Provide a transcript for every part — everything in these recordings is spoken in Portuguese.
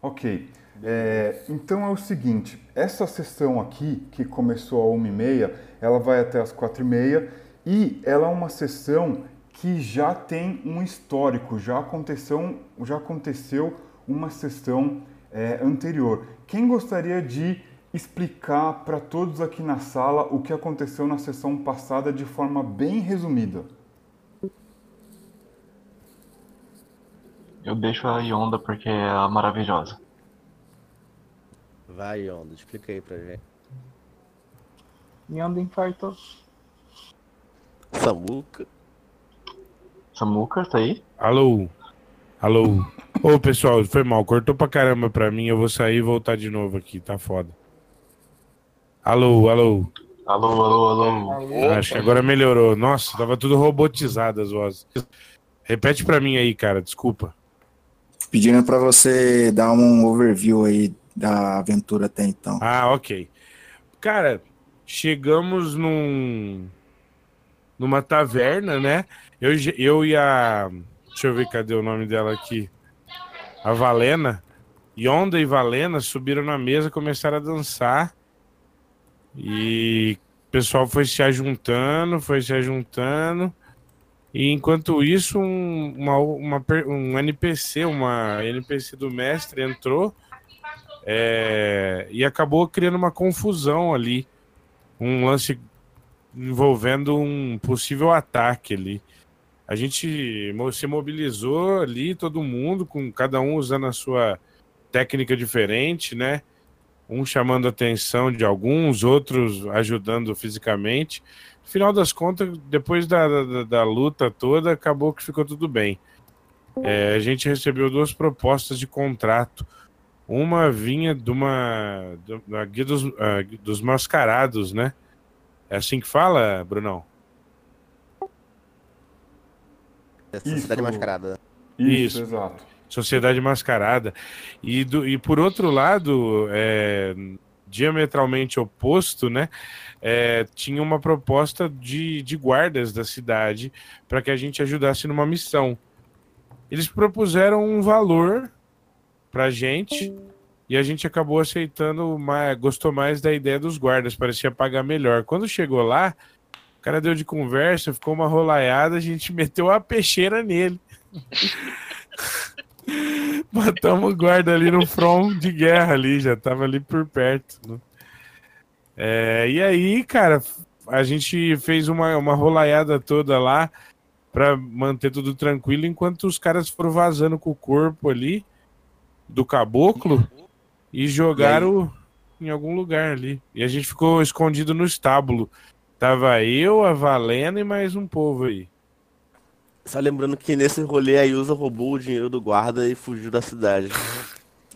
Ok. É, então é o seguinte, essa sessão aqui, que começou às 1h30, ela vai até às 4h30 e ela é uma sessão que já tem um histórico, já aconteceu, já aconteceu uma sessão é, anterior. Quem gostaria de explicar para todos aqui na sala o que aconteceu na sessão passada de forma bem resumida? Eu deixo a Yonda porque é maravilhosa. Vai, Yonda, explica aí pra gente. Yonda infartou. Samuca. Samuca, tá aí? Alô? Alô? Ô, pessoal, foi mal. Cortou pra caramba pra mim. Eu vou sair e voltar de novo aqui. Tá foda. Alô, alô? Alô, alô, alô. Acho que agora melhorou. Nossa, tava tudo robotizado as vozes. Repete pra mim aí, cara. Desculpa. Pedindo pra você dar um overview aí da aventura até então. Ah, ok. Cara, chegamos num numa taverna, né? Eu, eu e a. Deixa eu ver cadê o nome dela aqui. A Valena. Yonda e Valena subiram na mesa, começaram a dançar. E o pessoal foi se ajuntando, foi se ajuntando. E enquanto isso, um, uma, uma, um NPC, uma NPC do mestre entrou é, e acabou criando uma confusão ali. Um lance envolvendo um possível ataque ali. A gente se mobilizou ali, todo mundo, com cada um usando a sua técnica diferente, né? Um chamando a atenção de alguns, outros ajudando fisicamente. Final das contas, depois da, da, da luta toda, acabou que ficou tudo bem. É, a gente recebeu duas propostas de contrato. Uma vinha de uma da guia dos, uh, dos mascarados, né? É assim que fala, Brunão? É Sociedade Isso. Mascarada. Isso, Isso. exato. Sociedade Mascarada. E, do, e por outro lado, é, diametralmente oposto, né? é, tinha uma proposta de, de guardas da cidade para que a gente ajudasse numa missão. Eles propuseram um valor para gente e a gente acabou aceitando, mais, gostou mais da ideia dos guardas, parecia pagar melhor. Quando chegou lá, o cara deu de conversa, ficou uma rolaiada, a gente meteu a peixeira nele. Matamos o guarda ali no front de guerra ali, já tava ali por perto. né? É, e aí, cara, a gente fez uma, uma rolaiada toda lá para manter tudo tranquilo, enquanto os caras foram vazando com o corpo ali do caboclo e jogaram em algum lugar ali. E a gente ficou escondido no estábulo. Tava eu, a Valena e mais um povo aí. Só lembrando que nesse rolê a Yusa roubou o dinheiro do guarda e fugiu da cidade.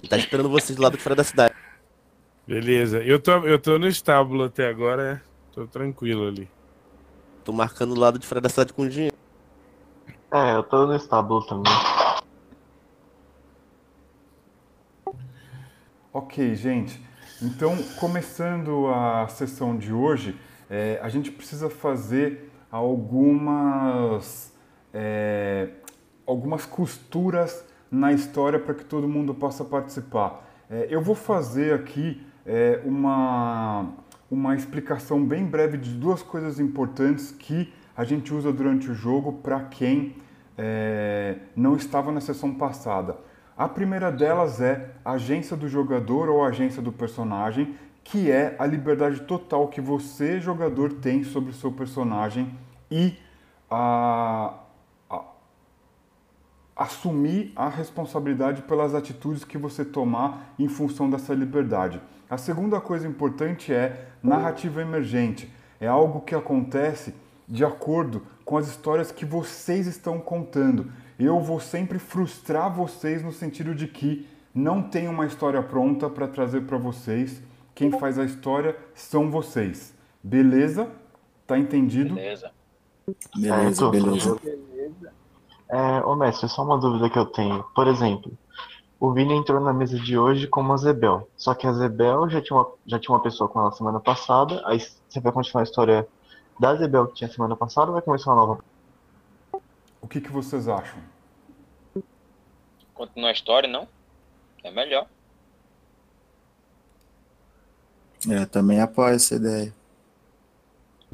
Tá esperando vocês do lado de fora da cidade. Beleza. Eu tô, eu tô no estábulo até agora, tô tranquilo ali. Tô marcando o lado de fora da cidade com dinheiro. É, eu tô no estábulo também. Ok, gente. Então, começando a sessão de hoje, é, a gente precisa fazer algumas, é, algumas costuras na história para que todo mundo possa participar. É, eu vou fazer aqui é, uma, uma explicação bem breve de duas coisas importantes que a gente usa durante o jogo para quem é, não estava na sessão passada. A primeira delas é a agência do jogador ou agência do personagem, que é a liberdade total que você, jogador, tem sobre o seu personagem e a, a- assumir a responsabilidade pelas atitudes que você tomar em função dessa liberdade. A segunda coisa importante é narrativa emergente. É algo que acontece de acordo com as histórias que vocês estão contando. Eu vou sempre frustrar vocês no sentido de que não tem uma história pronta para trazer para vocês. Quem faz a história são vocês. Beleza? Tá entendido? Beleza. Beleza, beleza. É, ô mestre, só uma dúvida que eu tenho. Por exemplo, o Vini entrou na mesa de hoje como a Zebel. Só que a Zebel já tinha uma, já tinha uma pessoa com ela semana passada. Aí você vai continuar a história da Zebel que tinha semana passada ou vai começar uma nova? O que, que vocês acham? Continua a história, não? É melhor. É, também apoio essa ideia.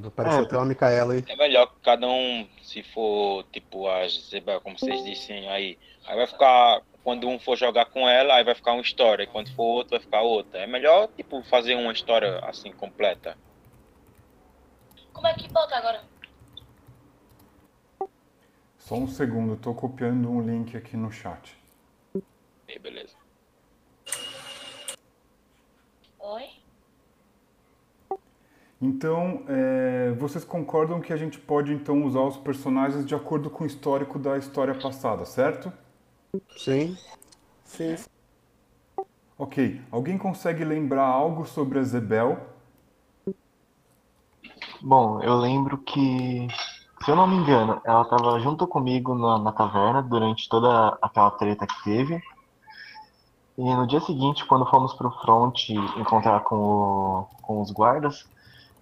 Apareceu É, até uma Micaela aí. É melhor que cada um, se for tipo a Zebel, como vocês dissem aí, aí vai ficar. Quando um for jogar com ela, aí vai ficar uma história. E quando for outro, vai ficar outra. É melhor, tipo, fazer uma história assim completa. Como é que bota agora? Só um segundo, estou copiando um link aqui no chat. E beleza. Oi? Então, é, vocês concordam que a gente pode então usar os personagens de acordo com o histórico da história passada, certo? Sim. Sim. Ok. Alguém consegue lembrar algo sobre a Zebel? Bom, eu lembro que, se eu não me engano, ela estava junto comigo na, na taverna durante toda aquela treta que teve. E no dia seguinte, quando fomos pro front encontrar com, o- com os guardas,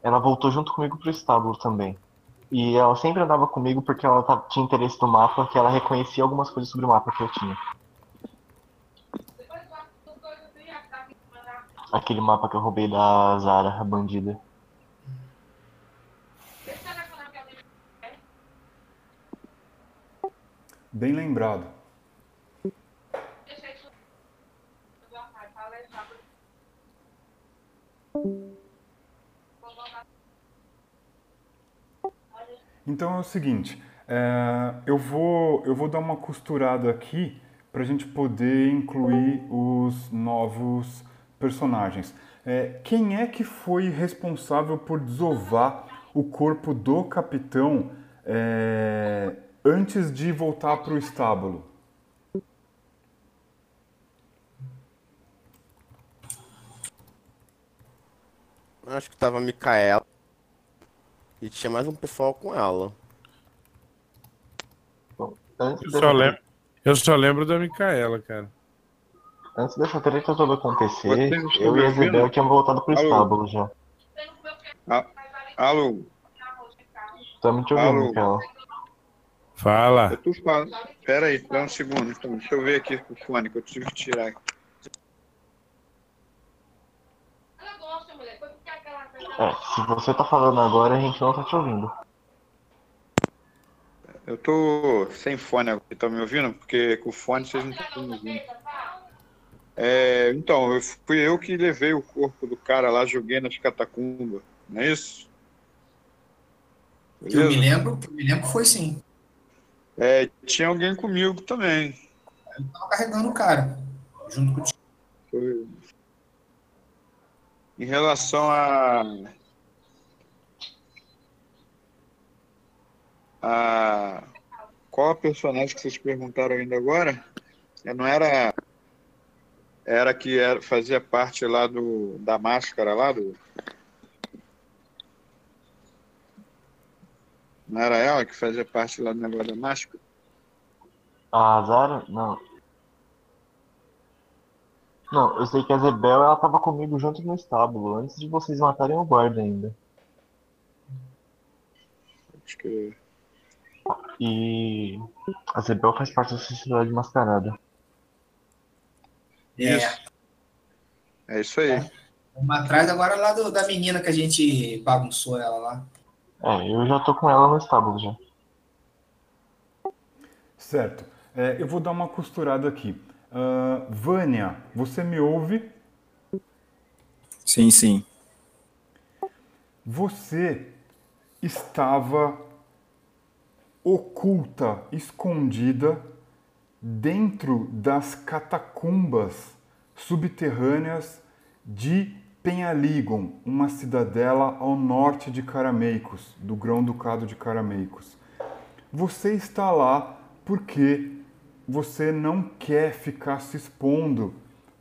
ela voltou junto comigo pro estábulo também. E ela sempre andava comigo porque ela tinha interesse no mapa, que ela reconhecia algumas coisas sobre o mapa que eu tinha. Aquele mapa que eu roubei da Zara, a bandida. Bem lembrado. Então é o seguinte, é, eu, vou, eu vou dar uma costurada aqui para a gente poder incluir os novos personagens. É, quem é que foi responsável por desovar o corpo do capitão é, antes de voltar para o estábulo? Acho que tava a Micaela. E tinha mais um pessoal com ela. Antes Eu dessa, só lembro, eu só lembro da Micaela, cara. antes dessa treta toda acontecer, eu e a? Zebel tínhamos voltado pro Alô? estábulo já. Alô, Estamos te ouvindo, Alô? Micaela. Fala. eu tô falando. Pera aí, dá um segundo. Então, deixa eu ver aqui o fone que eu tive que tirar. É, se você tá falando agora, a gente não tá te ouvindo. Eu tô sem fone agora. Estão me ouvindo? Porque com o fone vocês não estão me ouvindo. É, então, eu, fui eu que levei o corpo do cara lá, joguei nas catacumbas. Não é isso? Que eu me Beleza? lembro, que eu me lembro que foi sim. É, tinha alguém comigo também. Eu tava carregando o cara. Junto contigo. Foi. Em relação a. a qual a personagem que vocês perguntaram ainda agora? Não era. Era que era, fazia parte lá do, da máscara lá do. Não era ela que fazia parte lá do negócio da máscara? A Zara? Não. Não, eu sei que a Zebel, ela tava comigo junto no estábulo, antes de vocês matarem o guarda ainda. Acho que. E a Zebel faz parte da sociedade mascarada. É, Isso. É isso aí. uma atrás agora lá do- da menina que a gente bagunçou ela lá. É, eu já tô com ela no estábulo já. Certo. É, eu vou dar uma costurada aqui. Ah, Vânia, você me ouve? Sim, sim. Você estava oculta, escondida dentro das catacumbas subterrâneas de Penhaligon, uma cidadela ao norte de Carameicos, do grão-ducado de Carameicos. Você está lá porque você não quer ficar se expondo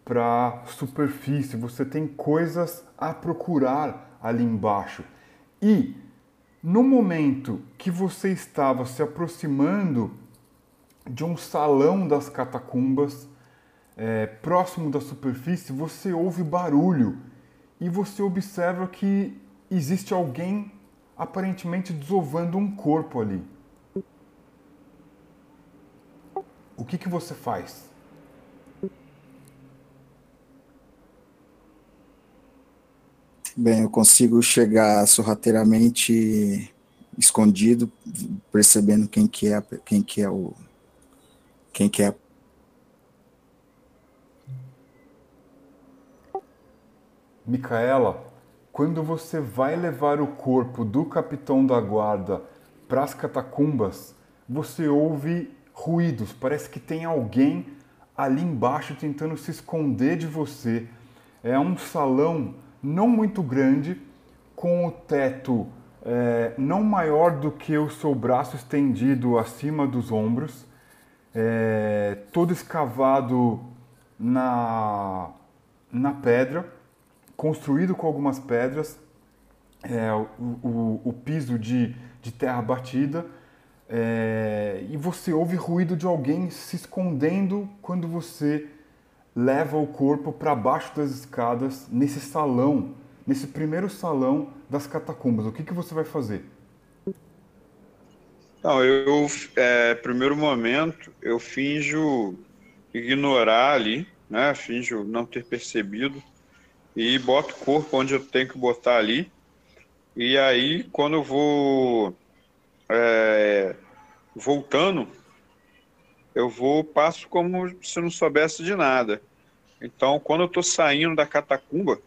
para superfície, você tem coisas a procurar ali embaixo. E no momento que você estava se aproximando de um salão das catacumbas, é, próximo da superfície, você ouve barulho e você observa que existe alguém aparentemente desovando um corpo ali. o que, que você faz? Bem, eu consigo chegar sorrateiramente escondido, percebendo quem que é, quem que é o quem que é Micaela, quando você vai levar o corpo do capitão da guarda para as catacumbas, você ouve ruídos. Parece que tem alguém ali embaixo tentando se esconder de você. É um salão não muito grande, com o teto é, não maior do que o seu braço estendido acima dos ombros, é, todo escavado na, na pedra construído com algumas pedras, é, o, o, o, piso de, de terra batida, é, e você ouve ruído de alguém se escondendo quando você leva o corpo para baixo das escadas nesse salão, nesse primeiro salão das catacumbas. O que, que você vai fazer? Não, eu, é, primeiro momento, eu finjo ignorar ali, né? Finjo não ter percebido e boto o corpo onde eu tenho que botar ali. E aí, quando eu vou é, voltando, eu vou passo como se não soubesse de nada. Então, quando eu estou saindo da catacumba,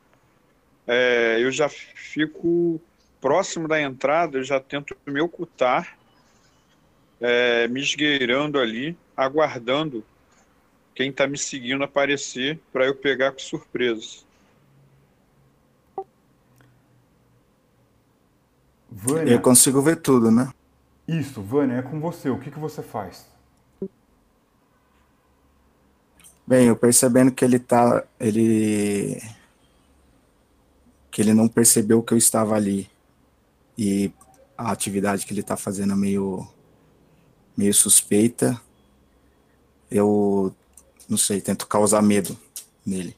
é, eu já fico próximo da entrada, eu já tento me ocultar, é, me esgueirando ali, aguardando quem está me seguindo aparecer para eu pegar com surpresa. Eu consigo ver tudo, né? Isso, Vânia, é com você. O que, que você faz? Bem, eu percebendo que ele tá. Ele. Que ele não percebeu que eu estava ali. E a atividade que ele tá fazendo é meio. meio suspeita. Eu. Não sei, tento causar medo nele.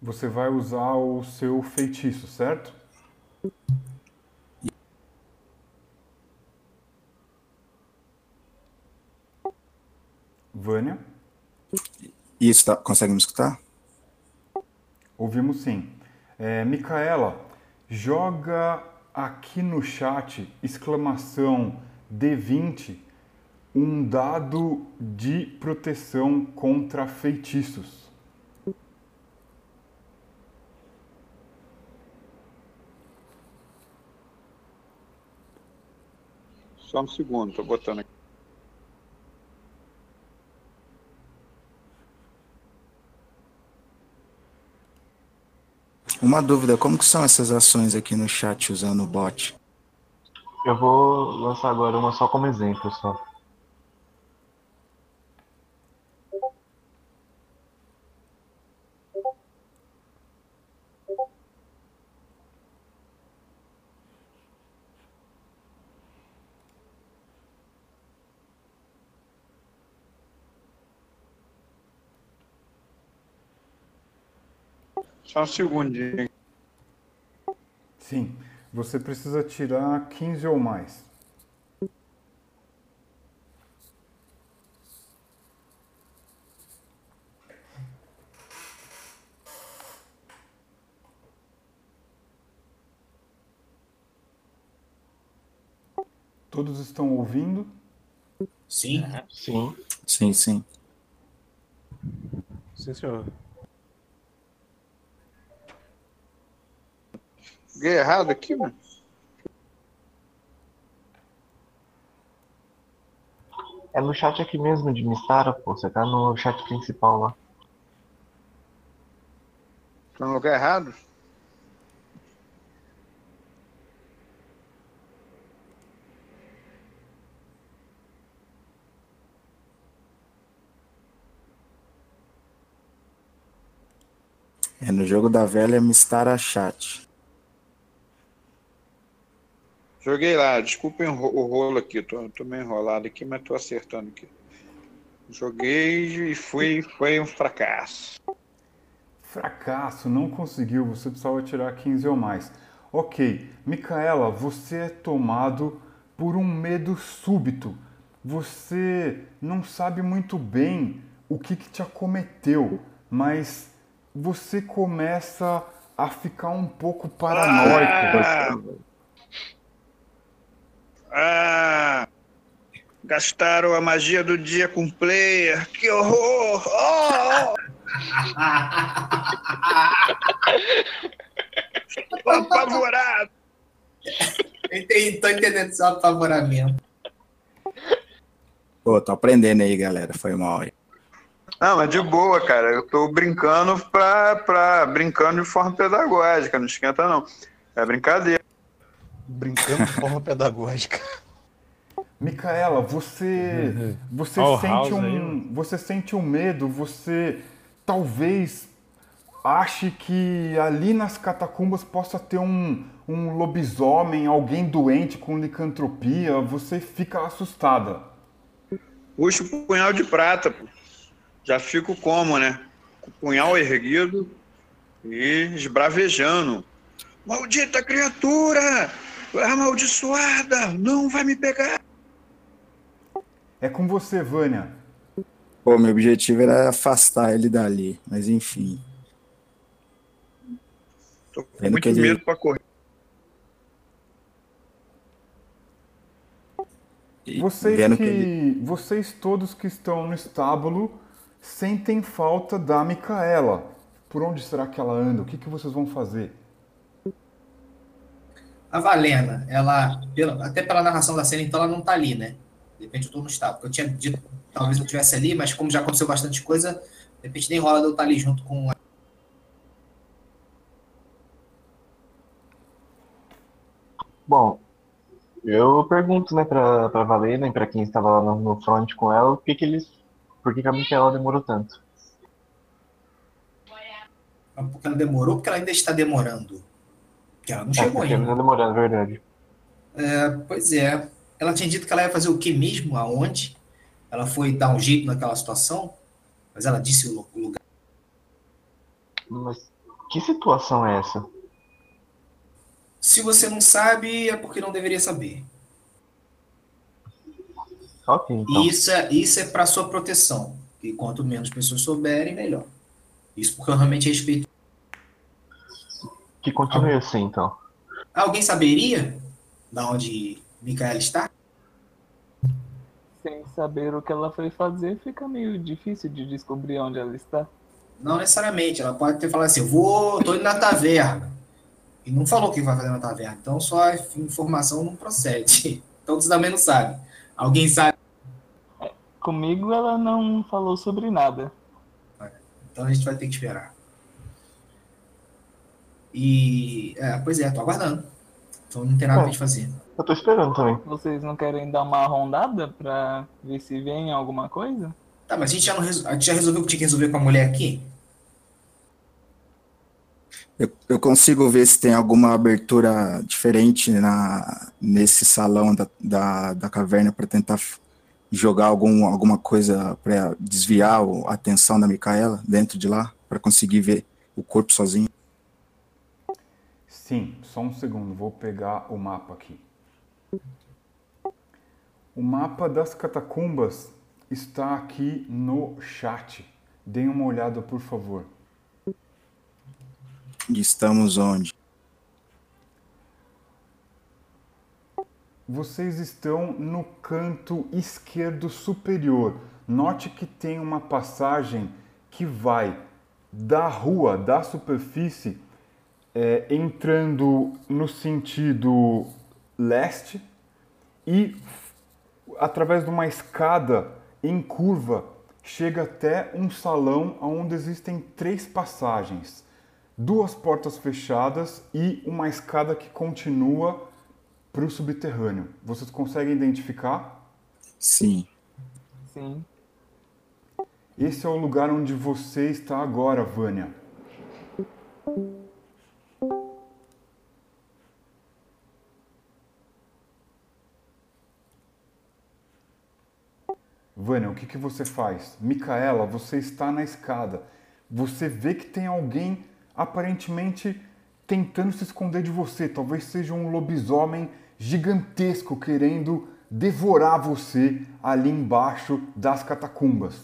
Você vai usar o seu feitiço, certo? Vânia? Isso, tá, consegue me escutar? Ouvimos sim. É, Micaela, joga aqui no chat, exclamação D20, um dado de proteção contra feitiços. Só um segundo, tô botando aqui. Uma dúvida, como que são essas ações aqui no chat usando o bot? Eu vou lançar agora uma só como exemplo só. Só um segundinho. Sim, você precisa tirar 15 ou mais. Todos estão ouvindo? Sim. Sim. Sim, sim. Sim, senhor. Joguei errado aqui, mano. É no chat aqui mesmo de Mistara, pô. Você tá no chat principal lá. Tô no lugar errado? É no jogo da velha Mistara Chat. Joguei lá, desculpem o rolo aqui, tô, tô meio enrolado aqui, mas tô acertando aqui. Joguei e fui, foi um fracasso. Fracasso, não conseguiu, você precisava tirar 15 ou mais. Ok, Micaela, você é tomado por um medo súbito. Você não sabe muito bem o que, que te acometeu, mas você começa a ficar um pouco paranoico. Ah! Gastaram a magia do dia com o player. Que horror! Oh! Tô apavorado. Tô entendendo seu apavoramento. Pô, tô aprendendo aí, galera. Foi mal aí. Não, mas de boa, cara. Eu tô brincando pra, pra brincando de forma pedagógica, não esquenta não. É brincadeira. Brincando de forma pedagógica. Micaela, você você Ó o sente um aí, ó. você sente um medo, você talvez ache que ali nas catacumbas possa ter um, um lobisomem, alguém doente com licantropia, você fica assustada. Puxa o punhal de prata, pô. Já fico como, né? Com o punhal erguido e esbravejando. Maldita criatura! Amaldiçoada! Não vai me pegar! É com você, Vânia. Pô, meu objetivo era afastar ele dali, mas enfim. Tô com Vendo muito ele- medo pra correr. E Vocês que, que ele- vocês todos que estão no estábulo sentem falta da Micaela. Por onde será que ela anda? O que, que vocês vão fazer? A Valena, ela, até pela narração da cena, então ela não tá ali, né? De repente eu tô no estado. Porque eu tinha dito, talvez eu estivesse ali, mas como já aconteceu bastante coisa, de repente nem rola de eu estar ali junto com a Bom, eu pergunto, né, pra, pra Valena e pra quem estava lá no, no front com ela, por que que eles. Por que que a Micaela demorou tanto? Porque ela demorou, porque ela ainda está demorando. Porque ela não É, chegou porque ainda. tá verdade. É, pois é. Ela tinha dito que ela ia fazer o que mesmo? Aonde? Ela foi dar um jeito naquela situação, mas ela disse o lu- o lugar. Mas que situação é essa? Se você não sabe, é porque não deveria saber. Ok, então. Isso é, isso é para sua proteção. E quanto menos pessoas souberem, melhor. Isso porque eu realmente respeito. Que continue assim, então. Alguém saberia da onde Micaela está? Sem saber o que ela foi fazer, fica meio difícil de descobrir onde ela está. Não necessariamente. Ela pode ter falado assim: eu vou, tô indo na taverna. E não falou o que vai fazer na taverna. Então só a informação não procede. Então você também não sabe. Alguém sabe. Comigo ela não falou sobre nada. Então a gente vai ter que esperar. E. É, pois é, tô aguardando. Então não tem nada pra gente fazer. Eu tô esperando também. Vocês não querem dar uma rondada pra ver se vem alguma coisa? Tá, mas a gente já, não resol- a gente já resolveu o que tinha que resolver com a mulher aqui? Eu, eu consigo ver se tem alguma abertura diferente na, nesse salão da, da, da caverna para tentar jogar algum, alguma coisa para desviar a atenção da Micaela dentro de lá, para conseguir ver o corpo sozinho. Sim, só um segundo, vou pegar o mapa aqui. O mapa das catacumbas está aqui no chat. Deem uma olhada, por favor. Estamos onde? Vocês estão no canto esquerdo superior. Note que tem uma passagem que vai da rua, da superfície, é, entrando no sentido leste e através de uma escada em curva chega até um salão onde existem três passagens, duas portas fechadas e uma escada que continua para o subterrâneo. Vocês conseguem identificar? Sim. Sim. Esse é o lugar onde você está agora, Vânia. Vânia, o que, que você faz? Micaela, você está na escada. Você vê que tem alguém aparentemente tentando se esconder de você. Talvez seja um lobisomem gigantesco querendo devorar você ali embaixo das catacumbas.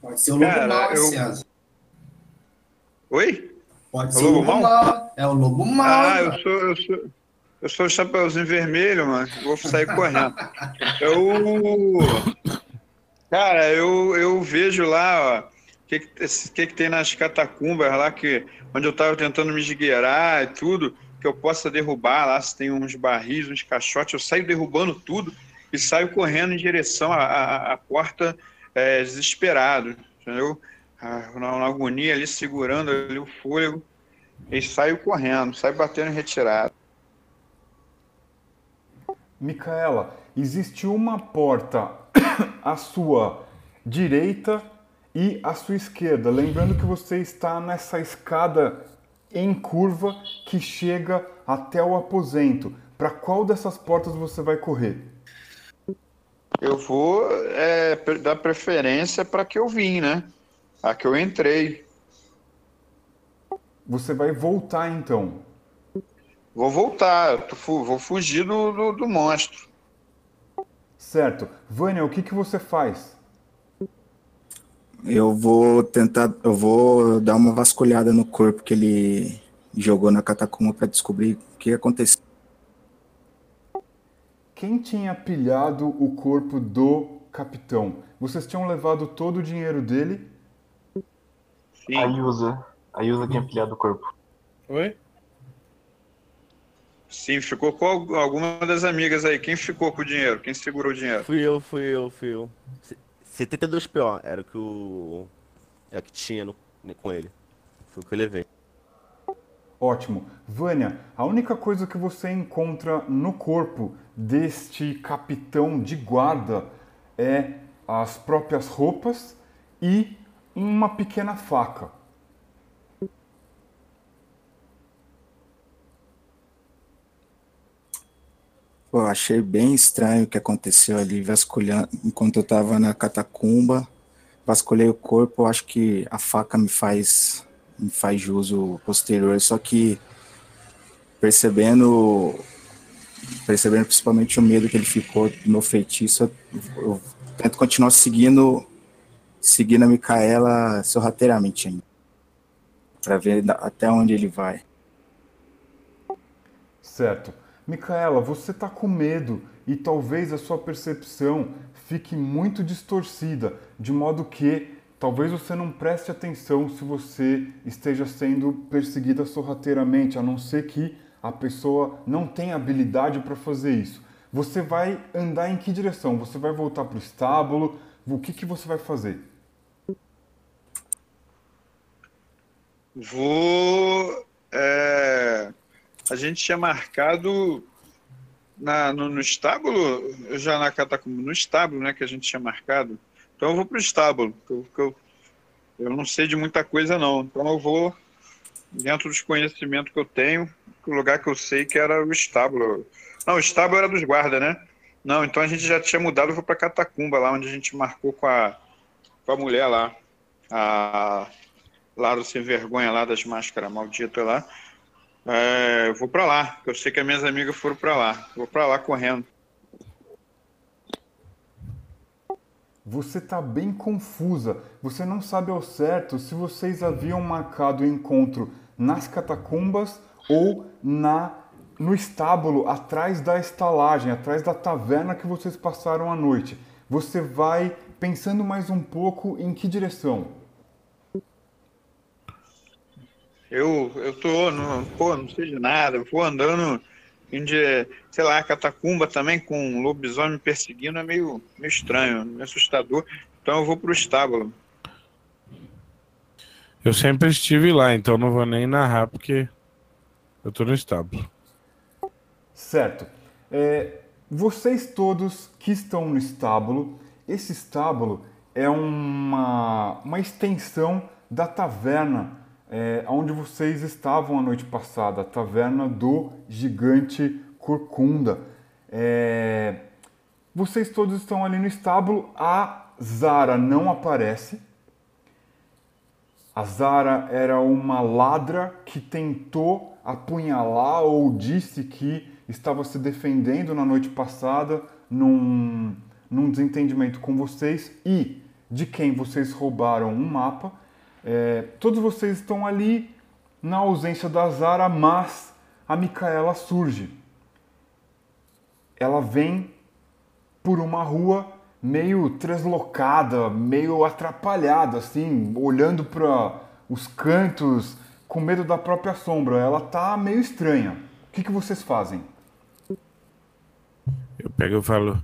Pode ser o lobo Cara, mau, eu- César. Oi? Pode É ser o lobo lobo mau? mau. É o lobo mau. Ah, cara. eu sou, eu sou, eu sou o Chapeuzinho Vermelho, mano. Vou sair correndo. Eu. Cara, eu, eu vejo lá, ó, o que, que, que, tem nas catacumbas lá, que, onde eu tava tentando me esgueirar e tudo, que eu possa derrubar lá, se tem uns barris, uns caixotes, eu saio derrubando tudo e saio correndo em direção à, à, à porta é, desesperado, entendeu? Na, na agonia ali, segurando ali o fôlego, e saio correndo, saio batendo em retirada. Micaela, existe uma porta à sua direita e à sua esquerda. Lembrando que você está nessa escada em curva que chega até o aposento. Para qual dessas portas você vai correr? Eu vou é, dar preferência para que eu vim, né? A que eu entrei. Você vai voltar então. Vou voltar, eu tô fu- vou fugir do, do, do monstro. Certo. Vânia, o que, que você faz? Eu vou tentar, eu vou dar uma vasculhada no corpo que ele jogou na catacumba para descobrir o que aconteceu. Quem tinha pilhado o corpo do capitão? Vocês tinham levado todo o dinheiro dele? A Yusa. A Yusa tinha pilhado o corpo. Oi? Sim, ficou com al- alguma das amigas aí. Quem ficou com o dinheiro? Quem segurou o dinheiro? Fui eu, fui eu, fui eu. Se- 72 PO era o que o. É o que tinha no- com ele. Foi o que eu levei. Ótimo. Vânia, a única coisa que você encontra no corpo deste capitão de guarda é as próprias roupas e uma pequena faca. Pô, achei bem estranho o que aconteceu ali, vasculhando, enquanto eu tava na catacumba, vasculhei o corpo, acho que a faca me faz, me faz jus o posterior, só que percebendo, percebendo principalmente o medo que ele ficou do meu feitiço, eu, eu tento continuar seguindo, seguindo a Micaela sorrateiramente ainda, pra ver até onde ele vai. Certo. Micaela, você está com medo e talvez a sua percepção fique muito distorcida, de modo que talvez você não preste atenção se você esteja sendo perseguida sorrateiramente, a não ser que a pessoa não tenha habilidade para fazer isso. Você vai andar em que direção? Você vai voltar para o estábulo? O que, que você vai fazer? Vou. é, a gente tinha marcado na, no, no estábulo, já na catacumba, no estábulo, né, que a gente tinha marcado. Então eu vou pro estábulo, que eu, eu, não sei de muita coisa não. Então eu vou, dentro dos conhecimentos que eu tenho, o lugar que eu sei que era o estábulo. Não, o estábulo era dos guardas, né? Não, então a gente já tinha mudado, vou pra catacumba, lá onde a gente marcou com a, com a mulher lá. A, lá do sem vergonha lá das máscaras maldita lá. É, eu vou pra lá, eu sei que as minhas amigas foram pra lá. Vou pra lá correndo. Você está bem confusa. Você não sabe ao certo se vocês haviam marcado o encontro nas catacumbas ou na no estábulo atrás da estalagem, atrás da taverna que vocês passaram a noite. Você vai pensando mais um pouco em que direção? Eu, eu tô, no, pô, não sei de nada, eu vou andando em, de, sei lá, catacumba também com um lobisomem me perseguindo, é meio, meio estranho, meio assustador. Então eu vou pro estábulo. Eu sempre estive lá, então não vou nem narrar porque eu tô no estábulo. Certo. É, vocês todos que estão no estábulo, esse estábulo é uma, uma extensão da taverna é, onde vocês estavam a noite passada, a taverna do gigante Corcunda. É, vocês todos estão ali no estábulo, a Zara não aparece. A Zara era uma ladra que tentou apunhalar ou disse que estava se defendendo na noite passada num, num desentendimento com vocês e de quem vocês roubaram um mapa. É, todos vocês estão ali na ausência da Zara, mas a Micaela surge. Ela vem por uma rua meio translocada, meio atrapalhada, assim, olhando para os cantos, com medo da própria sombra. Ela tá meio estranha. O que, que vocês fazem? Eu pego e falo: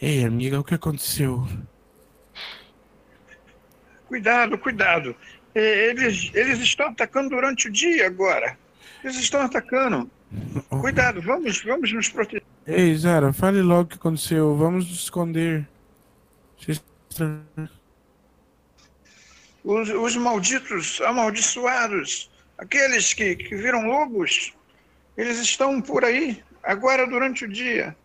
Ei, amiga, o que aconteceu? Cuidado, cuidado. É, Eles, eles estão atacando durante o dia agora. Eles estão atacando. Cuidado, vamos, vamos nos proteger. Ei, Zara, fale logo o que aconteceu. Vamos nos esconder. Os, os malditos, amaldiçoados, aqueles que, que viram lobos, eles estão por aí, agora durante o dia.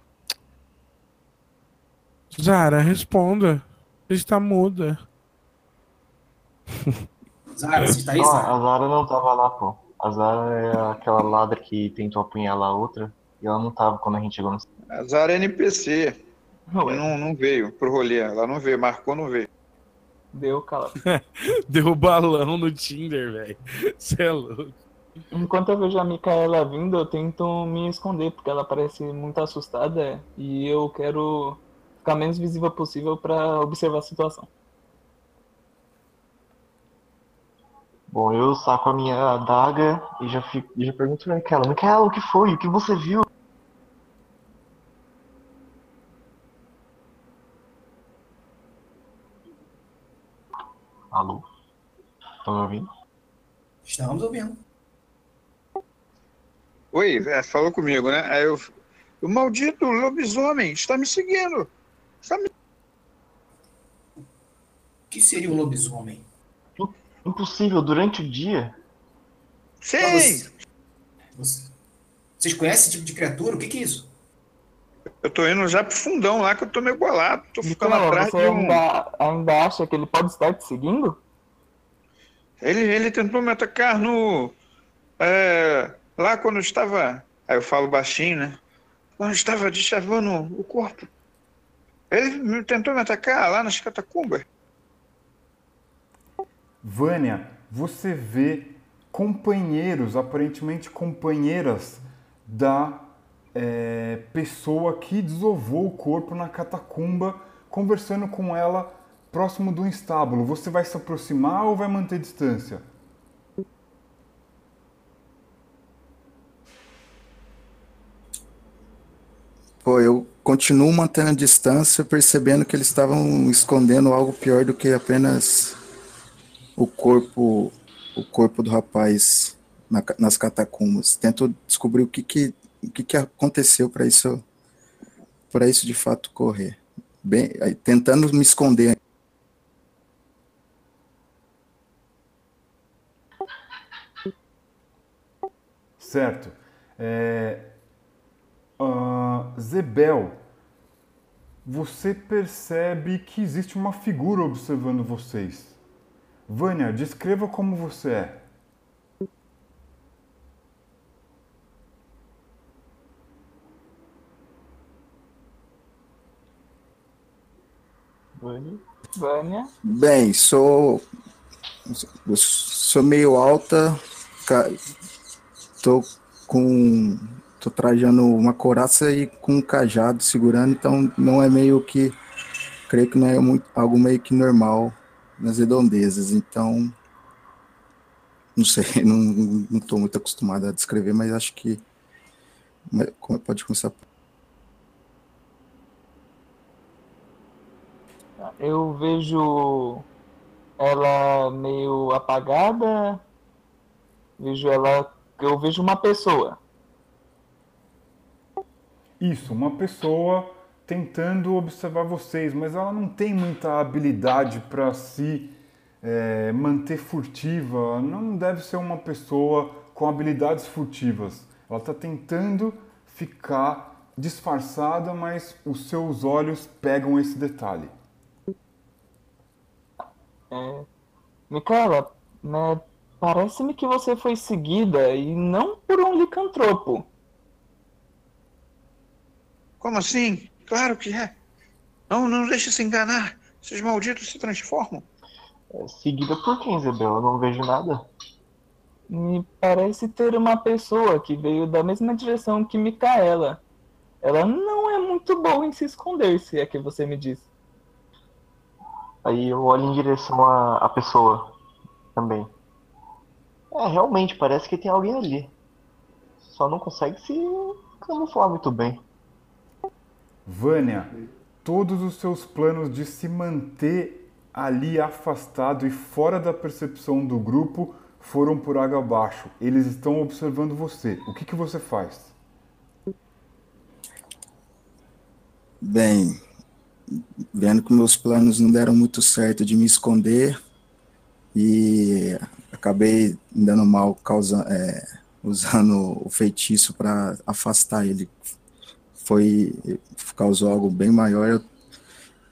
Zara, responda. Está muda. Zara, você está aí, Zara? a Zara não tava lá, pô. A Zara é aquela ladra que tentou apunhalar a outra. E ela não tava quando a gente chegou no. A Zara é NPC. Não, não veio pro rolê, ela não veio, marcou, não veio. Deu, cala. Deu balão no Tinder, velho. Você é louco. Enquanto eu vejo a Micaela vindo, eu tento me esconder, porque ela parece muito assustada e eu quero ficar menos visível possível pra observar a situação. Bom, eu saco a minha adaga e já, fico, já pergunto pra Micaela: Micaela, o que foi? O que você viu? Alô? Estão me ouvindo? Estamos ouvindo. Oi, é, falou comigo, né? Aí eu. O maldito lobisomem está me seguindo. Está me... O que seria um lobisomem? Impossível, durante o dia? Sim! Você- você- Vocês conhecem esse tipo de criatura? O que, que é isso? Eu tô indo já pro fundão lá que eu tô meio bolado. Tô ficando Micaela, atrás você de um. ainda, ainda acha que ele pode estar te seguindo? Ele, ele tentou me atacar no. é, lá quando eu estava. Aí eu falo baixinho, né? Quando eu estava deschavando o corpo. Ele me- tentou me atacar lá nas catacumbas. Vânia, você vê companheiros, aparentemente companheiras da é, pessoa que desovou o corpo na catacumba, conversando com ela próximo do estábulo. Você vai se aproximar ou vai manter distância? Pô, eu continuo mantendo a distância, percebendo que eles estavam escondendo algo pior do que apenas o corpo, o corpo do rapaz na nas catacumbas. Tento descobrir o que que, o que, que aconteceu para isso, para isso de fato correr. Bem, aí, tentando me esconder. Certo. É, ah, Zebel, você percebe que existe uma figura observando vocês. Vânia, descreva como você é. Vânia? Vânia? Bem, sou sou meio alta, tô com tô trajando uma couraça e com um cajado segurando, então não é meio que creio que não é muito, algo meio que normal nas redondezas, então não sei, não não tô muito acostumado a descrever, mas acho que pode começar Eu vejo ela meio apagada. Vejo ela. Eu vejo uma pessoa. Isso, uma pessoa tentando observar vocês, mas ela não tem muita habilidade para se é, manter furtiva. Não deve ser uma pessoa com habilidades furtivas. Ela está tentando ficar disfarçada, mas os seus olhos pegam esse detalhe. É... Micaela, né, parece-me que você foi seguida e não por um licantropo. Como assim? Claro que é. Não, não deixe se enganar. Esses malditos se transformam. É, seguida por quem, Isabel? Eu não vejo nada. Me parece ter uma pessoa que veio da mesma direção que Micaela. Ela não é muito boa em se esconder, se é que você me diz. Aí eu olho em direção à, à pessoa também. É, realmente, parece que tem alguém ali. Só não consegue se camuflar muito bem. Vânia, todos os seus planos de se manter ali afastado e fora da percepção do grupo foram por água abaixo. Eles estão observando você. O que, que você faz? Bem, vendo que meus planos não deram muito certo de me esconder e acabei dando mal causa, é, usando o feitiço para afastar ele. Foi causou algo bem maior. Eu,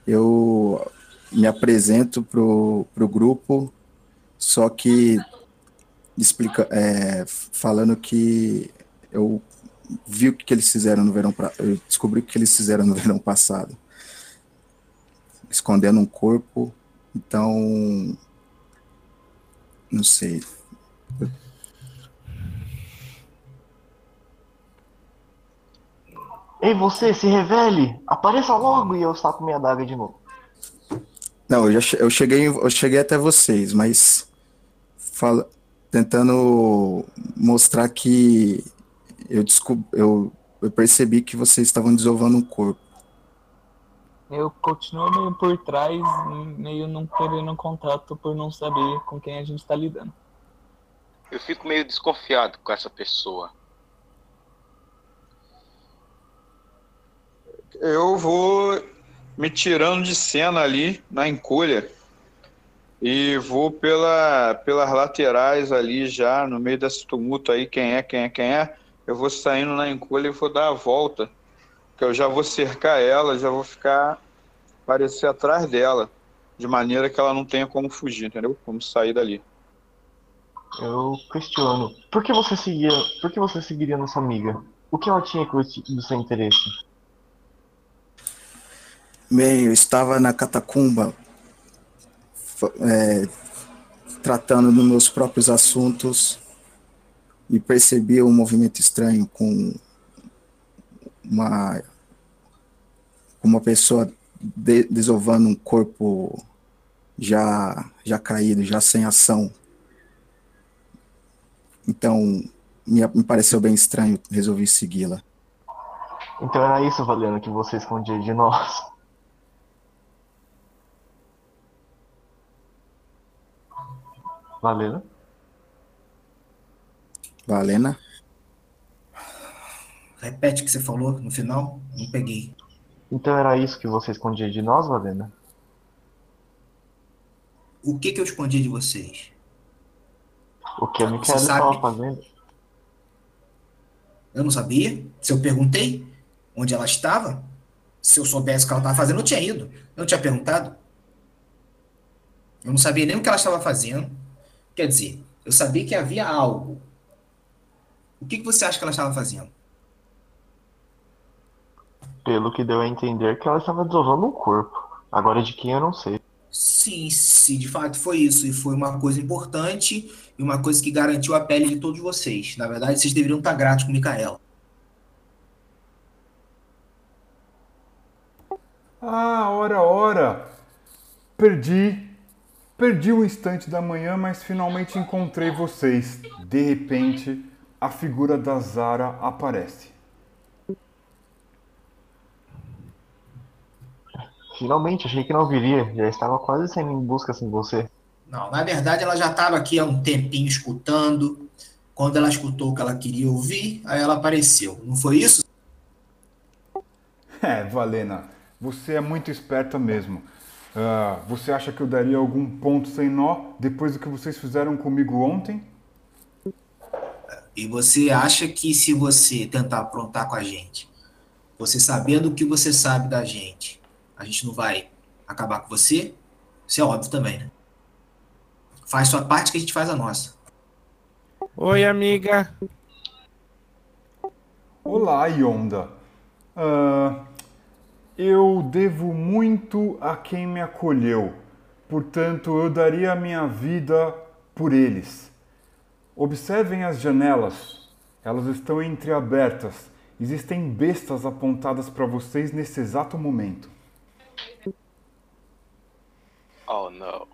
eu me apresento pro, pro grupo, só que explica, é, falando que eu vi o que eles fizeram no verão, eu descobri o que eles fizeram no verão passado, escondendo um corpo. Então, não sei. Ei, você, se revele! Apareça logo! E eu saco minha daga de novo. Não, eu, já, eu, cheguei, eu cheguei até vocês, mas fala, tentando mostrar que eu, descob, eu, eu percebi que vocês estavam desovando um corpo. Eu continuo meio por trás, meio não querendo contato por não saber com quem a gente está lidando. Eu fico meio desconfiado com essa pessoa. Eu vou me tirando de cena ali na encolha e vou pela, pelas laterais ali já no meio desse tumulto aí, quem é, quem é, quem é. Eu vou saindo na encolha e vou dar a volta, que eu já vou cercar ela, já vou ficar parecer atrás dela, de maneira que ela não tenha como fugir, entendeu? Como sair dali. Eu questiono. Por que você seguia? Por que você seguiria nossa amiga? O que ela tinha do seu interesse? Bem, eu estava na catacumba é, tratando dos meus próprios assuntos e percebi um movimento estranho com uma uma pessoa de, desovando um corpo já já caído, já sem ação. Então, me, me pareceu bem estranho, resolvi segui-la. Então era isso, Valendo, que você escondia de nós. Valena? Valena? Repete o que você falou no final, não peguei. Então era isso que você escondia de nós, Valena? O que que eu escondi de vocês? O que a Micaela estava fazendo? Eu não sabia. Se eu perguntei onde ela estava, se eu soubesse o que ela estava fazendo, eu tinha ido. Eu não tinha perguntado. Eu não sabia nem o que ela estava fazendo. Quer dizer, eu sabia que havia algo. O que, que você acha que ela estava fazendo? Pelo que deu a entender que ela estava desovando um corpo. Agora de quem eu não sei. Sim, sim, de fato foi isso. E foi uma coisa importante e uma coisa que garantiu a pele de todos vocês. Na verdade, vocês deveriam estar gratos com Micaela. Ah, ora, ora! Perdi Perdi o instante da manhã, mas finalmente encontrei vocês. De repente, a figura da Zara aparece. Finalmente, achei que não viria. Já estava quase saindo em busca sem você. Não, na verdade ela já estava aqui há um tempinho escutando. Quando ela escutou o que ela queria ouvir, aí ela apareceu. Não foi isso? É, Valena, você é muito esperta mesmo. Uh, você acha que eu daria algum ponto sem nó depois do que vocês fizeram comigo ontem? E você acha que se você tentar aprontar com a gente, você sabendo o que você sabe da gente, a gente não vai acabar com você? Isso é óbvio também, né? Faz sua parte que a gente faz a nossa. Oi, amiga. Olá, Yonda. Uh, eu devo muito a quem me acolheu. portanto eu daria a minha vida por eles. Observem as janelas, elas estão entreabertas. Existem bestas apontadas para vocês nesse exato momento. Oh não.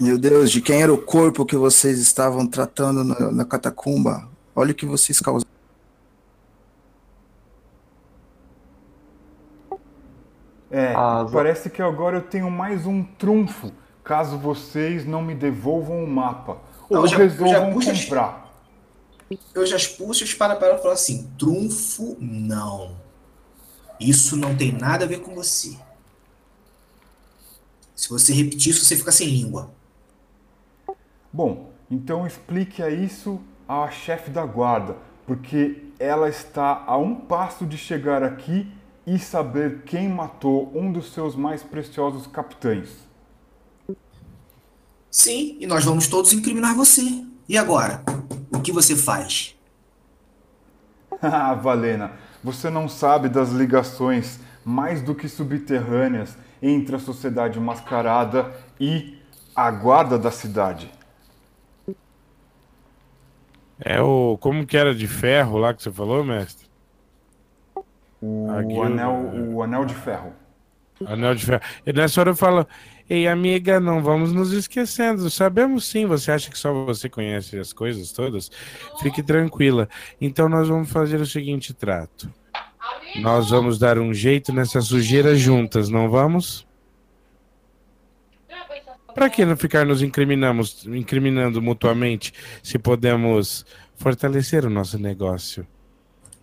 Meu Deus, de quem era o corpo que vocês estavam tratando na, na catacumba? Olha o que vocês causaram. É, Ah, parece que agora eu tenho mais um trunfo, caso vocês não me devolvam o mapa. Ou Eu já- eu já resolvam puxo as- comprar. Eu já expulso espada para ela e falo assim: trunfo, não. Isso não tem nada a ver com você. Se você repetir isso, você fica sem língua. Bom, então explique a isso à chefe da guarda, porque ela está a um passo de chegar aqui e saber quem matou um dos seus mais preciosos capitães. Sim, e nós vamos todos incriminar você. E agora? O que você faz? Ah, Valena, você não sabe das ligações mais do que subterrâneas entre a sociedade mascarada e a guarda da cidade. É o. Como que era de ferro lá que você falou, mestre? O, anel, o anel de ferro. Anel de ferro. E nessa hora eu falo, ei, amiga, não vamos nos esquecendo. Sabemos sim, você acha que só você conhece as coisas todas? Fique tranquila. Então nós vamos fazer o seguinte trato. Nós vamos dar um jeito nessa sujeira juntas, não vamos? Para que não ficar nos incriminamos, incriminando mutuamente se podemos fortalecer o nosso negócio?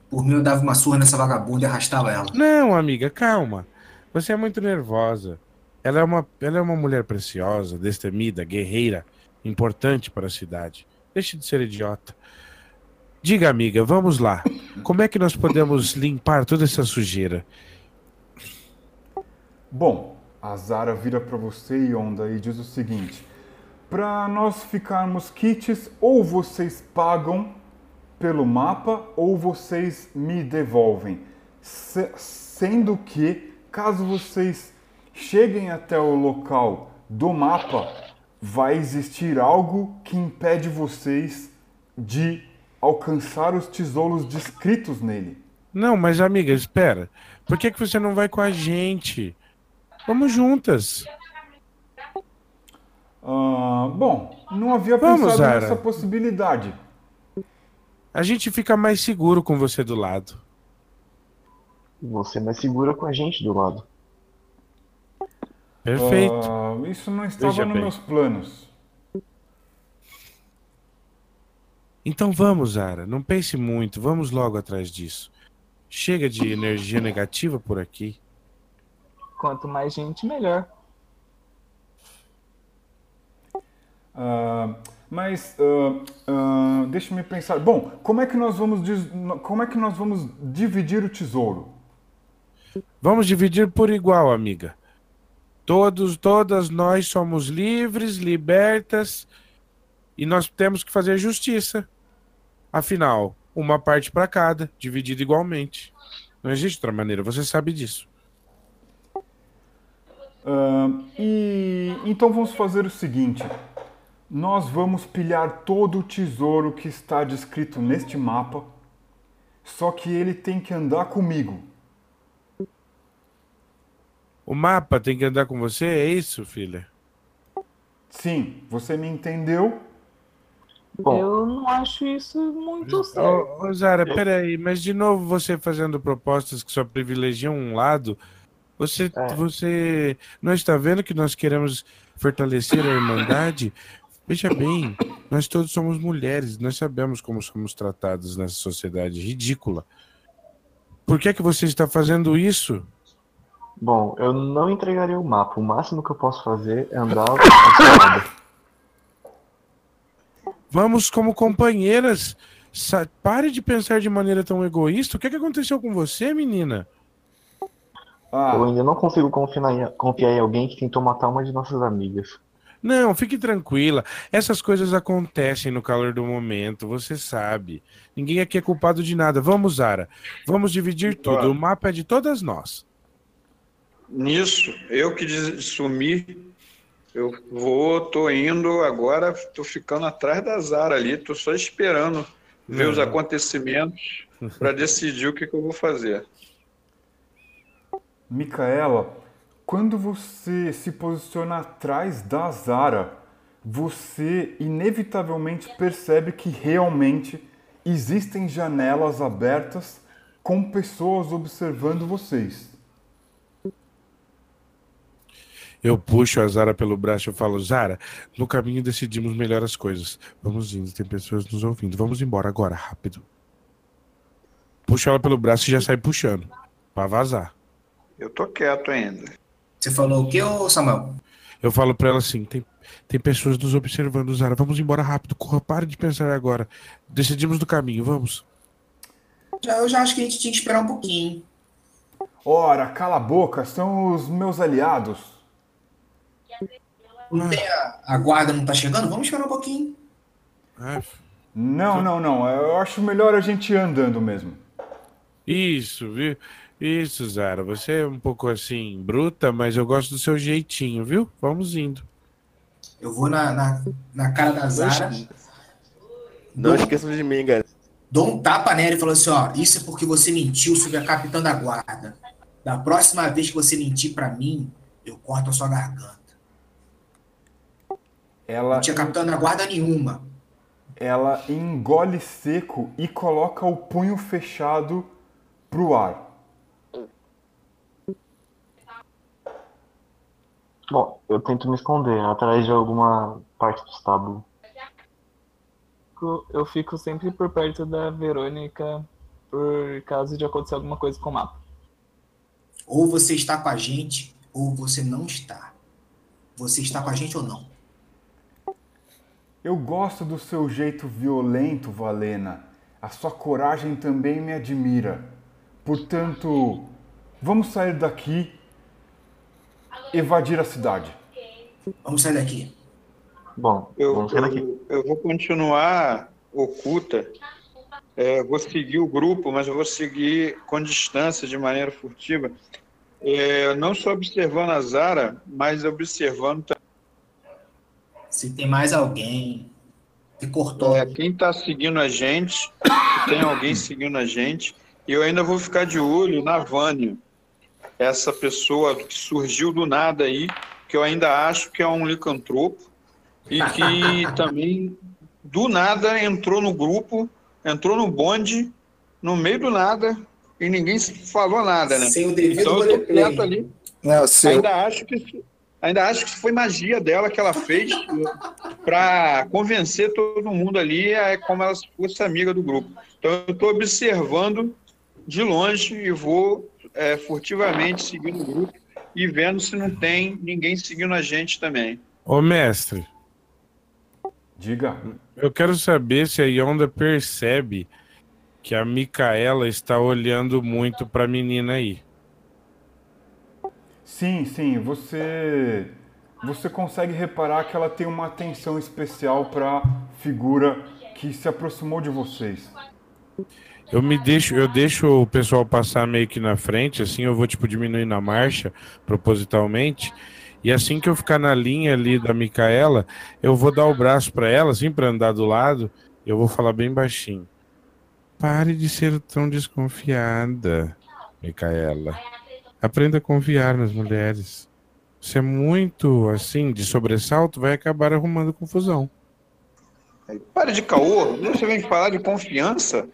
Por mim, eu dava uma surra nessa vagabunda e arrastava ela. Não, amiga, calma. Você é muito nervosa. Ela é uma, ela é uma mulher preciosa, destemida, guerreira, importante para a cidade. Deixe de ser idiota. Diga, amiga, vamos lá. Como é que nós podemos limpar toda essa sujeira? Bom, a Zara vira para você e Onda e diz o seguinte: para nós ficarmos kits, ou vocês pagam pelo mapa ou vocês me devolvem. Se- sendo que, caso vocês cheguem até o local do mapa, vai existir algo que impede vocês de alcançar os tesouros descritos nele. Não, mas amiga, espera. Por que, que você não vai com a gente? Vamos juntas. Ah, bom, não havia Vamos, pensado Zara. nessa possibilidade. A gente fica mais seguro com você do lado. Você mais segura com a gente do lado. Perfeito. Ah, isso não estava Veja nos bem. meus planos. Então vamos, Zara. Não pense muito. Vamos logo atrás disso. Chega de energia negativa por aqui. Quanto mais gente, melhor. Ah, mas ah, ah, deixa-me pensar. Bom, como é que nós vamos como é que nós vamos dividir o tesouro? Vamos dividir por igual, amiga. Todos, todas nós somos livres, libertas e nós temos que fazer justiça. Afinal, uma parte para cada, dividida igualmente. Não existe outra maneira, você sabe disso. Ah, e então vamos fazer o seguinte: nós vamos pilhar todo o tesouro que está descrito neste mapa, só que ele tem que andar comigo. O mapa tem que andar com você, é isso, filha? Sim, você me entendeu? Eu não acho isso muito certo. Ô, ô, Zara, peraí, mas de novo você fazendo propostas que só privilegiam um lado, você, você não está vendo que nós queremos fortalecer a Irmandade? Veja bem, nós todos somos mulheres, nós sabemos como somos tratados nessa sociedade ridícula. Por que, que você está fazendo isso? Bom, eu não entregaria o mapa. O máximo que eu posso fazer é andar ao seu lado. Vamos como companheiras. Sa- Pare de pensar de maneira tão egoísta. O que, que aconteceu com você, menina? Ah. Eu ainda não consigo confiar em, confiar em alguém que tentou matar uma de nossas amigas. Não, fique tranquila. Essas coisas acontecem no calor do momento, você sabe. Ninguém aqui é culpado de nada. Vamos, Zara. Vamos dividir tudo. O mapa é de todas nós. nisso, eu que sumi, eu vou, tô indo agora, tô ficando atrás da Zara ali, tô só esperando ver os acontecimentos para decidir o que, que eu vou fazer. Micaela, quando você se posiciona atrás da Zara, você inevitavelmente percebe que realmente existem janelas abertas com pessoas observando vocês. Eu puxo a Zara pelo braço e eu falo, Zara, no caminho decidimos melhor as coisas. Vamos indo, tem pessoas nos ouvindo. Vamos embora agora, rápido. Puxo ela pelo braço e já sai puxando. Pra vazar. Eu tô quieto ainda. Você falou o que, ô Samuel? Eu falo pra ela assim, tem, tem pessoas nos observando, Zara. Vamos embora rápido, corra, pare de pensar agora. Decidimos do caminho, vamos. Já, eu já acho que a gente tinha que esperar um pouquinho. Ora, cala a boca, são os meus aliados. Tem a, a guarda não tá chegando? Vamos esperar um pouquinho. Ah, Não, não, não. Eu acho melhor a gente ir andando mesmo. Isso, viu? Isso, Zara. Você é um pouco assim, bruta, mas eu gosto do seu jeitinho, viu? Vamos indo. Eu vou na, na, na cara da Zara, Não esqueçam de mim, galera. dou um tapa nela e falo assim, ó, isso é porque você mentiu sobre a capitã da guarda. Da próxima vez que você mentir pra mim, eu corto a sua garganta. Ela, Não tinha capitã da guarda nenhuma. ela engole seco e coloca o punho fechado pro ar. Bom, eu tento me esconder atrás de alguma parte do estábulo. Eu fico sempre por perto da Verônica por caso de acontecer alguma coisa com o mapa. Ou você está com a gente, ou você não está. Você está com a gente ou não? Eu gosto do seu jeito violento, Valena. A sua coragem também me admira. Portanto, vamos sair daqui, evadir a cidade. Vamos sair daqui. Bom, Eu, vamos sair daqui. eu, eu vou continuar oculta. É, vou seguir o grupo, mas eu vou seguir com distância, de maneira furtiva. É, não só observando a Zara, mas observando também Se tem mais alguém que cortou. é, quem está seguindo a gente, se tem alguém seguindo a gente. E eu ainda vou ficar de olho na Vânia, essa pessoa que surgiu do nada aí, que eu ainda acho que é um licantropo, e que também do nada entrou no grupo, entrou no bonde, no meio do nada, e ninguém falou nada, né? Sem o devido Então eu tô quieto ali. Não, seu, Ainda acho que ainda acho que foi magia dela que ela fez para convencer todo mundo ali a como ela fosse amiga do grupo. Então eu estou observando de longe e vou é, furtivamente seguindo o grupo e vendo se não tem ninguém seguindo a gente também. Ô, mestre, Diga. eu quero saber se a Yonda percebe que a Micaela está olhando muito pra menina aí. Sim, sim, você você consegue reparar que ela tem uma atenção especial para figura que se aproximou de vocês. Eu me deixo, eu deixo o pessoal passar meio que na frente, assim eu vou tipo diminuindo a marcha propositalmente. E assim que eu ficar na linha ali da Micaela, eu vou dar o braço pra ela, assim, pra andar do lado, eu vou falar bem baixinho. Pare de ser tão desconfiada, Micaela. Aprenda a confiar nas mulheres. Você é muito assim, de sobressalto, vai acabar arrumando confusão. Para de caô, você vem falar de confiança?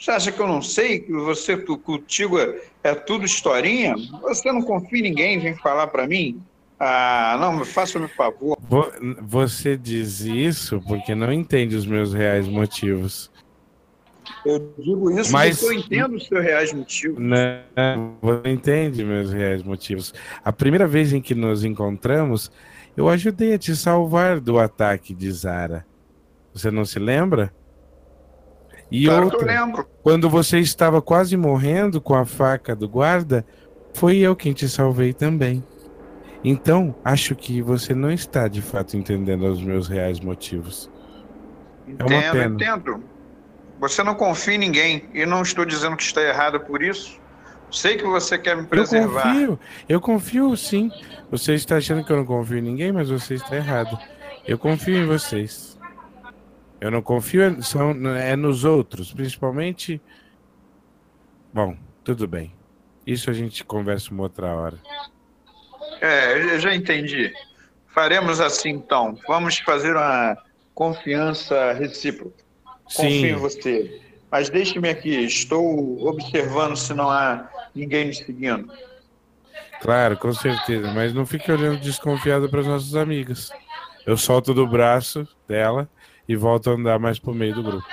Você acha que eu não sei que você contigo é, é tudo historinha? Você não confia em ninguém, vem falar para mim? Ah, não, faça-me um favor. Vo- Você diz isso porque não entende os meus reais motivos. Eu digo isso Mas- porque eu entendo os seus reais motivos. Não, você não entende meus reais motivos. A primeira vez em que nos encontramos, eu ajudei a te salvar do ataque de Zara. Você não se lembra? E Claro que eu outra, lembro. quando você estava quase morrendo com a faca do guarda, foi eu quem te salvei também. Então, acho que você não está de fato entendendo os meus reais motivos. É uma Entendo, pena. entendo. Você não confia em ninguém e não estou dizendo que está errado por isso, Sei que você quer me Eu preservar. confio, eu confio sim. Você está achando que eu não confio em ninguém, mas você está errado. Eu confio em vocês. Eu não confio é- são, é nos outros, principalmente. Bom, tudo bem. Isso a gente conversa uma outra hora. É, eu já entendi. Faremos assim então. Vamos fazer uma confiança recíproca. Confio Sim. em você. Mas deixe-me aqui, estou observando se não há ninguém me seguindo. Claro, com certeza, mas não fique olhando desconfiado para as nossas amigas. Eu solto do braço dela e volto a andar mais pro meio do grupo.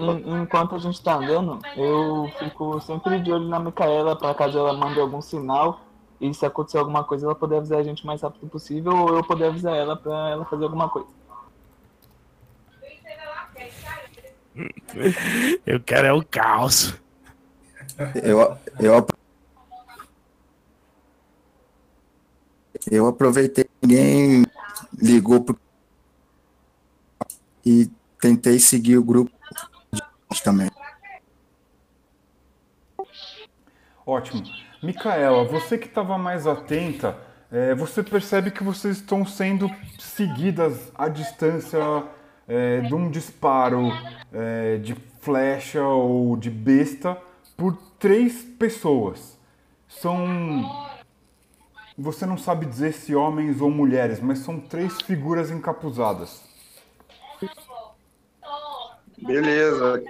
En- Enquanto a gente tá andando, eu fico sempre de olho na Micaela pra caso ela mande algum sinal e se acontecer alguma coisa ela poder avisar a gente o mais rápido possível ou eu poder avisar ela pra ela fazer alguma coisa. Eu quero é o caos. Eu, eu, eu aproveitei que ninguém ligou pro... e tentei seguir o grupo também. Ótimo. Micaela, você que estava mais atenta, é, você percebe que vocês estão sendo seguidas à distância é, de um disparo é, de flecha ou de besta por três pessoas. São. Você não sabe dizer se homens ou mulheres, mas são três figuras encapuzadas. Beleza.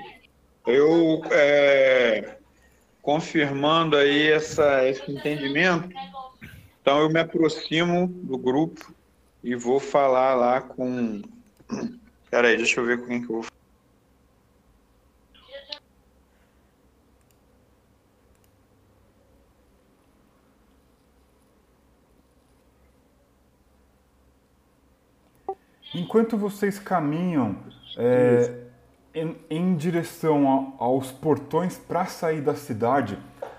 Eu, é, confirmando aí essa, esse entendimento, então eu me aproximo do grupo e vou falar lá com. Peraí, deixa eu ver com quem que eu vou. Enquanto vocês caminham é, em, em direção a- aos portões para sair da cidade,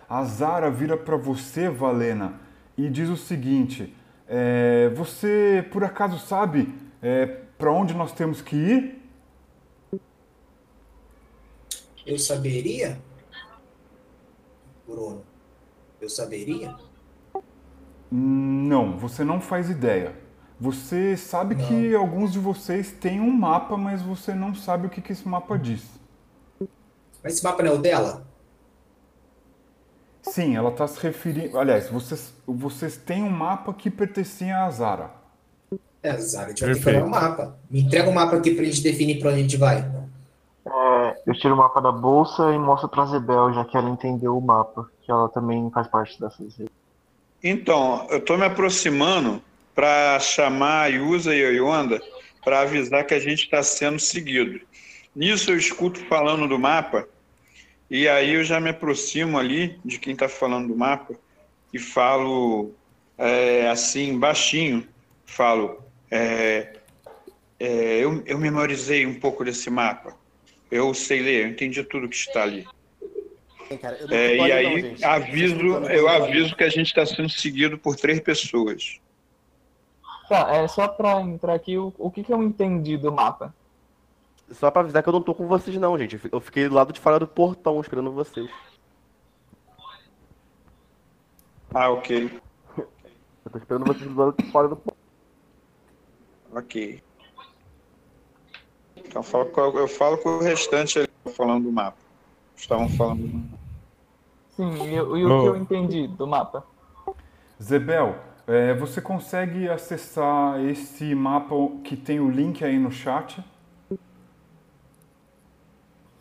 a Zara vira para você, Valena, e diz o seguinte: é, Você por acaso sabe para onde nós temos que ir? Eu saberia? Bruno, eu saberia? Não, você não faz ideia. Você sabe que alguns de vocês têm um mapa, mas você não sabe o que, que esse mapa diz. Mas esse mapa não é o dela? Sim, ela está se referindo. Aliás, vocês, vocês têm um mapa que pertencia a Zara. É, Zaga, a gente vai ter que olhar o mapa. Me entrega o mapa aqui pra gente definir pra onde a gente vai. É, eu tiro o mapa da bolsa e mostro pra Zebel, já que ela entendeu o mapa, que ela também faz parte dessas redes. Então, eu estou me aproximando para chamar a Yusa e a Yonda para avisar que a gente está sendo seguido. Nisso eu escuto falando do mapa e aí eu já me aproximo ali de quem está falando do mapa e falo é, assim baixinho, falo é, é, eu, eu memorizei um pouco desse mapa, eu sei ler, eu entendi tudo que está ali. Cara, É, e aí não, aviso, eu aviso que a gente está sendo seguido por três pessoas. Tá, é só pra entrar aqui, o, o que que eu entendi do mapa? Só pra avisar que eu não tô com vocês não, gente. Eu fiquei do lado de fora do portão esperando vocês. Ah, ok. Eu tô esperando vocês do lado de fora do portão. Ok. Então eu falo com, eu falo com o restante ali falando do mapa. Estavam falando do mapa. Sim, e, o- e o que eu entendi do mapa? Zebel, é, você consegue acessar esse mapa que tem o link aí no chat?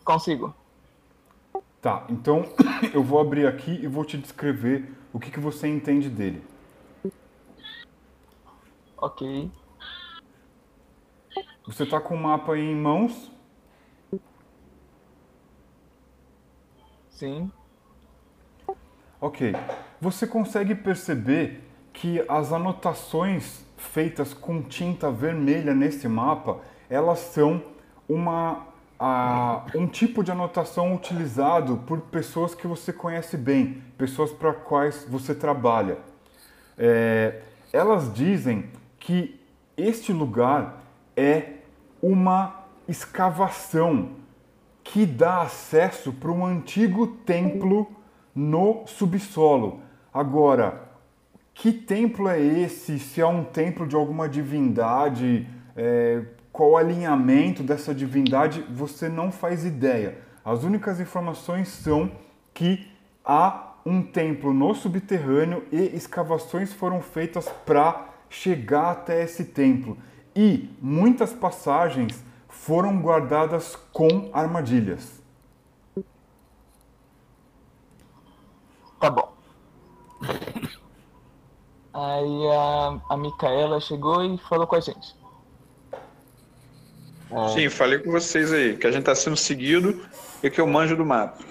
Consigo. Tá, então eu vou abrir aqui e vou te descrever o que, que você entende dele. Ok. Você tá com o mapa aí em mãos? Sim. Ok. Você consegue perceber que as anotações feitas com tinta vermelha nesse mapa, elas são uma, a- um tipo de anotação utilizado por pessoas que você conhece bem, pessoas para quais você trabalha. É, elas dizem que este lugar é uma escavação que dá acesso para um antigo templo no subsolo. Agora, que templo é esse? Se é um templo de alguma divindade, é, qual o alinhamento dessa divindade, você não faz ideia. As únicas informações são que há um templo no subterrâneo e escavações foram feitas para chegar até esse templo. E muitas passagens foram guardadas com armadilhas. Tá bom. Aí a, a Micaela chegou e falou com a gente. É, Sim, falei com vocês aí, que a gente tá sendo seguido e que eu manjo do mapa.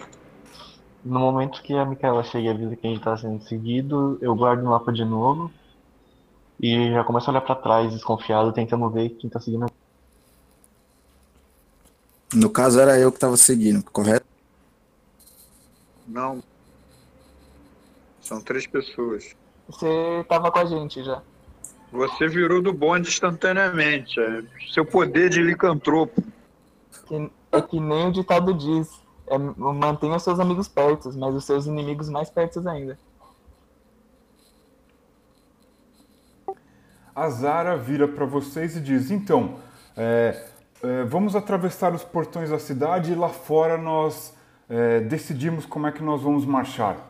No momento que a Micaela chega e avisa que a gente tá sendo seguido, eu guardo o mapa de novo e já começo a olhar pra trás, desconfiado, tentando ver quem tá seguindo. No caso, era eu que tava seguindo, correto? Não. São três pessoas. Você tava com a gente já. Você virou do bonde instantaneamente. é Seu poder de licantropo. Que- é que nem o ditado diz. É, mantenha os seus amigos perto, mas os seus inimigos mais perto ainda. A Zara vira para vocês e diz: Então, é, é, vamos atravessar os portões da cidade e lá fora nós é, decidimos como é que nós vamos marchar.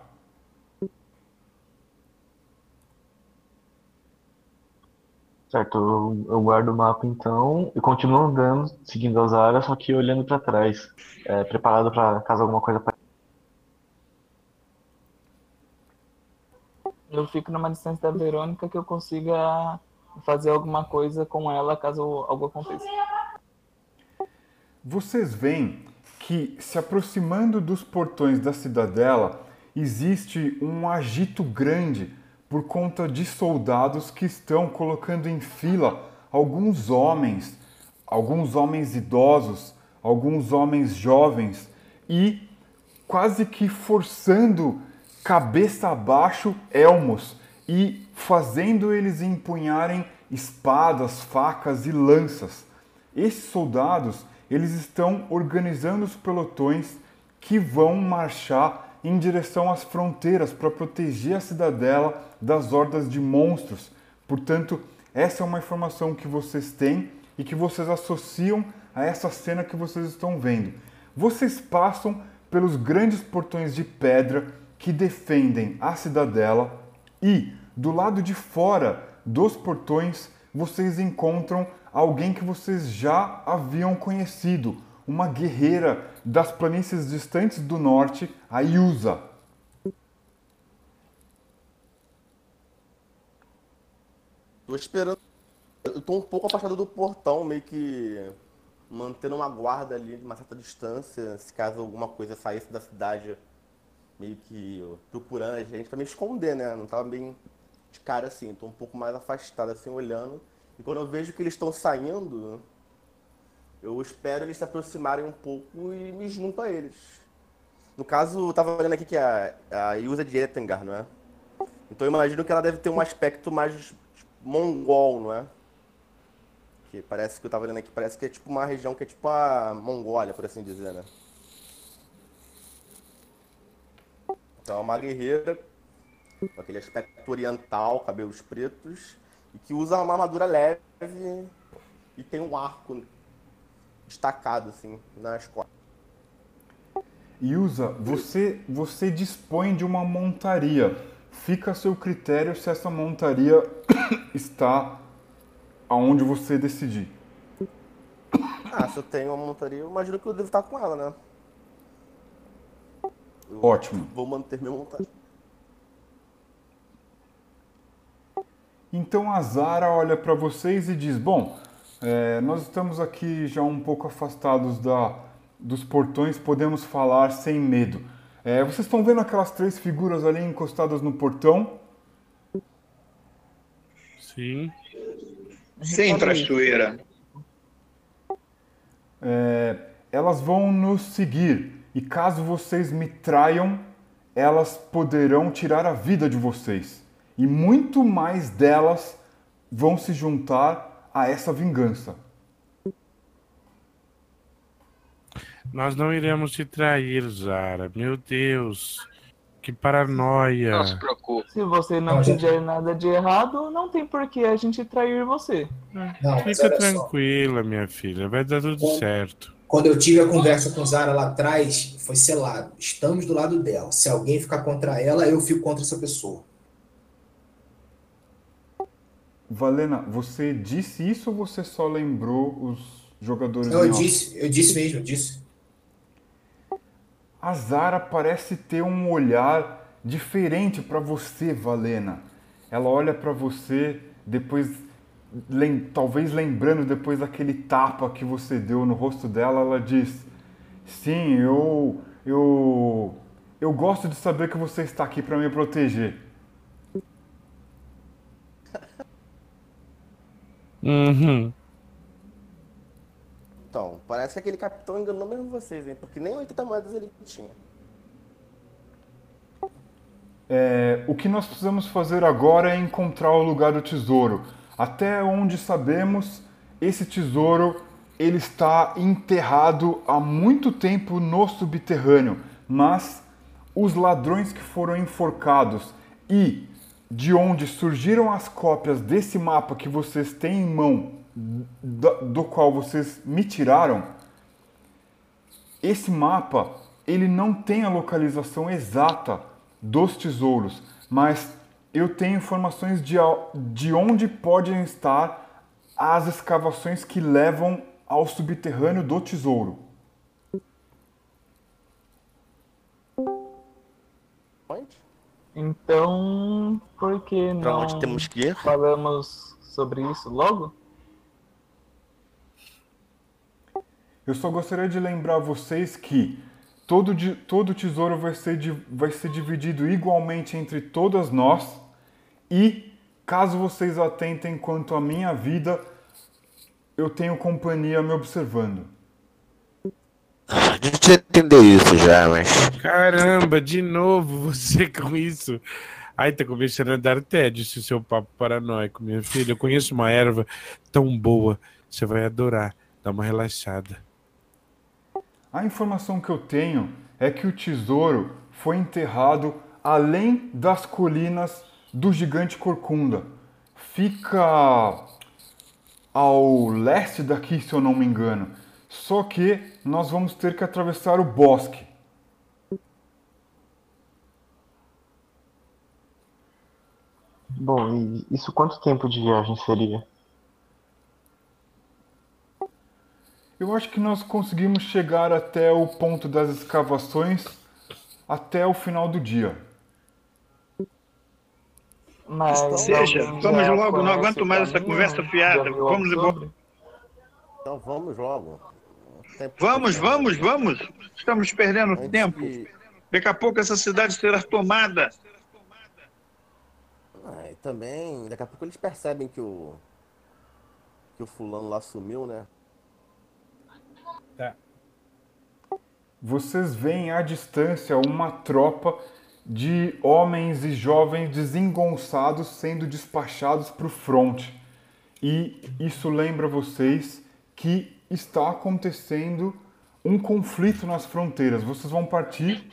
Certo, eu, eu guardo o mapa então e continuo andando, seguindo as áreas, só que olhando pra trás, é, preparado pra caso alguma coisa apareça. Eu fico numa distância da Verônica que eu consiga fazer alguma coisa com ela caso algo aconteça. Vocês veem que, se aproximando dos portões da cidadela, existe um agito grande por conta de soldados que estão colocando em fila alguns homens, alguns homens idosos, alguns homens jovens e quase que forçando cabeça abaixo elmos e fazendo eles empunharem espadas, facas e lanças. Esses soldados, eles estão organizando os pelotões que vão marchar em direção às fronteiras para proteger a cidadela das hordas de monstros. Portanto, essa é uma informação que vocês têm e que vocês associam a essa cena que vocês estão vendo. Vocês passam pelos grandes portões de pedra que defendem a cidadela e do lado de fora dos portões vocês encontram alguém que vocês já haviam conhecido, uma guerreira das planícies distantes do norte, a Yusa. Tô esperando. Eu tô um pouco afastado do portão, meio que mantendo uma guarda ali de uma certa distância, se caso alguma coisa saísse da cidade, meio que procurando a gente, pra me esconder, né? Não tava bem de cara assim, tô um pouco mais afastado, assim, olhando. E quando eu vejo que eles estão saindo, eu espero eles se aproximarem um pouco e me junto a eles. No caso, eu tava olhando aqui que a, a Yusa de Etengar, não é? Então eu imagino que ela deve ter um aspecto mais mongol, não é? Que parece que eu tava olhando aqui, parece que é tipo uma região que é tipo a Mongólia, por assim dizer, né? Então é uma guerreira com aquele aspecto oriental, cabelos pretos, e que usa uma armadura leve e tem um arco destacado assim nas costas. Yusa, você, você dispõe de uma montaria. Fica a seu critério se essa montaria está aonde você decidir. Ah, se eu tenho uma montaria, eu imagino que eu devo estar com ela, né? Eu Ótimo. Vou manter minha montaria. Então a Zara olha para vocês e diz: Bom, é, nós estamos aqui já um pouco afastados da, dos portões, podemos falar sem medo. É, vocês estão vendo aquelas três figuras ali encostadas no portão? Sim. Sim, traiçoeira. É, elas vão nos seguir e caso vocês me traiam, elas poderão tirar a vida de vocês. E muito mais delas vão se juntar a essa vingança. Nós não iremos te trair, Zara. Meu Deus. Que paranoia. Não se preocupe. Se você não, fizer nada de errado, não tem por que a gente trair você. Não, Fica olha só. tranquila, minha filha. Vai dar tudo Bom. certo. Quando eu tive a conversa com Zara lá atrás, foi selado. Estamos do lado dela. Se alguém ficar contra ela, eu fico contra essa pessoa. Valena, você disse isso ou você só lembrou os jogadores Não, eu disse, eu disse mesmo, eu disse. A Zara parece ter um olhar diferente para você, Valena. Ela olha para você depois, lem- talvez lembrando depois daquele tapa que você deu no rosto dela, ela diz: "Sim, eu eu eu gosto de saber que você está aqui para me proteger." Uhum. Então, parece que aquele capitão enganou mesmo vocês, hein? Porque nem 80 moedas ele tinha. É, o que nós precisamos fazer agora é encontrar o lugar do tesouro. Até onde sabemos, esse tesouro ele está enterrado há muito tempo no subterrâneo, mas os ladrões que foram enforcados e de onde surgiram as cópias desse mapa que vocês têm em mão, do, do qual vocês me tiraram, esse mapa ele não tem a localização exata dos tesouros, mas eu tenho informações de, de onde podem estar as escavações que levam ao subterrâneo do tesouro. Então, por que Pra não onde temos que ir? falamos sobre isso logo? Eu só gostaria de lembrar vocês que todo, todo tesouro vai ser, vai ser dividido igualmente entre todas nós e, caso vocês atentem quanto à minha vida, eu tenho companhia me observando. A gente entendeu isso já, mas. Caramba, de novo você com isso. Ai, tá começando a dar tédio esse seu papo paranoico, minha filha. Eu conheço uma erva tão boa. Você vai adorar. Dá uma relaxada. A informação que eu tenho é que o tesouro foi enterrado além das colinas do gigante Corcunda. Fica ao leste daqui, se eu não me engano. Só que nós vamos ter que atravessar o bosque. Bom, e isso quanto tempo de viagem seria? Eu acho que nós conseguimos chegar até o ponto das escavações até o final do dia. Mas Seja, vamos logo, não conhece aguento mais essa caminho? conversa fiada. Vamos sobre? Então vamos logo. Tempo Vamos, vamos, vamos. Estamos perdendo Antes tempo. que- Daqui a pouco essa cidade será tomada. Ah, e também, daqui a pouco eles percebem que o. que o fulano lá sumiu, né? Vocês veem à distância uma tropa de homens e jovens desengonçados sendo despachados para o fronte. E isso lembra vocês que está acontecendo um conflito nas fronteiras. Vocês vão partir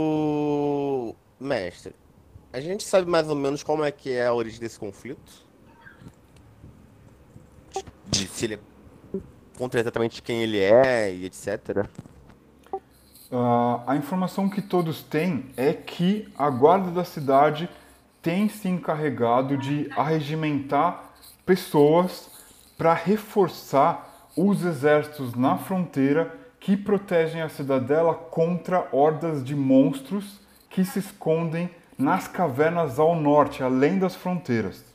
O mestre, a gente sabe mais ou menos como é que é a origem desse conflito? De se ele é contra exatamente quem ele é e etc. Ah, a informação que todos têm é que a guarda da cidade tem se encarregado de arregimentar pessoas para reforçar os exércitos na fronteira que protegem a cidadela contra hordas de monstros que se escondem nas cavernas ao norte, além das fronteiras.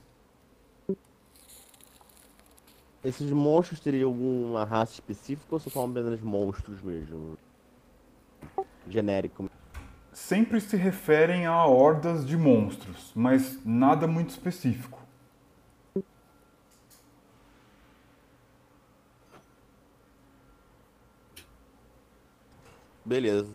Esses monstros teriam alguma raça específica ou são apenas monstros mesmo? Genérico. Sempre se referem a hordas de monstros, mas nada muito específico. Beleza.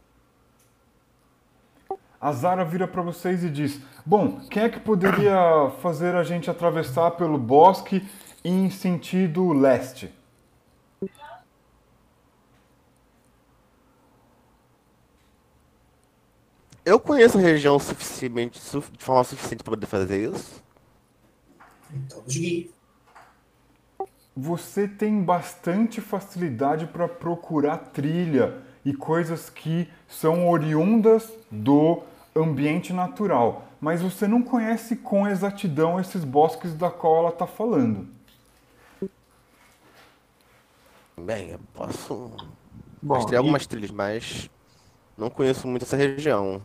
A Zara vira para vocês e diz: Bom, quem é que poderia fazer a gente atravessar pelo bosque em sentido leste? Eu conheço a região suficientemente, su- de forma suficiente para poder fazer isso. Então. Você tem bastante facilidade para procurar trilha e coisas que são oriundas do ambiente natural, mas você não conhece com exatidão esses bosques da qual ela está falando. Bem, eu posso Bom, rastrear e- algumas trilhas, mas não conheço muito essa região.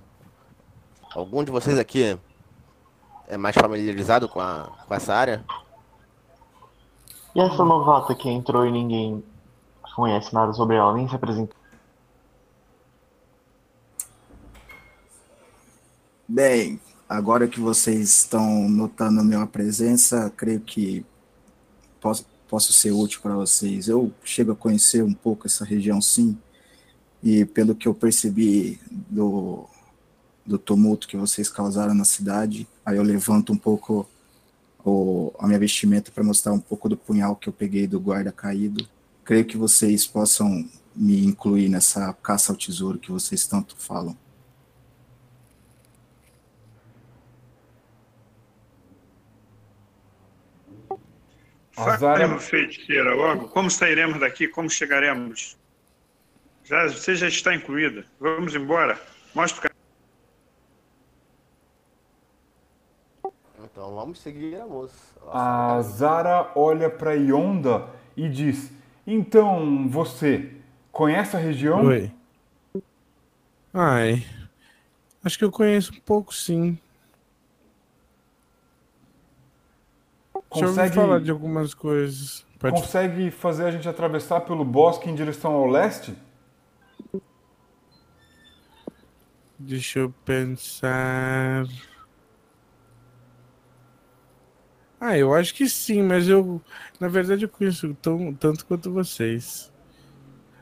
Algum de vocês aqui é mais familiarizado com, a, com essa área? E essa novata que entrou e ninguém conhece nada sobre ela, nem se apresentou? Bem, agora que vocês estão notando minha presença, creio que posso, posso ser útil para vocês. Eu chego a conhecer um pouco essa região, sim, e pelo que eu percebi do, do tumulto que vocês causaram na cidade, aí eu levanto um pouco o, a minha vestimenta para mostrar um pouco do punhal que eu peguei do guarda caído. Creio que vocês possam me incluir nessa caça ao tesouro que vocês tanto falam. Azar- Fale, feiticeira, logo. Como sairemos daqui? Como chegaremos? Já, você já está incluída. Vamos embora. Mostra o caminho. Então vamos seguir a moça. A Zara olha para Yonda e diz: Então, você conhece a região? Oi. Ai. Acho que eu conheço um pouco, sim. Já ouvi Consegue- falar de algumas coisas. Pode... Consegue fazer a gente atravessar pelo bosque em direção ao leste? Deixa eu pensar. Ah, eu acho que sim, mas eu, na verdade, eu conheço tão, tanto quanto vocês.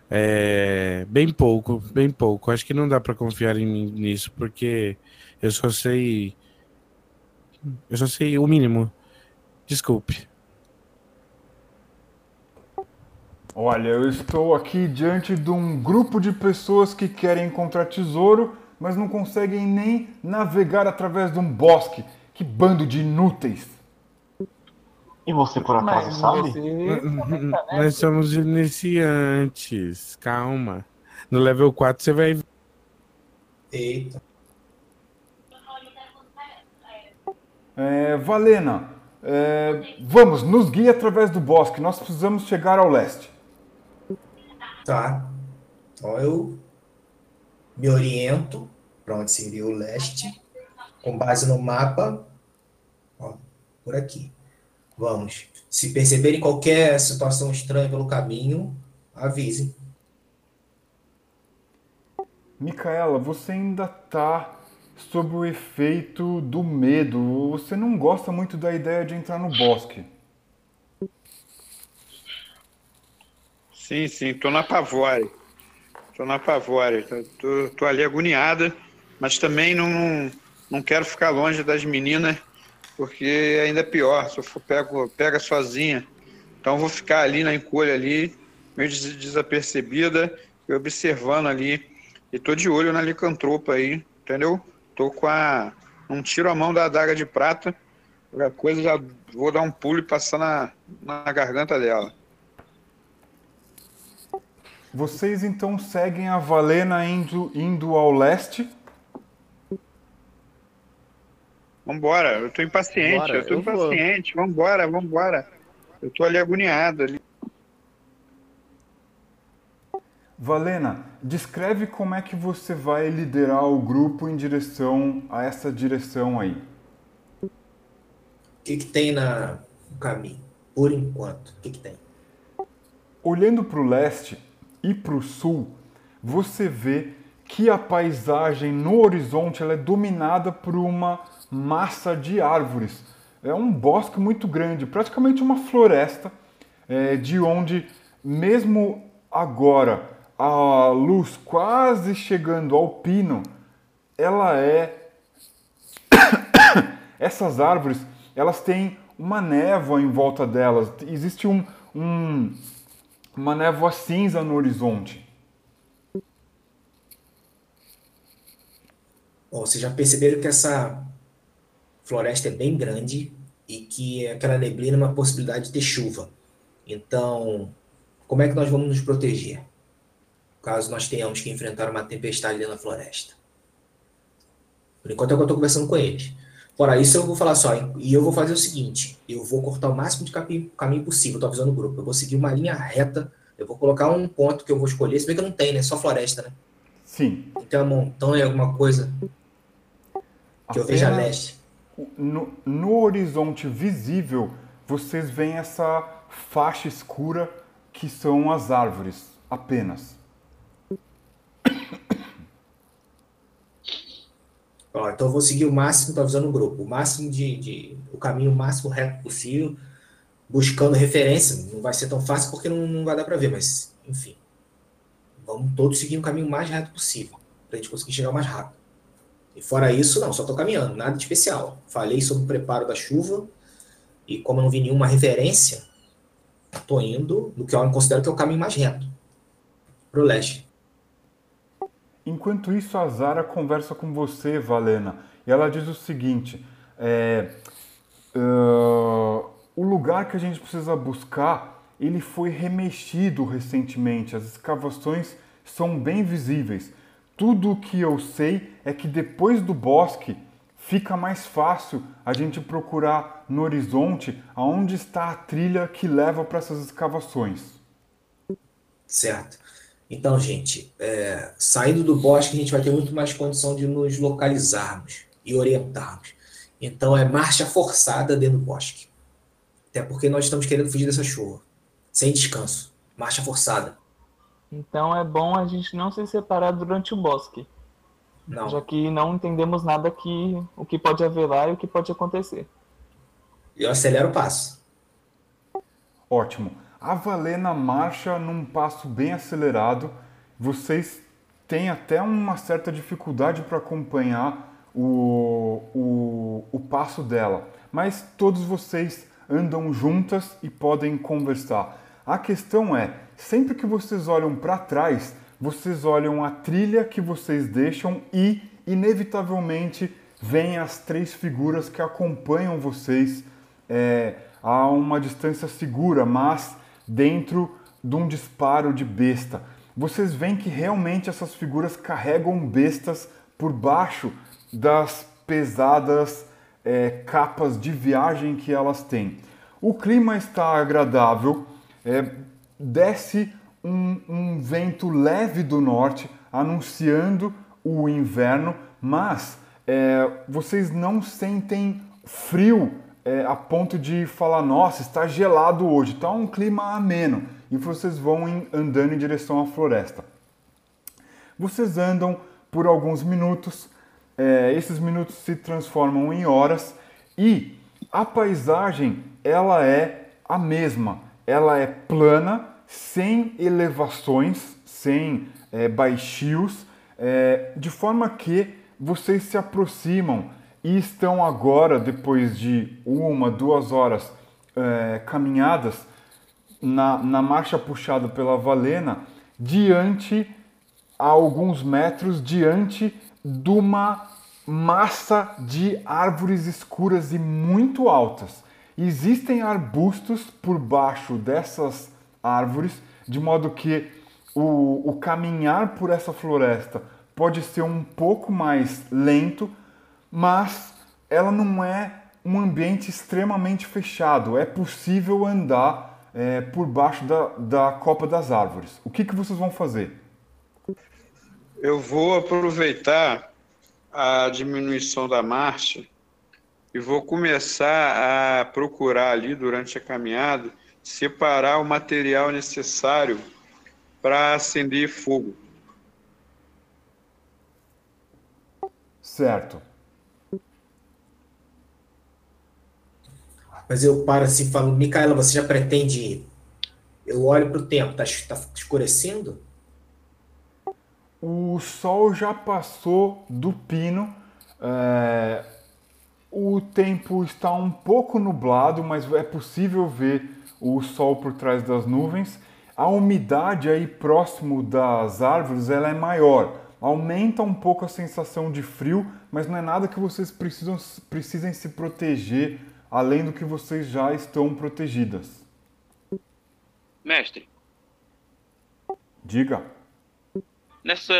É, bem pouco, bem pouco. Acho que não dá pra confiar em mim nisso, porque eu só sei, eu só sei o mínimo. Desculpe. Olha, eu estou aqui diante de um grupo de pessoas que querem encontrar tesouro, mas não conseguem nem navegar através de um bosque. Que bando de inúteis! E você por acaso Mas sabe? você comenta, né? Nós somos iniciantes. Calma. No level 4 você vai Eita. É, Valena, é, vamos, nos guie através do bosque. Nós precisamos chegar ao leste. Tá. Então eu me oriento para onde seria o leste, com base no mapa. Ó, por aqui. Vamos. Se perceberem qualquer situação estranha pelo caminho, avisem. Micaela, você ainda está sob o efeito do medo. Você não gosta muito da ideia de entrar no bosque. Sim, sim, tô na pavore. Tô na pavore. Tô ali agoniada, mas também não, não quero ficar longe das meninas, porque ainda é pior, se eu for pego, pega sozinha. Então vou ficar ali na encolha ali, meio des- desapercebida, e observando ali. E tô de olho na licantropa aí, entendeu? Tô com a. Não tiro a mão da adaga de prata. Qualquer coisa já vou dar um pulo e passar na, na garganta dela. Vocês então seguem a Valena indo, indo ao leste. Vambora, eu tô impaciente, Bora, eu tô eu vou. impaciente, vambora, vambora. Eu tô ali agoniado ali. Valena, descreve como é que você vai liderar o grupo em direção a essa direção aí. O que, que tem na, no caminho? Por enquanto, o que, que tem? Olhando para o leste e para o sul, você vê que a paisagem no horizonte ela é dominada por uma massa de árvores. É um bosque muito grande, praticamente uma floresta, é, de onde, mesmo agora, a luz quase chegando ao pino, ela é. Essas árvores, elas têm uma névoa em volta delas. Existe um, um, uma névoa cinza no horizonte. Bom, vocês já perceberam que essa floresta é bem grande e que aquela neblina é uma possibilidade de ter chuva. Então, como é que nós vamos nos proteger? Caso nós tenhamos que enfrentar uma tempestade da floresta. Por enquanto é o que eu estou conversando com eles. Fora isso, eu vou falar só, e eu vou fazer o seguinte: eu vou cortar o máximo de caminho, caminho possível, estou avisando o grupo. Eu vou seguir uma linha reta, eu vou colocar um ponto que eu vou escolher, se bem que não tem, né? Só floresta, né? Sim. Então, montanha, alguma coisa que eu veja a leste. No, no horizonte visível, vocês veem essa faixa escura que são as árvores, apenas. Ó, então eu vou seguir o máximo, tô avisando o grupo, o máximo de, de- o caminho máximo reto possível, buscando referência. Não vai ser tão fácil porque não, não vai dar para ver, mas enfim. Vamos todos seguir o caminho mais reto possível, pra gente conseguir chegar mais rápido. E fora isso, não, só tô caminhando, nada de especial. Falei sobre o preparo da chuva e como eu não vi nenhuma referência, tô indo no que eu considero que é o caminho mais reto, pro leste. Enquanto isso, a Zara conversa com você, Valena, e ela diz o seguinte: é, ah, o lugar que a gente precisa buscar, ele foi remexido recentemente. As escavações são bem visíveis. Tudo o que eu sei é que depois do bosque fica mais fácil a gente procurar no horizonte aonde está a trilha que leva para essas escavações. Certo. Então, gente, é, saindo do bosque, a gente vai ter muito mais condição de nos localizarmos e orientarmos. Então, é marcha forçada dentro do bosque. Até porque nós estamos querendo fugir dessa chuva. Sem descanso. Marcha forçada. Então é bom a gente não se separar durante o bosque. Não. Já que não entendemos nada que o que pode haver lá e o que pode acontecer. Eu acelero o passo. Ótimo. A Valena marcha num passo bem acelerado. Vocês têm até uma certa dificuldade para acompanhar o, o, o passo dela, mas todos vocês andam juntas e podem conversar. A questão é, sempre que vocês olham para trás, vocês olham a trilha que vocês deixam e, inevitavelmente, vêm as três figuras que acompanham vocês é, a uma distância segura, mas dentro de um disparo de besta. Vocês veem que realmente essas figuras carregam bestas por baixo das pesadas é, capas de viagem que elas têm. O clima está agradável, é, desce um, um vento leve do norte anunciando o inverno, mas é, vocês não sentem frio é, a ponto de falar, nossa, está gelado hoje, está um clima ameno. E vocês vão em- andando em direção à floresta. Vocês andam por alguns minutos, é, esses minutos se transformam em horas e a paisagem ela é a mesma. Ela é plana, sem elevações, sem é, baixios, é, de forma que vocês se aproximam e estão agora, depois de uma, duas horas é, caminhadas, na, na marcha puxada pela Valena, diante, a alguns metros, diante de uma massa de árvores escuras e muito altas. Existem arbustos por baixo dessas árvores, de modo que o, o caminhar por essa floresta pode ser um pouco mais lento, mas ela não é um ambiente extremamente fechado. É possível andar é, por baixo da, da copa das árvores. O que, que vocês vão fazer? Eu vou aproveitar a diminuição da marcha e vou começar a procurar ali durante a caminhada separar o material necessário para acender fogo. Certo. Mas eu paro assim e falo, Micaela, você já pretende ir? Eu olho pro tempo, tá, tá escurecendo? O sol já passou do pino. é, o tempo está um pouco nublado, mas é possível ver o sol por trás das nuvens. A umidade aí próximo das árvores ela é maior, aumenta um pouco a sensação de frio, mas não é nada que vocês precisam, precisem se proteger além do que vocês já estão protegidas. Mestre, Diga. nessa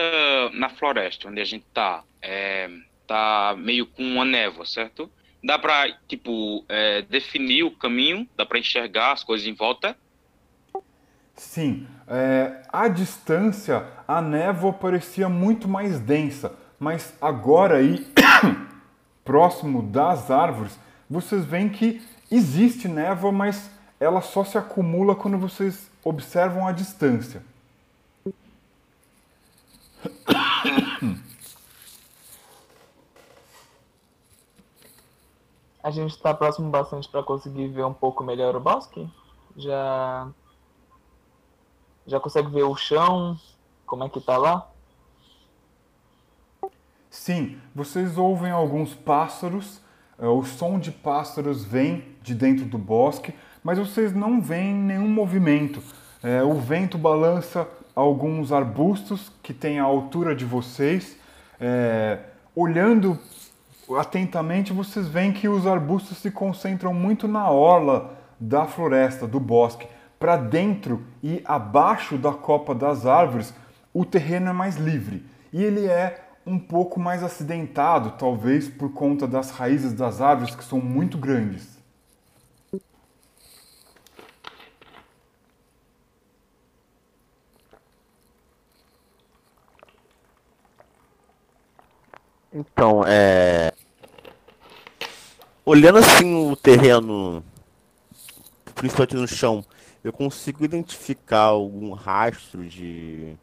na floresta onde a gente tá, é, tá meio com uma névoa, certo? Dá pra, tipo, é, definir o caminho, dá pra enxergar as coisas em volta? Sim, é, à distância a névoa parecia muito mais densa, mas agora aí, próximo das árvores, vocês veem que existe névoa, mas ela só se acumula quando vocês observam a distância. A gente tá próximo bastante pra conseguir ver um pouco melhor o bosque? Já. Já consegue ver o chão? Como é que tá lá? Sim, vocês ouvem alguns pássaros, o som de pássaros vem de dentro do bosque, mas vocês não veem nenhum movimento. Eh, o vento balança alguns arbustos que têm a altura de vocês. Eh, olhando atentamente, vocês veem que os arbustos se concentram muito na orla da floresta, do bosque. Para dentro e abaixo da copa das árvores, o terreno é mais livre e ele é um pouco mais acidentado, talvez por conta das raízes das árvores que são muito grandes. Então, é. Olhando assim o terreno, principalmente no chão, eu consigo identificar algum rastro de,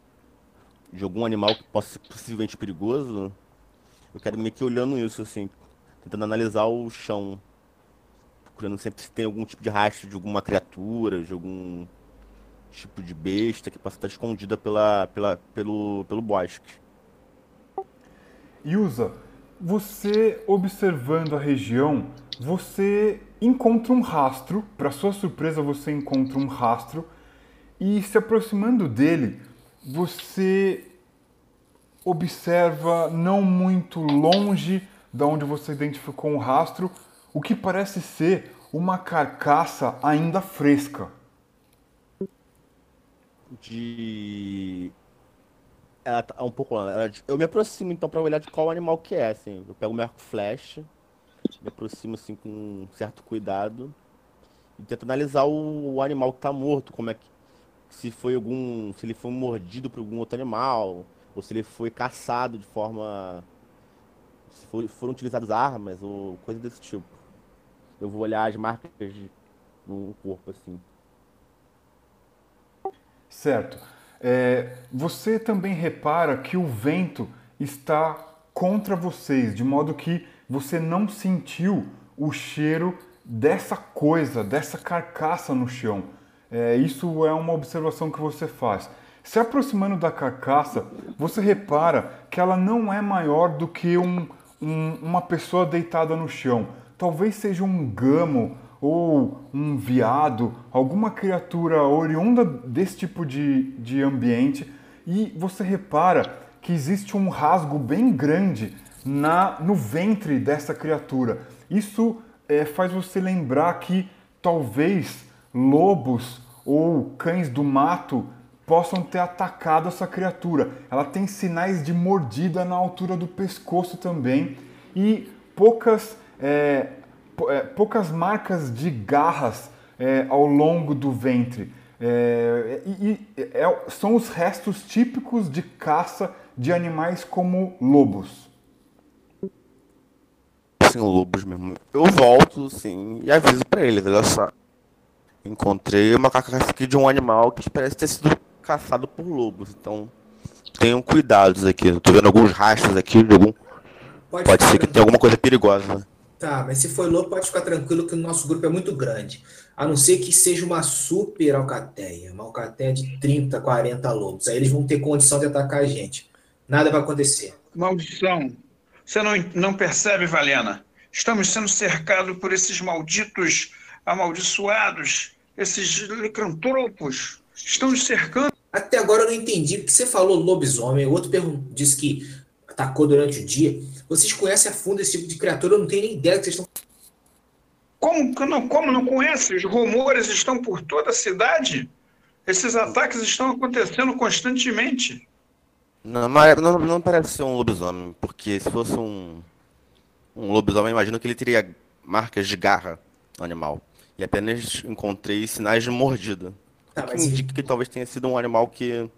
de algum animal que possa ser possivelmente perigoso? Eu quero meio que olhando isso, assim, tentando analisar o chão, procurando sempre se tem algum tipo de rastro de alguma criatura, de algum tipo de besta que possa estar escondida pela, pela, pelo, pelo bosque. Yusa, você observando a região, você encontra um rastro, para sua surpresa você encontra um rastro e se aproximando dele, você observa não muito longe da onde você identificou um rastro, o que parece ser uma carcaça ainda fresca. De. Ela tá um pouco longe. Eu me aproximo então pra olhar de qual animal que é, assim. Eu pego o meu arco flash, me aproximo assim com um certo cuidado e tento analisar o, o animal que tá morto, como é que. Se foi algum. Se ele foi mordido por algum outro animal, ou se ele foi caçado de forma. Se for- foram utilizadas armas ou coisa desse tipo. Eu vou olhar as marcas de- no corpo, assim. Certo. É, você também repara que o vento está contra vocês, de modo que você não sentiu o cheiro dessa coisa, dessa carcaça no chão. É, isso é uma observação que você faz. Se aproximando da carcaça, você repara que ela não é maior do que um- um- uma pessoa deitada no chão. Talvez seja um gamo ou um veado, alguma criatura oriunda desse tipo de, de ambiente, e você repara que existe um rasgo bem grande na, no ventre dessa criatura. Isso eh, faz você lembrar que talvez lobos ou cães do mato possam ter atacado essa criatura. Ela tem sinais de mordida na altura do pescoço também e poucas, é, é, poucas marcas de garras é, ao longo do ventre. É, e, e- é- são os restos típicos de caça de animais como lobos. Assim, lobos mesmo. Eu volto, sim, e aviso pra eles, olha só. Encontrei uma carcaça aqui de um animal que parece ter sido caçado por lobos, então tenham cuidados aqui. Eu tô vendo alguns rastros aqui de algum. Pode Pode ser que tenha alguma coisa perigosa. Tá, mas se for louco, pode ficar tranquilo que o nosso grupo é muito grande. A não ser que seja uma super alcateia, uma alcateia de 30, 40 lobos. Aí eles vão ter condição de atacar a gente. Nada vai acontecer. Maldição. Você não, não percebe, Valena? Estamos sendo cercados por esses malditos amaldiçoados, esses licantropos. Estão nos cercando. Até agora eu não entendi, porque você falou lobisomem, o outro disse que atacou durante o dia. Vocês conhecem a fundo esse tipo de criatura, eu não tenho nem ideia do que vocês estão Como não, como não conhece? Os rumores estão por toda a cidade. Esses ataques estão acontecendo constantemente. Não, mas não, não parece ser um lobisomem, porque se fosse um, um lobisomem, imagino que ele teria marcas de garra no animal. E apenas encontrei sinais de mordida. O que mas indica que talvez tenha sido um animal que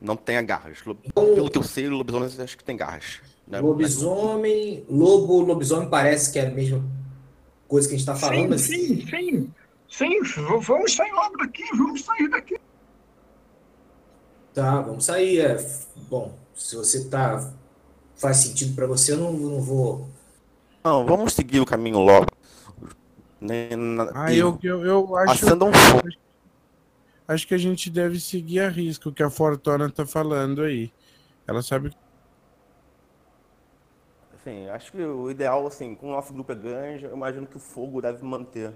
não tenha garras. Lo- Pelo que eu sei, lobisomens acho que tem garras. né? Lobisomem, lobo, lobisomem parece que é a mesma coisa que a gente está falando, sim, mas sim, sim. Sim, v- vamos sair logo daqui, vamos sair daqui. tá, vamos sair. É, bom, se você tá faz sentido para você, eu não, não vou. Não, vamos seguir o caminho logo. Nem na- Ah, eu, eu, eu acho. fogo. Acho que a gente deve seguir a risco o que a Fortuna tá falando aí. Ela sabe. Assim, acho que o ideal, assim, com o nosso grupo é grande, eu imagino que o fogo deve manter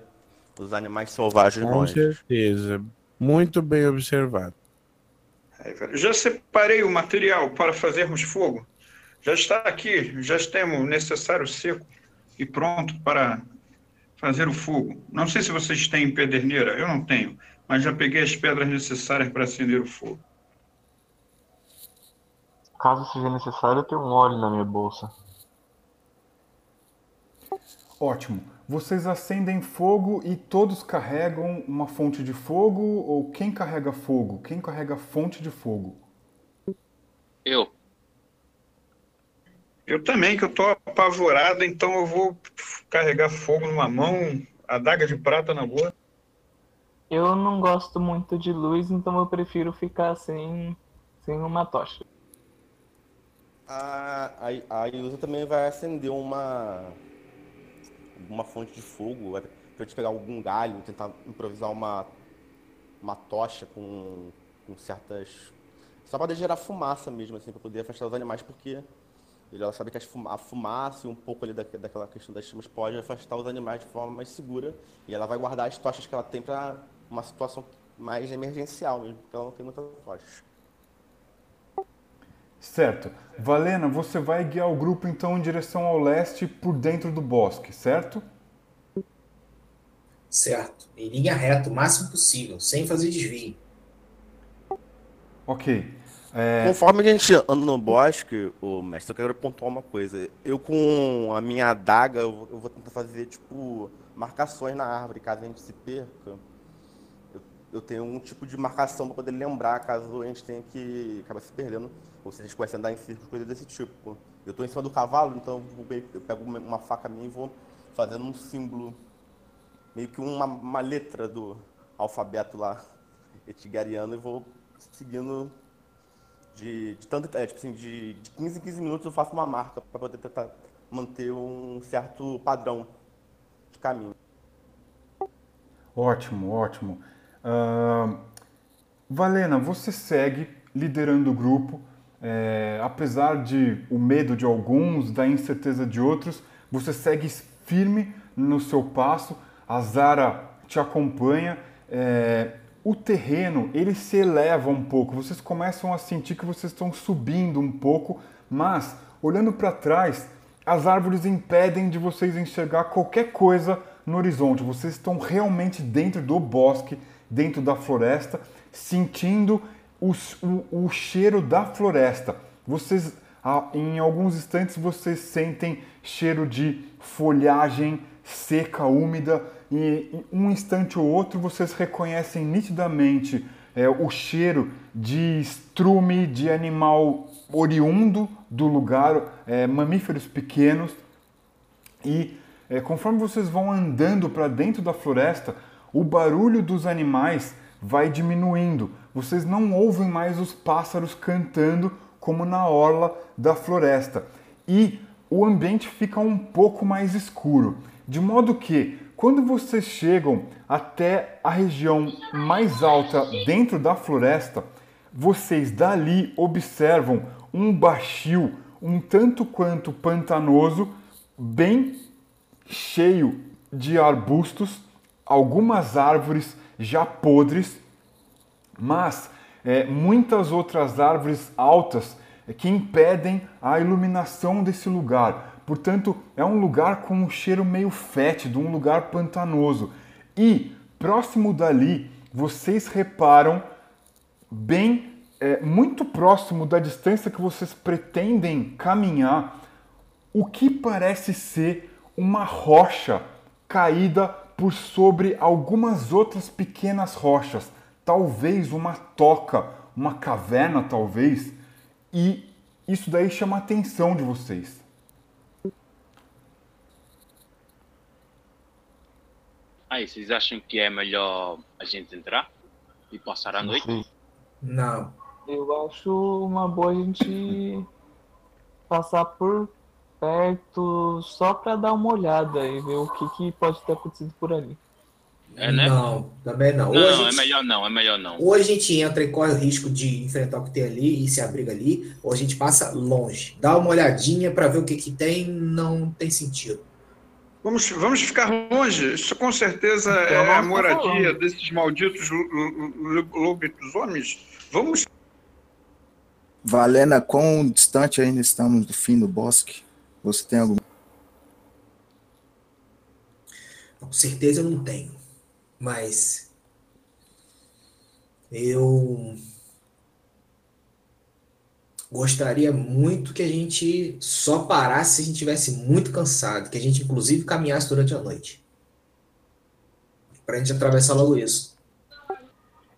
os animais selvagens Com longe. certeza. Muito bem observado. Velho, Já separei o material para fazermos fogo. Já está aqui, já temos o necessário seco e pronto para fazer o fogo. Não sei se vocês têm pederneira, eu não tenho, mas já peguei as pedras necessárias para acender o fogo. Caso seja necessário, eu tenho um óleo na minha bolsa. Ótimo. Vocês acendem fogo e todos carregam uma fonte de fogo? Ou quem carrega fogo? Quem carrega fonte de fogo? Eu. Eu também, que eu estou apavorado, então eu vou carregar fogo numa mão, adaga de prata na outra. Eu não gosto muito de luz, então eu prefiro ficar sem, sem uma tocha. A, a, a Ilza também vai acender uma, uma fonte de fogo, vai- pra gente pegar algum galho, tentar improvisar uma, uma tocha com, com certas. Só para gerar fumaça mesmo, assim, para poder afastar os animais, porque ela sabe que a fumaça e um pouco ali da, daquela questão das chamas pode afastar os animais de forma mais segura. E ela vai guardar as tochas que ela tem para uma situação mais emergencial mesmo, porque ela não tem muitas tochas. Certo. Valena, você vai guiar o grupo então em direção ao leste por dentro do bosque, certo? Certo. Em linha reta, o máximo possível, sem fazer desvio. Ok. É, Conforme a gente anda no bosque, o mestre, eu quero pontuar uma coisa. Eu com a minha adaga, eu vou, tentar fazer, tipo, marcações na árvore, caso a gente se perca. Eu, eu tenho um tipo de marcação para poder lembrar, caso a gente tenha que acabar se perdendo. Ou se a gente começa a andar em círculos, coisas desse tipo. Eu estou em cima do cavalo, então eu, pego uma faca minha e vou fazendo um símbolo, meio que uma, uma letra do alfabeto lá, etigariano, e vou seguindo de, de tanto, é, tipo assim, de, de 15 em 15 minutos eu faço uma marca para poder tentar manter um certo padrão de caminho. Ótimo, ótimo. Ahn, Valena, você segue liderando o grupo, é, apesar de o medo de alguns, da incerteza de outros, você segue firme no seu passo. A Zara te acompanha. é, o terreno ele se eleva um pouco. Vocês começam a sentir que vocês estão subindo um pouco, mas olhando para trás, as árvores impedem de vocês enxergar qualquer coisa no horizonte. Vocês estão realmente dentro do bosque, dentro da floresta, sentindo os- o, o cheiro da floresta. Vocês, em alguns instantes, vocês sentem cheiro de folhagem seca, úmida, e um instante ou outro vocês reconhecem nitidamente é, o cheiro de estrume de animal oriundo do lugar, é, mamíferos pequenos. E é, conforme vocês vão andando para dentro da floresta, o barulho dos animais vai diminuindo. Vocês não ouvem mais os pássaros cantando como na orla da floresta. E o ambiente fica um pouco mais escuro. De modo que, quando vocês chegam até a região mais alta dentro da floresta, vocês dali observam um baixio um tanto quanto pantanoso, bem cheio de arbustos, algumas árvores já podres, mas é, muitas outras árvores altas é, que impedem a iluminação desse lugar. Portanto, é um lugar com um cheiro meio fétido, um lugar pantanoso. E próximo dali, vocês reparam bem é, muito próximo da distância que vocês pretendem caminhar, o que parece ser uma rocha caída por sobre algumas outras pequenas rochas, talvez uma toca, uma caverna talvez, e isso daí chama a atenção de vocês. Aí, vocês acham que é melhor a gente entrar e passar a noite? Não. Eu acho uma boa a gente passar por perto só pra dar uma olhada e ver o que, que pode ter acontecido por ali. É, né? Não, também não. Não, Ou a é gente- melhor não, é melhor não. Ou a gente entra e corre o risco de enfrentar o que tem ali e se abriga ali, ou a gente passa longe. Dá uma olhadinha pra ver o que, que tem, não tem sentido. Vamos, vamos ficar longe. Isso com certeza Então é a moradia desses malditos lo- lo- lo- lobisomens. Vamos. Valena, quão distante ainda estamos do fim do bosque? Você tem algum. Com certeza eu não tenho. Mas eu gostaria muito que a gente só parasse se a gente tivesse muito cansado, que a gente inclusive caminhasse durante a noite. Pra gente atravessar logo isso.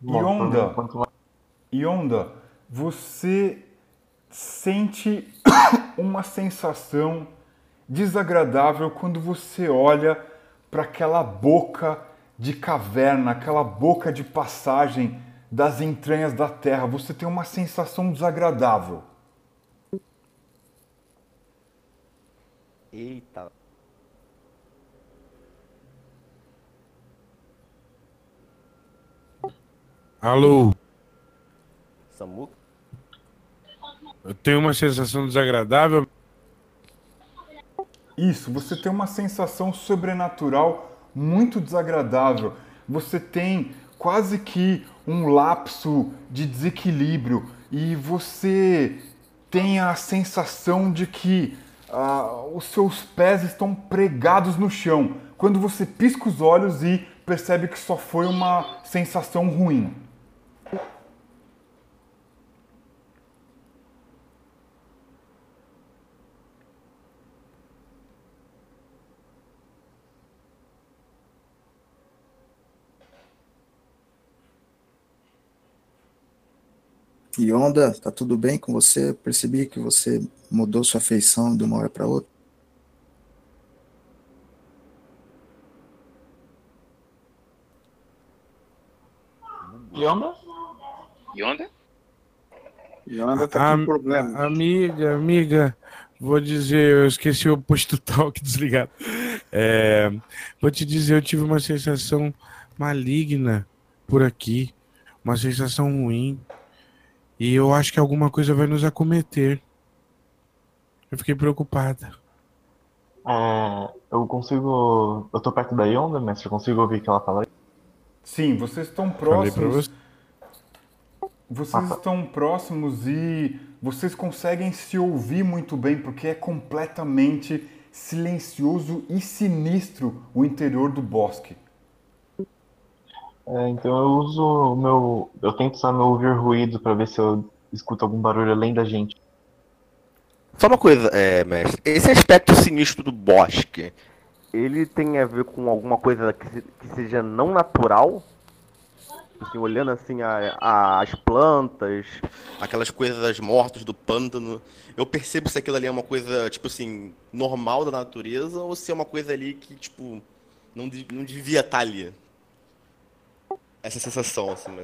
Yonda, Yonda, você sente uma sensação desagradável quando você olha para aquela boca de caverna, aquela boca de passagem das entranhas da terra. Você tem uma sensação desagradável. Eita. Alô, Samuca? eu tenho uma sensação desagradável. Isso, você tem uma sensação sobrenatural muito desagradável. Você tem quase que um lapso de desequilíbrio e você tem a sensação de que ah, os seus pés estão pregados no chão. Quando você pisca os olhos e percebe que só foi uma sensação ruim. Yonda, tá tudo bem com você? Percebi que você mudou sua feição de uma hora para outra. Yonda? Yonda? Yonda tá com problema. Amiga, amiga, vou dizer, eu esqueci o posto talk desligado. É, vou te dizer, eu tive uma sensação maligna por aqui, uma sensação ruim, e eu acho que alguma coisa vai nos acometer. Eu fiquei preocupada. É, eu consigo. Eu tô perto da Yonda, mestre. Eu consigo ouvir o que ela fala aí? Sim, vocês estão Falei pra próximos. você. Vocês estão próximos e vocês conseguem se ouvir muito bem porque é completamente silencioso e sinistro o interior do bosque. É, então eu uso o meu. Eu tento usar meu ouvir ruído pra ver se eu escuto algum barulho além da gente. Só uma coisa, é, mestre. Esse aspecto sinistro do bosque, ele tem a ver com alguma coisa que, se- que seja não natural? Assim, olhando assim a- a- as plantas, aquelas coisas mortas do pântano, eu percebo se aquilo ali é uma coisa, tipo assim, normal da natureza ou se é uma coisa ali que, tipo, não, não devia estar ali. Essa sensação, assim, né?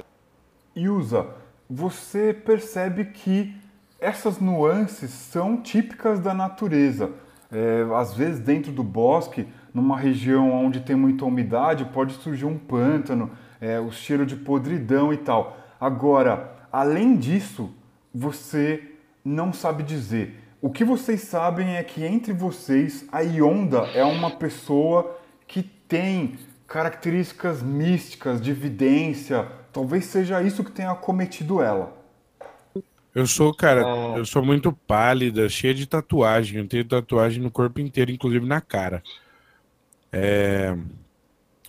Yusa, você percebe que essas nuances são típicas da natureza. É, às vezes, dentro do bosque, numa região onde tem muita umidade, pode surgir um pântano, é, o cheiro de podridão e tal. Agora, além disso, você não sabe dizer. O que vocês sabem é que entre vocês, a Yonda é uma pessoa que tem características místicas, de vidência, talvez seja isso que tenha acometido ela. Eu sou, cara, eu sou muito pálida, cheia de tatuagem. Eu tenho tatuagem no corpo inteiro, inclusive na cara. É,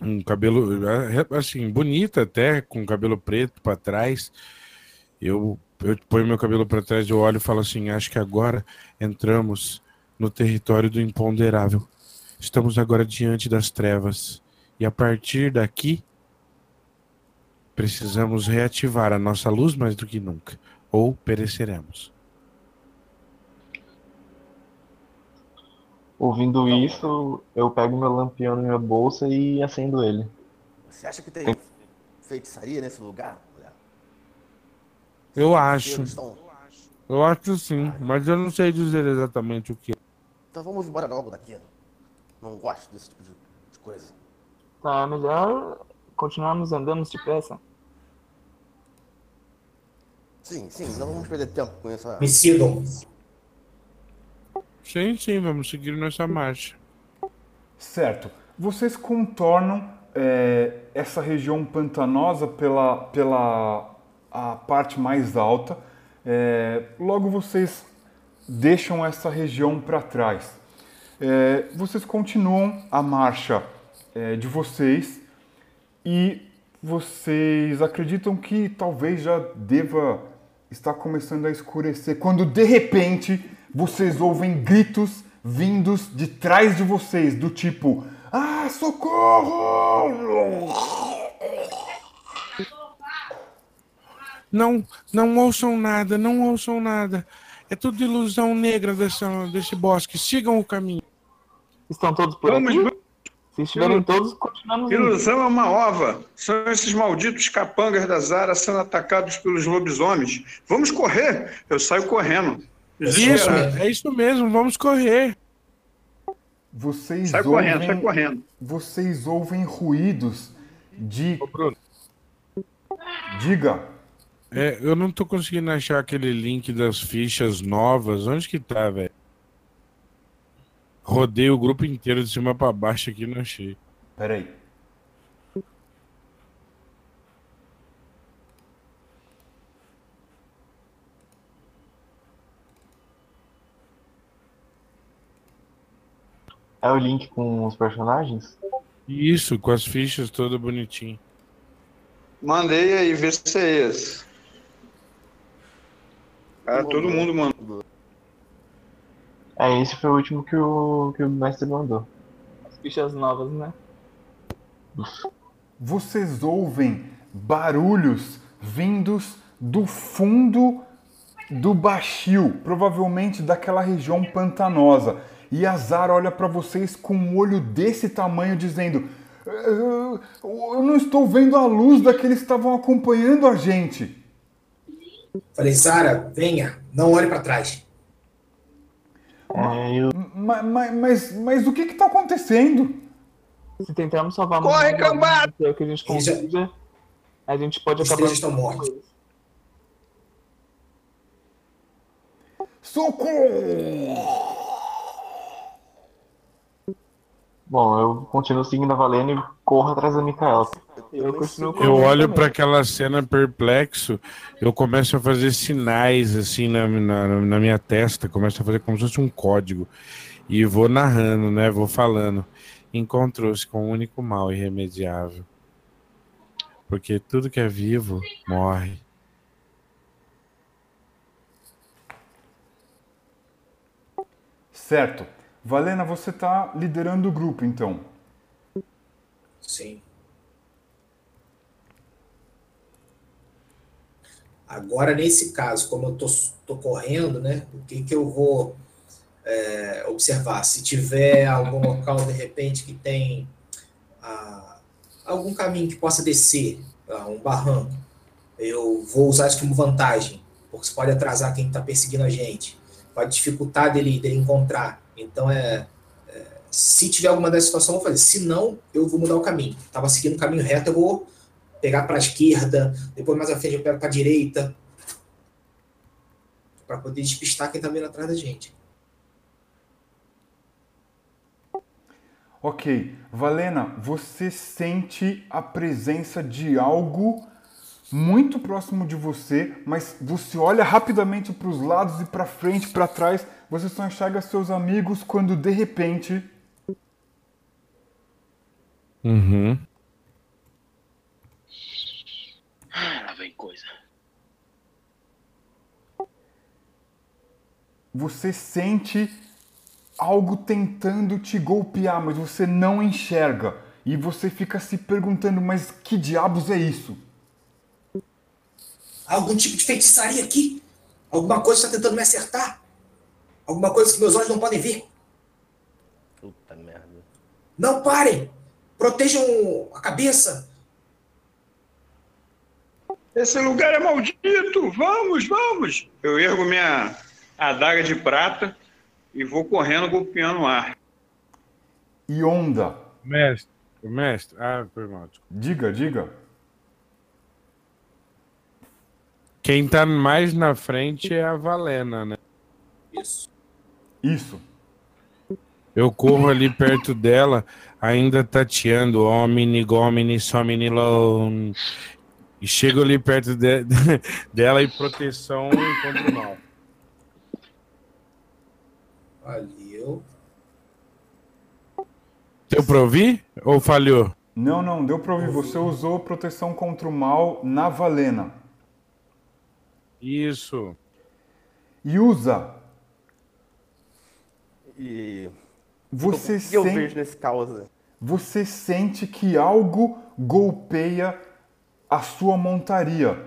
um cabelo, é, assim, bonita até, com cabelo preto pra trás. Eu, eu ponho meu cabelo pra trás, eu olho e falo assim: acho que agora entramos no território do imponderável. Estamos agora diante das trevas. E a partir daqui, precisamos reativar a nossa luz mais do que nunca, ou pereceremos. Ouvindo isso, eu pego meu lampião na minha bolsa e acendo ele. Você acha que tem feitiçaria nesse lugar? Eu acho. Estão- Eu acho sim, mas eu não sei dizer exatamente o que. é. Então vamos embora logo daqui. Não gosto desse tipo de coisa. Tá, melhor continuarmos andando depressa. Sim, sim, não vamos perder tempo com essa. Me sigam. Sim, sim, vamos seguir nossa marcha. Certo. Vocês contornam é, essa região pantanosa pela, pela a parte mais alta. É, logo vocês deixam essa região para trás. É, vocês continuam a marcha é, de vocês e vocês acreditam que talvez já deva estar começando a escurecer quando de repente vocês ouvem gritos vindos de trás de vocês, do tipo: Ah, socorro! Não, não ouçam nada, não ouçam nada. É tudo ilusão negra desse, desse bosque. Sigam o caminho. Estão todos por Vamos, aqui? vamos. Se estiverem todos, continuamos indo. Ilusão é uma ova. São esses malditos capangas da Zara sendo atacados pelos lobisomens. Vamos correr. Eu saio correndo. Isso, Desesperado. é isso mesmo, vamos correr. Vocês Sai ouvem, correndo, sai correndo. Vocês ouvem ruídos de. Diga. É, eu não tô conseguindo achar aquele link das fichas novas. Onde que tá, velho? Rodei o grupo inteiro de cima pra baixo aqui e não achei. Peraí. É o link com os personagens? Isso, com as fichas todas bonitinho. Mandei aí, vê se é esse. Ah, todo mundo mandou. É, esse foi o último que o, que o mestre mandou. As fichas novas, né? Vocês ouvem barulhos vindos do fundo do baixio, provavelmente daquela região pantanosa. E a Zara olha para vocês com um olho desse tamanho, dizendo: "Eu eu não estou vendo a luz da que estavam acompanhando a gente. Falei, Sara, venha, não olhe pra trás. É, eu... Ma- ma- Mas, mas, o que está acontecendo? Se tentarmos salvar Corre, cambada! que é o que a gente Eles já- consiga, a gente pode Os acabar. estão mortos. Socorro! Bom, eu continuo seguindo a Valena e corro atrás da Micaela. Eu Eu ele olho para aquela cena perplexo, eu começo a fazer sinais assim na, na, na minha testa, começo a fazer como se fosse um código. E vou narrando, né? Vou falando. Encontrou-se com um único mal irremediável. Porque tudo que é vivo morre. Certo. Valena, você está liderando o grupo, então. Sim. Agora, nesse caso, como eu tô correndo, né? O que, que eu vou é, observar? Se tiver algum local, de repente, que tem ah, algum caminho que possa descer, ah, um barranco, eu vou usar isso como vantagem, porque isso pode atrasar quem está perseguindo a gente, pode dificultar dele, dele encontrar. Então, é, é, se tiver alguma dessa situação, eu vou fazer. Se não, eu vou mudar o caminho. Estava seguindo o caminho reto, eu vou pegar para a esquerda, depois mais à frente eu pego para a direita, para poder despistar quem está vindo atrás da gente. Ok. Valena, você sente a presença de algo muito próximo de você, mas você olha rapidamente para os lados e para frente, para trás, você só enxerga seus amigos quando de repente Uhum. Ah, lá vem coisa. você sente algo tentando te golpear, mas você não enxerga. E você fica se perguntando, mas que diabos é isso? Algum tipo de feitiçaria aqui? Alguma coisa está tentando me acertar? Alguma coisa que meus olhos não podem ver? Puta merda. Não parem! Protejam a cabeça! Esse lugar é maldito! Vamos, vamos! Eu ergo minha adaga de prata e vou correndo golpeando o ar. E onda. Mestre, mestre. Ah, desculpa. Diga, diga. Quem tá mais na frente é a Valena, né? Isso. Isso. Eu corro ali perto dela, ainda tateando, omni, gomini, somini, lon. E chego ali perto de- dela e proteção contra o mal. Valeu. Deu pra ouvir ou falhou? Não, não, deu pra ouvir. Você usou proteção contra o mal na Valena. Isso. E usa. E. Você o que eu sente- vejo nesse caos? Você sente que algo golpeia a sua montaria,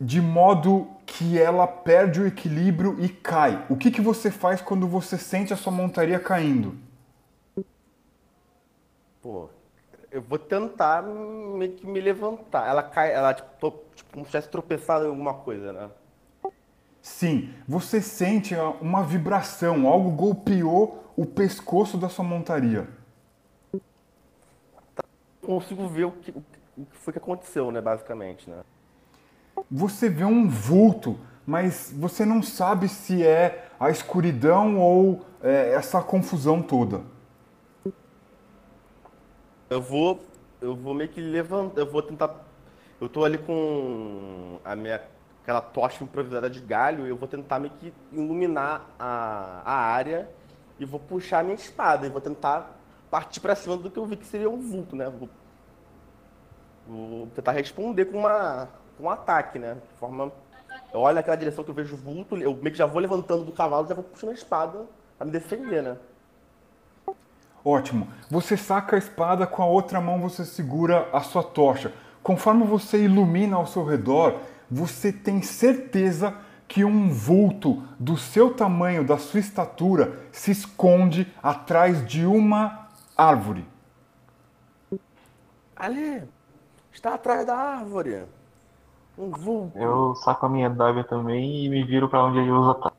de modo que ela perde o equilíbrio e cai. O que, que você faz quando você sente a sua montaria caindo? Pô, eu vou tentar meio que me levantar. Ela cai, ela tipo, tô, tipo como se tivesse tropeçado em alguma coisa, né? Sim, você sente uma vibração, algo golpeou o pescoço da sua montaria. Consigo ver o que, o que foi que aconteceu, né, basicamente, né? Você vê um vulto, mas você não sabe se é a escuridão ou é, essa confusão toda. Eu vou, eu vou meio que levantar, eu vou tentar, eu tô ali com a minha, aquela tocha improvisada de galho, eu vou tentar meio que iluminar a, a área e vou puxar a minha espada e vou tentar partir pra cima do que eu vi que seria um vulto, né? Vou, vou tentar responder com uma, com um ataque, né? De forma, eu olho naquela direção que eu vejo o vulto, eu meio que já vou levantando do cavalo, já vou puxando a espada pra me defender, né? Ótimo. Você saca a espada, com a outra mão você segura a sua tocha. Conforme você ilumina ao seu redor, você tem certeza que um vulto do seu tamanho, da sua estatura, se esconde atrás de uma árvore. Ali, está atrás da árvore. Um vulto. Eu saco a minha daga também e me viro pra onde ele usa tá.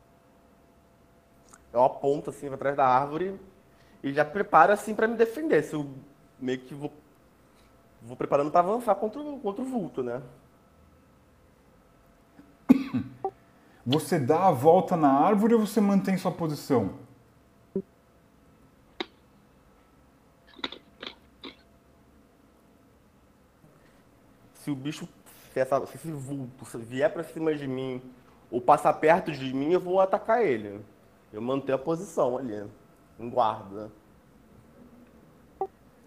Eu aponto assim pra trás da árvore e já preparo assim pra me defender. Se eu meio que vou, vou preparando pra avançar contra, o- contra o vulto, né? Você dá a volta na árvore ou você mantém sua posição? Se o bicho, se, essa, se esse vulto se vier pra cima de mim ou passar perto de mim, eu vou atacar ele. Eu mantenho a posição ali, em guarda.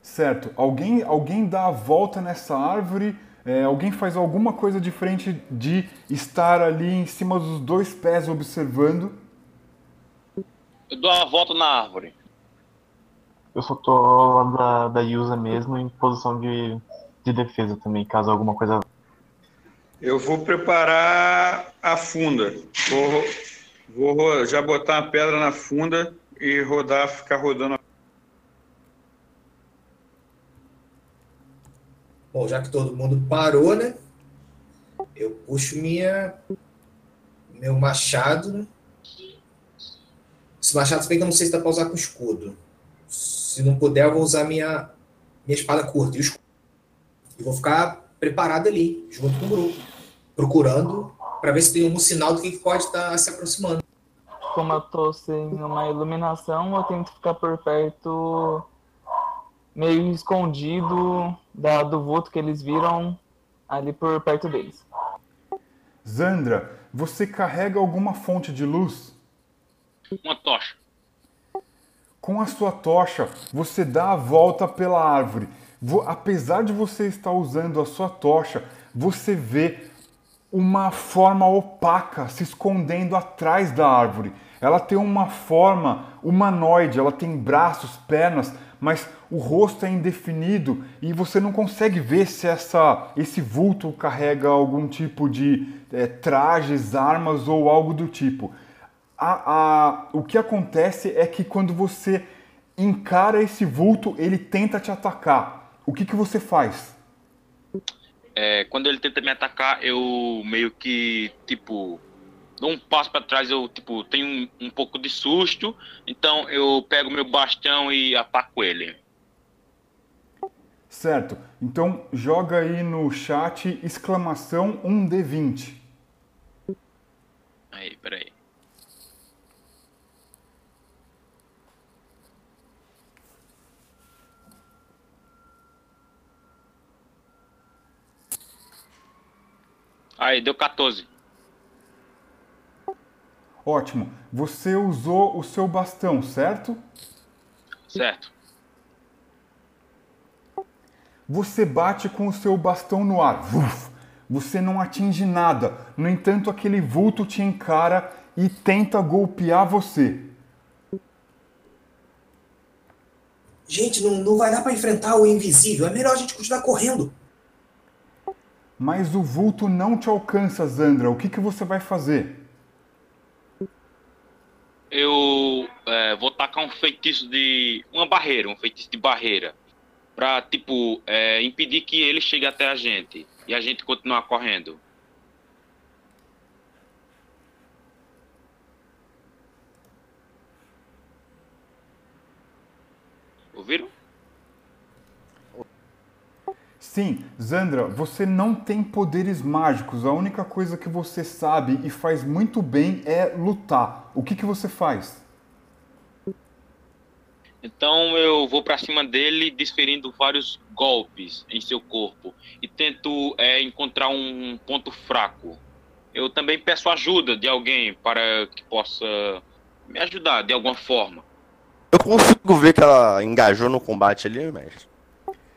Certo. Alguém, alguém dá a volta nessa árvore? É, alguém faz alguma coisa diferente de estar ali em cima dos dois pés observando? Eu dou uma volta na árvore. Eu só tô lado da, da Yusa mesmo em posição de, de defesa também, caso alguma coisa. Eu vou preparar a funda. Vou, vou já botar uma pedra na funda e rodar, ficar rodando. Bom, já que todo mundo parou, né? Eu puxo minha meu machado, né? Esse machado, se bem que eu não sei se dá pra usar com escudo. Se não puder, eu vou usar minha, minha espada curta e o escudo. E vou ficar preparado ali, junto com o grupo, procurando para ver se tem algum sinal do que pode estar se aproximando. Como eu tô sem uma iluminação, eu tento ficar por perto, meio escondido da, do vulto que eles viram ali por perto deles. Zandra, você carrega alguma fonte de luz? Uma tocha. Com a sua tocha, você dá a volta pela árvore. Vo- apesar de você estar usando a sua tocha, você vê uma forma opaca se escondendo atrás da árvore. Ela tem uma forma humanoide, ela tem braços, pernas, mas o rosto é indefinido e você não consegue ver se essa, esse vulto carrega algum tipo de eh, trajes, armas ou algo do tipo. A- a- o que acontece é que quando você encara esse vulto, ele tenta te atacar. O que, que você faz? É, quando ele tenta me atacar, eu meio que, tipo, dou um passo pra trás, eu, tipo, tenho um, um pouco de susto, então eu pego meu bastão e ataco ele. Certo. Então joga aí no chat exclamação 1D20. Aí, peraí. Aí, deu 14. Ótimo. Você usou o seu bastão, certo? Certo. Você bate com o seu bastão no ar. Vuf! Você não atinge nada. No entanto, aquele vulto te encara e tenta golpear você. Gente, não, não vai dar pra enfrentar o invisível. É melhor a gente continuar correndo. Mas o vulto não te alcança, Zandra. O que, que você vai fazer? Eu é, vou tacar um feitiço de. Uma barreira, um feitiço de barreira. Pra, tipo, é, impedir que ele chegue até a gente. E a gente continuar correndo. Ouviram? Sim, Zandra, você não tem poderes mágicos. A única coisa que você sabe e faz muito bem é lutar. O que, que você faz? Então eu vou pra cima dele, desferindo vários golpes em seu corpo e tento é, encontrar um ponto fraco. Eu também peço ajuda de alguém para que possa me ajudar de alguma forma. Eu consigo ver que ela engajou no combate ali, mestre.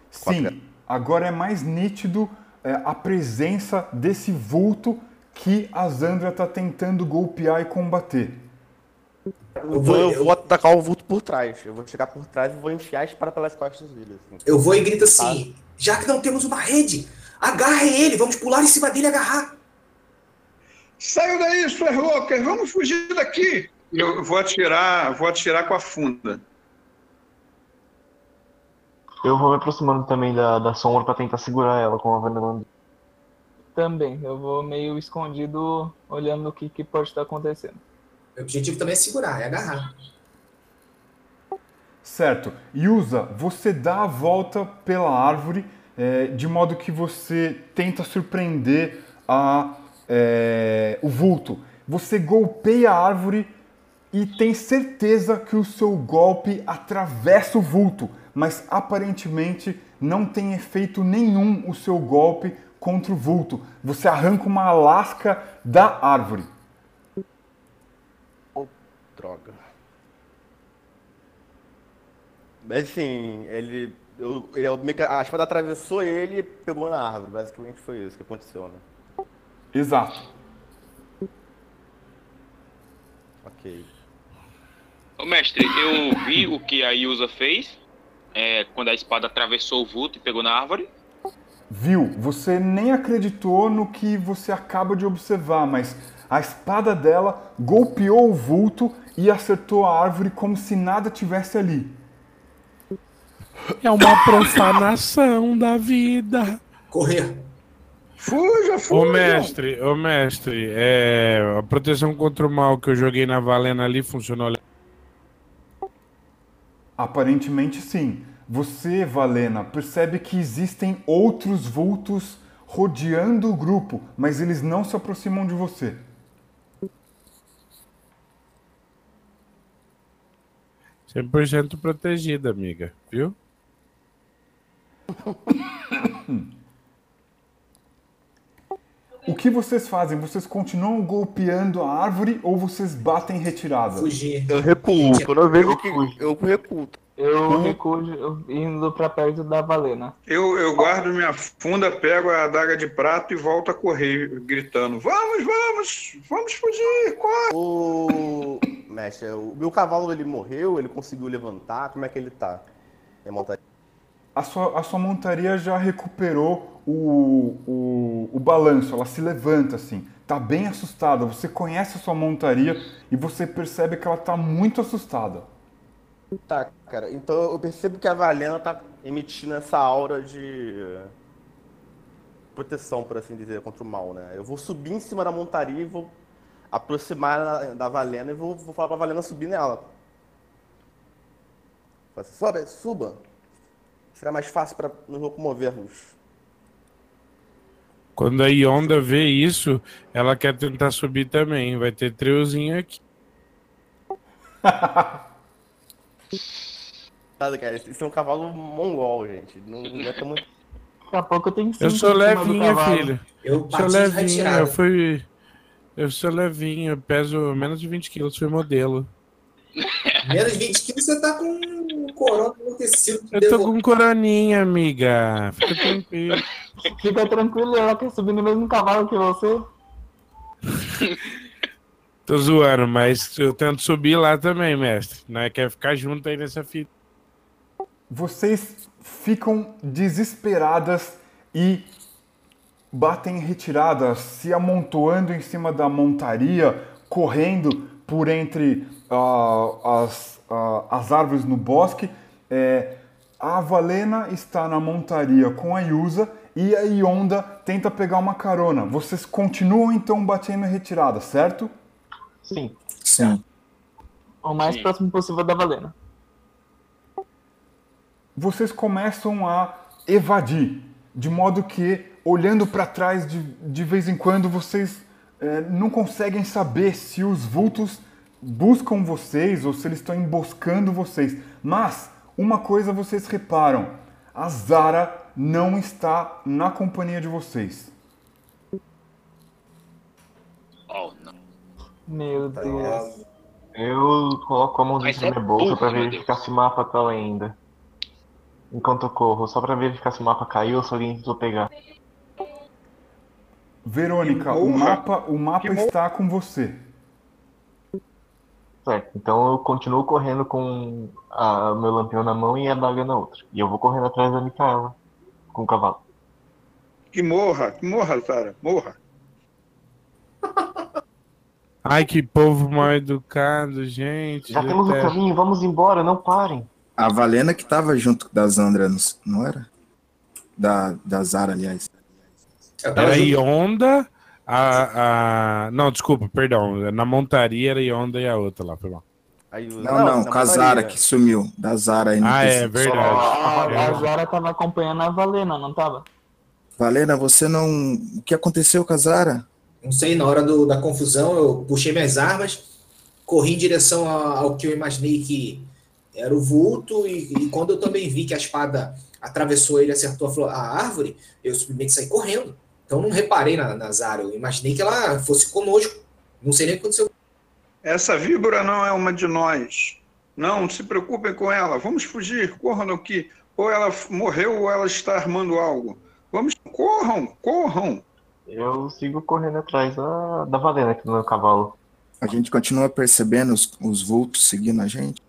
Sim, agora é mais nítido é, a presença desse vulto que a Zandra está tentando golpear e combater. Eu vou, eu vou atacar o vulto por trás. Eu vou chegar por trás e vou enfiar a espada pelas costas dele. assim. Eu vou e grito assim: já que não temos uma rede, agarre ele, vamos pular em cima dele e agarrar. Saiu daí, suas loucas, vamos fugir daqui. Eu vou atirar, vou atirar com a funda. Eu vou me aproximando também da, da sombra pra tentar segurar ela com a veneno. Também, eu vou meio escondido olhando o que, que pode estar acontecendo. O objetivo também é segurar, é agarrar. Certo. Yusa, você dá a volta pela árvore é, de modo que você tenta surpreender a, é, o vulto. Você golpeia a árvore e tem certeza que o seu golpe atravessa o vulto, mas aparentemente não tem efeito nenhum o seu golpe contra o vulto. Você arranca uma lasca da árvore. Droga. Mas assim, ele. Eu, ele a espada atravessou ele e pegou na árvore. Basicamente foi isso que aconteceu, né? Exato. Ok. Ô, mestre, eu vi o que a Yusa fez é, quando a espada atravessou o vulto e pegou na árvore. Viu? Você nem acreditou no que você acaba de observar, mas a espada dela golpeou o vulto e acertou a árvore como se nada tivesse ali. É uma profanação da vida. Correr. Fuja, Ô fuja. mestre, ô mestre, é, a proteção contra o mal que eu joguei na Valena ali funcionou legal. Aparentemente sim. Você, Valena, percebe que existem outros vultos rodeando o grupo, mas eles não se aproximam de você. Cem por cento protegida, amiga, viu? O que vocês fazem? Vocês continuam golpeando a árvore ou vocês batem em retirada? Fugir. Eu recuo. Quando eu vejo que. Eu recuo. Eu recuo eu- indo pra perto da Valena. Eu, eu guardo minha funda, pego a adaga de prato e volto a correr, gritando: Vamos, vamos, vamos fugir, corre! O. Mestre, o meu cavalo ele morreu, ele conseguiu levantar, como é que ele tá? É montaria. A sua, a sua montaria já recuperou o, o, o balanço, ela se levanta assim. Tá bem assustada. Você conhece a sua montaria e você percebe que ela tá muito assustada. Tá, cara. Então eu percebo que a Valena tá emitindo essa aura de proteção, por assim dizer, contra o mal, né? Eu vou subir em cima da montaria e vou aproximar da- Valena e vou, vou falar pra Valena subir nela. Assim, Sobe, suba. Será mais fácil para nos locomovermos. Quando a Yonda vê isso, ela quer tentar subir também. Vai ter triozinho aqui. Sabe, cara? Isso é um cavalo mongol, gente. Não, não é tão muito. Daqui a pouco eu tenho Eu sou levinha, filho. Eu sou de levinha, eu fui. Eu sou levinho, eu peso menos de 20 quilos, fui modelo. Menos 20 quilos você tá com um corona amortecido. Eu tô com coroninha, amiga. Fica tranquilo. Fica tranquilo, ela quer subir no mesmo cavalo que você. Tô zoando, mas eu tento subir lá também, mestre. Não quer ficar junto aí nessa fita. Vocês ficam desesperadas e batem em retirada, se amontoando em cima da montaria, correndo por entre ah, as, ah, as árvores no bosque. É, a Valena está na montaria com a Yusa e a Yonda tenta pegar uma carona. Vocês continuam então batendo em retirada, certo? Sim. Sim. O mais Sim. próximo possível da Valena. vocês começam a evadir, de modo que, olhando para trás de, de vez em quando, vocês eh, não conseguem saber se os vultos buscam vocês ou se eles estão emboscando vocês. Mas, uma coisa vocês reparam: a Zara não está na companhia de vocês. Oh, não. Meu Deus. Eu coloco a mão dentro da é minha bolsa burro, pra meu verificar se o mapa tá lá ainda. Enquanto eu corro, só pra verificar se o mapa caiu ou se alguém tentou pegar. Verônica, o mapa, o mapa está com você. Certo, então eu continuo correndo com a, meu lampião na mão e a daga na outra. E eu vou correndo atrás da Micaela, com o cavalo. Que morra, que morra, Zara, morra. Ai, que povo mal educado, gente. Já temos o detesto. caminho, vamos embora, não parem. A Valena que tava junto da Zandra, não- era? Da, da Zara, aliás. Era. Yonda, a, a. Não, desculpa, perdão. Na montaria era Yonda e a outra lá, foi mal. Aí, Não, não, com a Zara montaria. que sumiu. Da Zara aí no Ah, é verdade. A, a É. Zara tava acompanhando a Valena, não tava? Valena, você não. O que aconteceu com a Zara? Não sei, na hora do- da confusão, eu puxei minhas armas, corri em direção a- ao que eu imaginei que era o vulto, e, e quando eu também vi que a espada atravessou ele e acertou a, a árvore, eu simplesmente saí correndo. Então não reparei na, na Zara, eu imaginei que ela fosse conosco. Não sei nem o que aconteceu. Essa víbora não é uma de nós. Não se preocupem com ela. Vamos fugir, corram aqui. Ou ela morreu ou ela está armando algo. Vamos, corram, corram. Eu sigo correndo atrás da, da Valena aqui no meu cavalo. A gente continua percebendo os, os vultos seguindo a gente?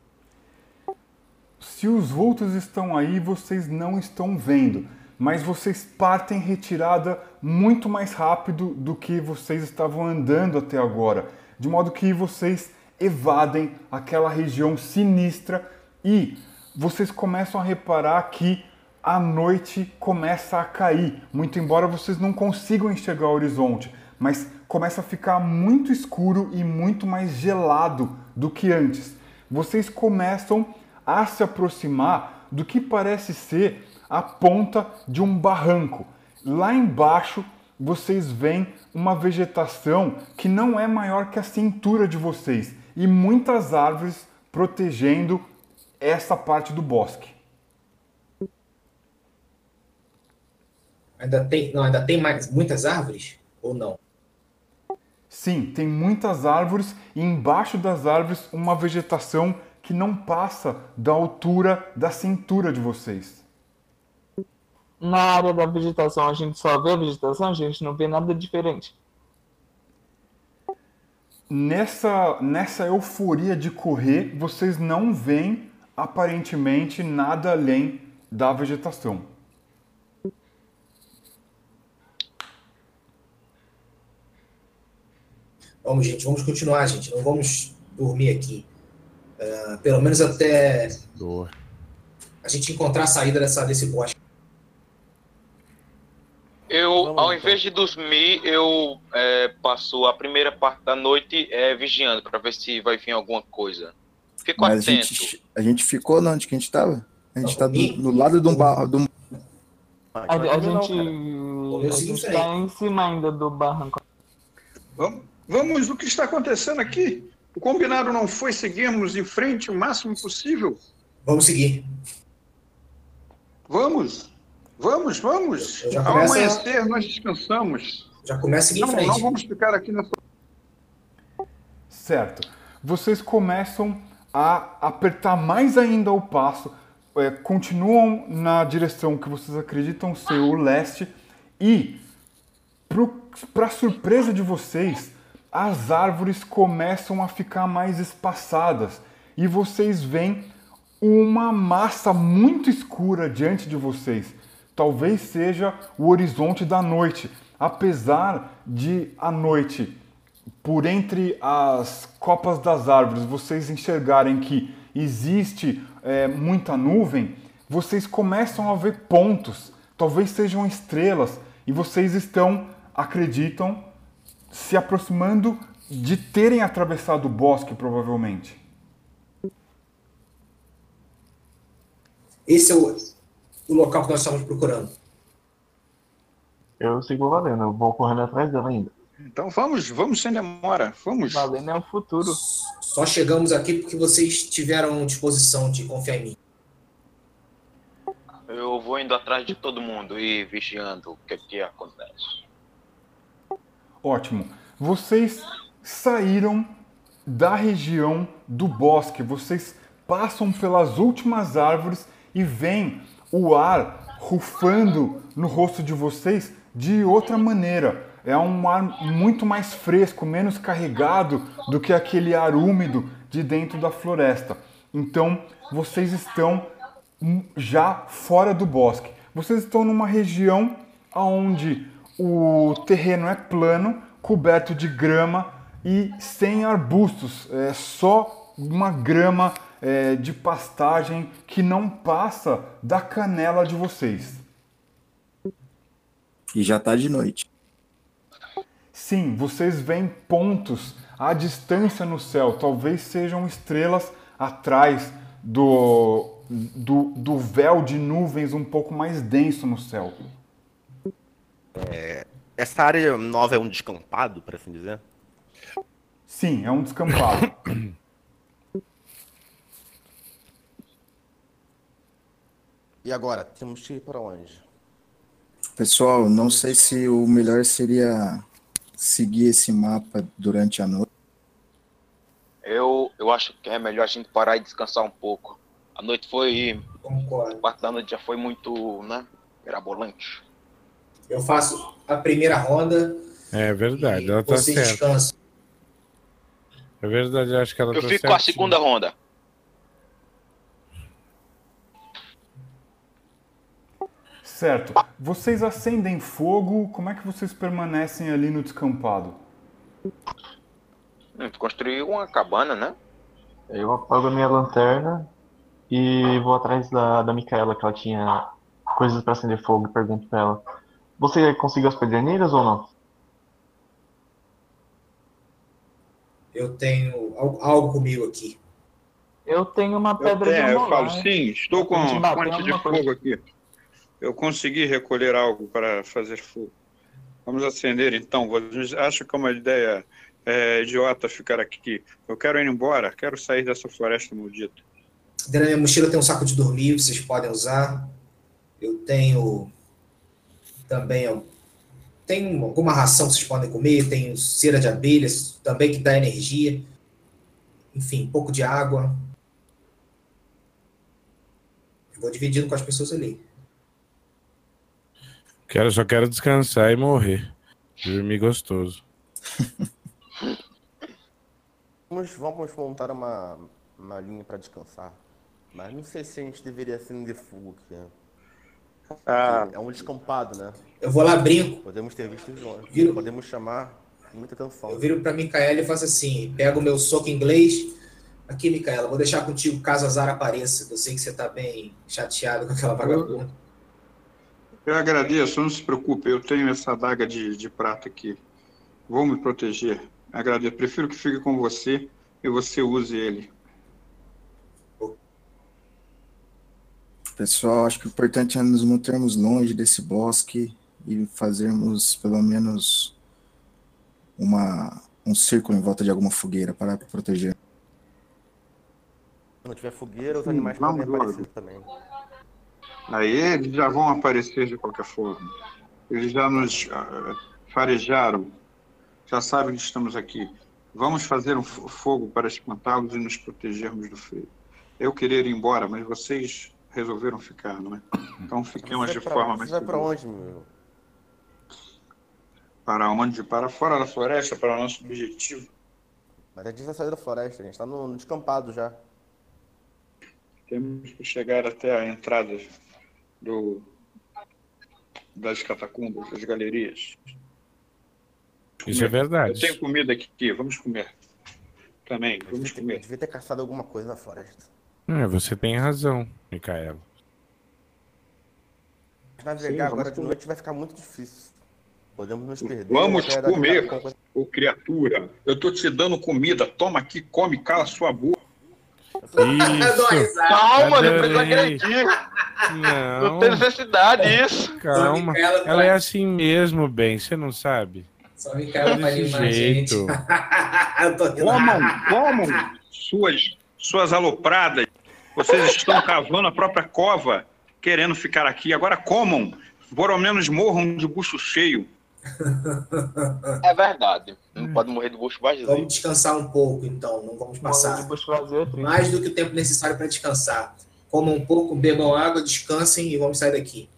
Se os vultos estão aí, vocês não estão vendo, mas vocês partem retirada muito mais rápido do que vocês estavam andando até agora, de modo que vocês evadem aquela região sinistra e vocês começam a reparar que a noite começa a cair, muito embora vocês não consigam enxergar o horizonte, mas começa a ficar muito escuro e muito mais gelado do que antes. Vocês começam a se aproximar do que parece ser a ponta de um barranco. Lá embaixo vocês veem uma vegetação que não é maior que a cintura de vocês e muitas árvores protegendo essa parte do bosque. Ainda tem, não, ainda tem mais, muitas árvores? Ou não? Sim, tem muitas árvores e embaixo das árvores uma vegetação que não passa da altura da cintura de vocês. Na área da vegetação, a gente só vê a vegetação, a gente não vê nada diferente. Nessa, nessa euforia de correr, vocês não veem aparentemente nada além da vegetação. Vamos, gente, vamos continuar, gente. Não vamos dormir aqui. Ah, pelo menos até a gente encontrar a saída dessa, desse bosque. Eu, ao invés de dormir, eu é, passo a primeira parte da noite é, vigiando para ver se vai vir alguma coisa. Fico Mas a atento. gente, a gente ficou onde que a gente tava? A gente tá do, do lado de um barro. De um... A, a gente, a gente tá em cima ainda do barranco. Vamos, vamos, o que está acontecendo aqui? O combinado não foi seguirmos em frente o máximo possível? Vamos seguir. Vamos, vamos, vamos. já Ao começa- amanhecer nós descansamos. Já começa a seguir em não, frente. não vamos ficar aqui nessa Certo. Vocês começam a apertar mais ainda o passo, é, continuam na direção que vocês acreditam ser o leste e, para surpresa de vocês, as árvores começam a ficar mais espaçadas e vocês veem uma massa muito escura diante de vocês. Talvez seja o horizonte da noite, apesar de a noite por entre as copas das árvores vocês enxergarem que existe é, muita nuvem, vocês começam a ver pontos, talvez sejam estrelas, e vocês estão, acreditam, se aproximando de terem atravessado o bosque, provavelmente. Esse é o, o local que nós estamos procurando. Eu sigo valendo, eu vou correndo atrás dela ainda. Então vamos, vamos sem demora, vamos. Valendo é o futuro. Só chegamos aqui porque vocês tiveram disposição de confiar em mim. Eu vou indo atrás de todo mundo e vigiando o que, que acontece. Ótimo. Vocês saíram da região do bosque, vocês passam pelas últimas árvores e veem o ar rufando no rosto de vocês de outra maneira. É um ar muito mais fresco, menos carregado do que aquele ar úmido de dentro da floresta. Então, vocês estão já fora do bosque. Vocês estão numa região onde o terreno é plano, coberto de grama e sem arbustos, é só uma grama é, de pastagem que não passa da canela de vocês. E já tá de noite. Sim, vocês veem pontos à distância no céu, talvez sejam estrelas atrás do, do, do véu de nuvens um pouco mais denso no céu. É, essa área nova é um descampado, por assim dizer? Sim, é um descampado. E agora, temos que ir para onde? Pessoal, não sei se o melhor seria seguir esse mapa durante a noite. Eu, eu acho que é melhor a gente parar e descansar um pouco. A noite foi. Concordo. Parte da noite já foi muito, né? Mirabolante. Eu faço a primeira ronda, É verdade, ela tá certa. É verdade, eu acho que ela Eu tá fico com a segunda ronda. Certo. Vocês acendem fogo, como é que vocês permanecem ali no descampado? Hum, Construiu uma cabana, né? Eu apago a minha lanterna e vou atrás da, da Micaela, que ela tinha coisas para acender fogo, e pergunto pra ela: Você conseguiu as pederneiras ou não? Eu tenho al- algo comigo aqui. Eu tenho uma Eu, pedra tenho, de eu amolar. falo, sim, estou com A gente bateu fonte de fogo aqui. Eu consegui recolher algo para fazer fogo. Vamos acender então. Vocês acham que é uma ideia é, idiota ficar aqui? Eu quero ir embora, quero sair dessa floresta maldita. Dentro da minha mochila tem um saco de dormir, vocês podem usar. Eu tenho também Tem alguma ração que vocês podem comer? Tem cera de abelhas também que dá energia. Enfim, um pouco de água. Eu vou dividindo com as pessoas ali. Quero, só quero descansar e morrer. Dormir gostoso. Vamos, vamos montar uma, uma linha para descansar. Mas não sei se a gente deveria acender fogo aqui. Né? Ah. É um descampado, né? Eu vou lá, brinco. Podemos ter visto. Viro- Podemos chamar muita atenção. Eu viro pra Micaela e faço assim: pego o meu soco inglês. Aqui, Micaela, vou deixar contigo caso a Zara apareça. Eu sei que você tá bem chateado com aquela vagabunda. Eu agradeço, não se preocupe, eu tenho essa adaga de, de prata aqui. Vou me proteger. Agradeço. Prefiro que fique com você e você use ele. Pessoal, acho que o importante é nos mantermos longe desse bosque e fazermos pelo menos uma, um círculo em volta de alguma fogueira para proteger. Se não tiver fogueira, os animais podem aparecer também. Aí eles já vão aparecer de qualquer forma. Eles já nos ah, farejaram, já sabem que estamos aqui. Vamos fazer um fo- fogo para espantá-los e nos protegermos do frio. Eu queria ir embora, mas vocês resolveram ficar, não é? Então fiquemos de pra- forma mais Você vai segura. onde, meu? Para onde? Para fora da floresta, para o nosso objetivo. Mas a gente vai sair da floresta, a gente tá no, no descampado já. Temos que chegar até a entrada do, das catacumbas, das galerias. Isso é verdade. Eu tenho comida aqui, vamos comer. Também, vamos Eu comer. devia ter caçado alguma coisa na floresta. É, você tem razão, Micaela. Navegar Sim, agora de comer. noite vai ficar muito difícil. Podemos nos perder. Vamos comer, ô criatura. Eu tô te dando comida. Toma aqui, come, cala sua boca. Isso. Calma, não precisa Adorei. agredir. Não. Não tem necessidade isso. Calma. Micaela Ela é assim mesmo, bem, você não sabe? Só Micaela gente. jeito. Eu. Comam, comam suas, suas alopradas. Vocês estão cavando a própria cova, querendo ficar aqui. Agora comam. Pelo menos morram de bucho cheio. É verdade. Não pode morrer de bucho vazio. Vamos descansar um pouco, então. Não vamos passar mais do que o tempo necessário para descansar. Comam um pouco, bebam água, descansem e vamos sair daqui.